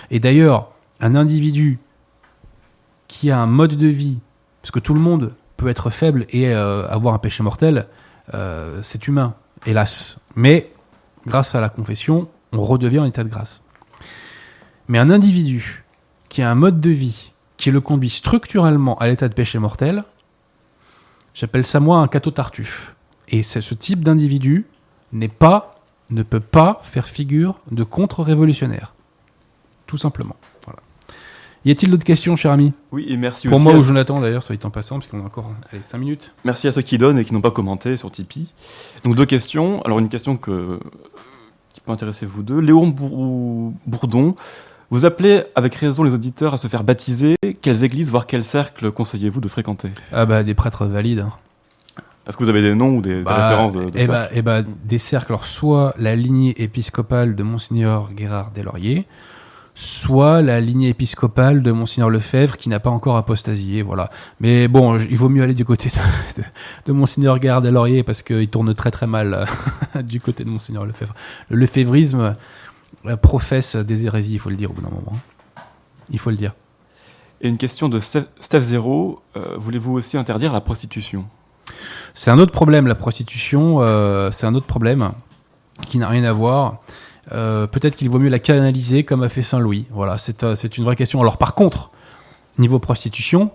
Et d'ailleurs, un individu qui a un mode de vie, parce que tout le monde peut être faible et euh, avoir un péché mortel, euh, c'est humain, hélas. Mais grâce à la confession, on redevient en état de grâce. Mais un individu qui a un mode de vie qui le conduit structurellement à l'état de péché mortel, j'appelle ça moi un cateau tartuffe. Et ce type d'individu n'est pas, ne peut pas faire figure de contre-révolutionnaire. Tout simplement. Voilà. Y a-t-il d'autres questions, cher ami? Oui, et merci Pour aussi moi ou Jonathan d'ailleurs, soit en passant, parce qu'on a encore allez, 5 minutes. merci à ceux qui donnent et qui n'ont pas commenté sur Tipeee. Donc deux questions. Alors une question que, qui peut intéresser vous deux. Léon Bour- Bourdon, vous appelez avec raison les auditeurs à se faire baptiser. Quelles églises, voire quels cercles conseillez-vous de fréquenter? Ah bah des prêtres valides. hein. Est-ce que vous avez des noms ou des, des Bah, références de, de eh cercles? bah, eh bah, des cercles, alors soit la lignée épiscopale de Monseigneur Guérard Deslauriers, soit la lignée épiscopale de Monseigneur Lefebvre qui n'a pas encore apostasié, voilà. Mais bon, il vaut mieux aller du côté de, de, de Monseigneur Guérard Deslauriers parce qu'il tourne très très mal euh, du côté de Monseigneur Lefebvre. Le lefévrisme euh, professe des hérésies, il faut le dire au bout d'un moment. hein. Il faut le dire. Et une question de Steph Steph Zero. euh, Voulez-vous aussi interdire la prostitution? C'est un autre problème, la prostitution. euh, c'est un autre problème qui n'a rien à voir. Euh, Peut-être qu'il vaut mieux la canaliser comme a fait Saint-Louis. Voilà, c'est euh, une vraie question. Alors par contre, niveau prostitution,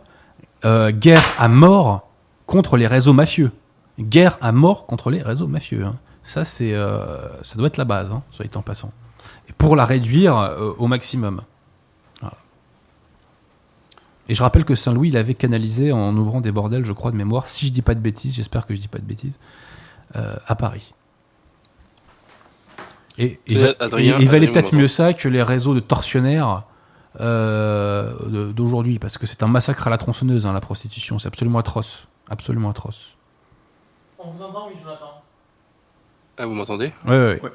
euh, guerre à mort contre les réseaux mafieux. Guerre à mort contre les réseaux mafieux. hein. Ça, ça doit être la base, hein, soit en passant. Et pour la réduire au maximum. Et je rappelle que Saint-Louis, il avait canalisé en ouvrant des bordels, je crois, de mémoire, si je dis pas de bêtises, j'espère que je dis pas de bêtises, à Paris. Et Adrien- et il valait peut-être mieux ça que les réseaux de tortionnaires euh, d'aujourd'hui, parce que c'est un massacre à la tronçonneuse, hein, la prostitution. C'est absolument atroce. Absolument atroce. On vous entend, oui, Jonathan. Ah, vous m'entendez? Ouais, ouais, ouais.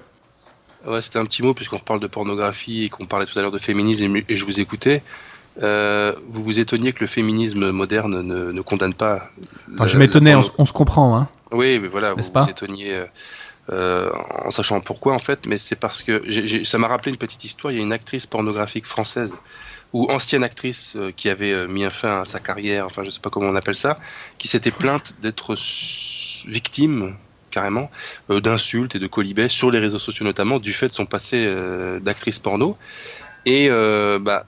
Ouais, c'était un petit mot puisqu'on reparle de pornographie et qu'on parlait tout à l'heure de féminisme et, et je vous écoutais. Euh, vous vous étonniez que le féminisme moderne ne, ne condamne pas. Enfin, le- je m'étonnais, on, se comprend. Hein. Oui, mais voilà, vous N'est-ce pas? vous étonniez euh, euh, en sachant pourquoi en fait, mais c'est parce que ça m'a rappelé une petite histoire. Il y a une actrice pornographique française ou ancienne actrice euh, qui avait euh, mis un fin à sa carrière, enfin je sais pas comment on appelle ça, qui s'était plainte d'être victime carrément euh, d'insultes et de colibets sur les réseaux sociaux notamment du fait de son passé euh, d'actrice porno. Et euh, bah,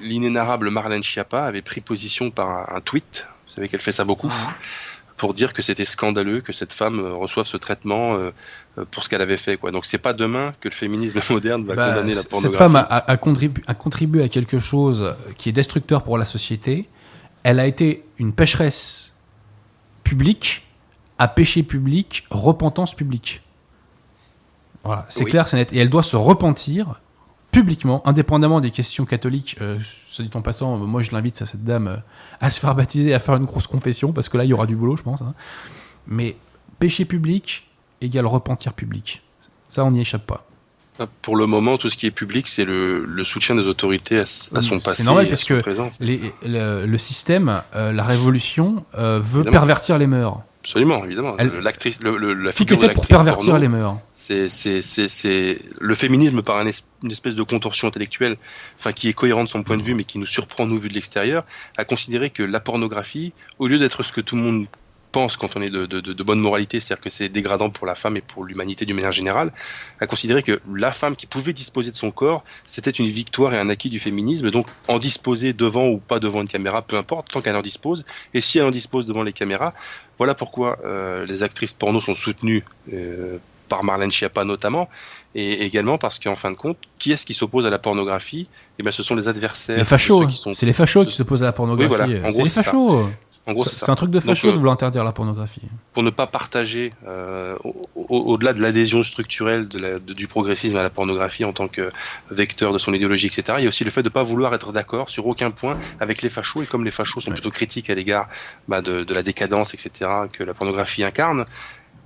l'inénarrable Marlène Schiappa avait pris position par un, un tweet, vous savez qu'elle fait ça beaucoup, pour dire que c'était scandaleux que cette femme euh, reçoive ce traitement euh, euh, pour ce qu'elle avait fait quoi. Donc c'est pas demain que le féminisme moderne va Bah, condamner la pornographie. cette femme a, a- a contribu- a contribué à quelque chose qui est destructeur pour la société. Elle a été une pécheresse publique, à péché public, repentance publique. Voilà, c'est Oui. clair, c'est net. Et elle doit se repentir publiquement, indépendamment des questions catholiques. Euh, se dit en passant, euh, moi je l'invite, cette dame, euh, à se faire baptiser, à faire une grosse confession, parce que là il y aura du boulot, je pense. hein. Mais péché public égale repentir public. Ça, on n'y échappe pas. Pour le moment, tout ce qui est public, c'est le, le soutien des autorités à, à son C'est passé normal, et à parce que présent. Les- le, le système, euh, la révolution, veut Évidemment. pervertir les mœurs. Absolument, évidemment. L'actrice, le, le- la Tout figure de pour pervertir porno, les mœurs. C'est, c'est, c'est, c'est le féminisme par un es- une espèce de contorsion intellectuelle, enfin qui est cohérent de son point de vue, mais qui nous surprend nous vu de l'extérieur, a considéré que la pornographie, au lieu d'être ce que tout le monde pense quand on est de, de, de, bonne moralité, c'est-à-dire que c'est dégradant pour la femme et pour l'humanité d'une manière générale, a considéré que la femme qui pouvait disposer de son corps, c'était une victoire et un acquis du féminisme, donc en disposer devant ou pas devant une caméra, peu importe, tant qu'elle en dispose, et si elle en dispose devant les caméras, voilà pourquoi euh, les actrices porno sont soutenues euh, par Marlène Schiappa notamment, et également parce qu'en fin de compte, qui est-ce qui s'oppose à la pornographie? Eh bien, ce sont les adversaires. Les fachos, sont- c'est les fachos qui s'opposent à la pornographie. Oui, voilà. En C'est gros, les ça. Fachos. En gros, C'est un truc de facho euh, de vouloir interdire la pornographie. Pour ne pas partager, euh, au- au- au-delà de l'adhésion structurelle de la- de- du progressisme à la pornographie en tant que vecteur de son idéologie, etc., il y a aussi le fait de ne pas vouloir être d'accord sur aucun point avec les fachos, et comme les fachos sont Ouais. plutôt critiques à l'égard bah, de, de la décadence, etc., que la pornographie incarne,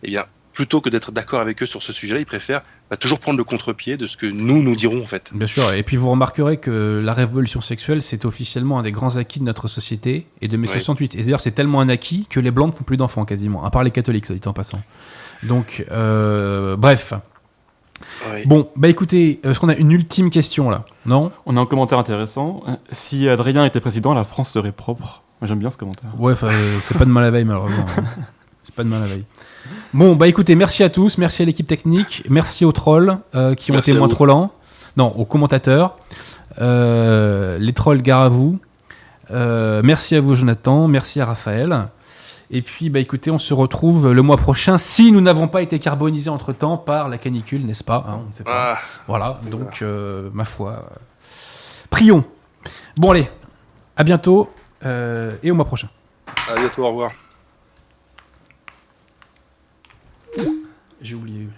eh bien, plutôt que d'être d'accord avec eux sur ce sujet-là, ils préfèrent bah, toujours prendre le contre-pied de ce que nous, nous dirons, en fait. Bien sûr. Et puis vous remarquerez que la révolution sexuelle, c'est officiellement un des grands acquis de notre société et de mai Ouais. 68. Et d'ailleurs, c'est tellement un acquis que les blancs ne font plus d'enfants quasiment, à part les catholiques, ça dit en passant. Donc, euh, bref. Bon, bah écoutez, est-ce qu'on a une ultime question là? Non? On a un commentaire intéressant. Si Adrien était président, la France serait propre. Moi, j'aime bien ce commentaire. Ouais, enfin, euh, c'est pas de mal à veille malheureusement. C'est pas de mal à veille. Bon, bah écoutez, merci à tous, merci à l'équipe technique, merci aux trolls euh, qui ont Merci été moins trollants. Non, aux commentateurs. Euh, les trolls, gare à vous. Euh, merci à vous, Jonathan. Merci à Raphaël. Et puis, bah écoutez, on se retrouve le mois prochain si nous n'avons pas été carbonisés entre temps par la canicule, n'est-ce pas hein, On ne sait pas. Ah, Voilà, donc, ma foi. prions. Bon, allez, à bientôt et au mois prochain. à bientôt, au revoir. J'ai oublié.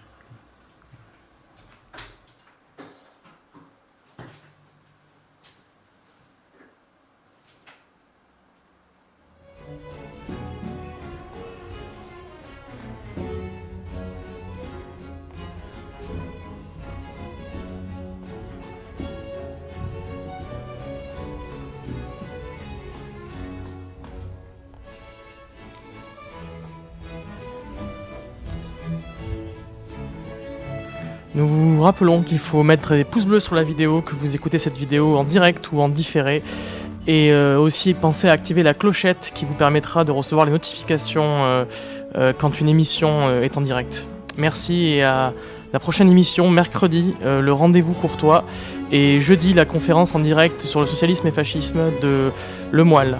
Nous vous rappelons qu'il faut mettre des pouces bleus sur la vidéo, que vous écoutez cette vidéo en direct ou en différé. Et euh, aussi pensez à activer la clochette qui vous permettra de recevoir les notifications euh, euh, quand une émission est en direct. Merci et à la prochaine émission, mercredi, le rendez-vous courtois. Et jeudi, la conférence en direct sur le socialisme et fascisme de Le Moelle.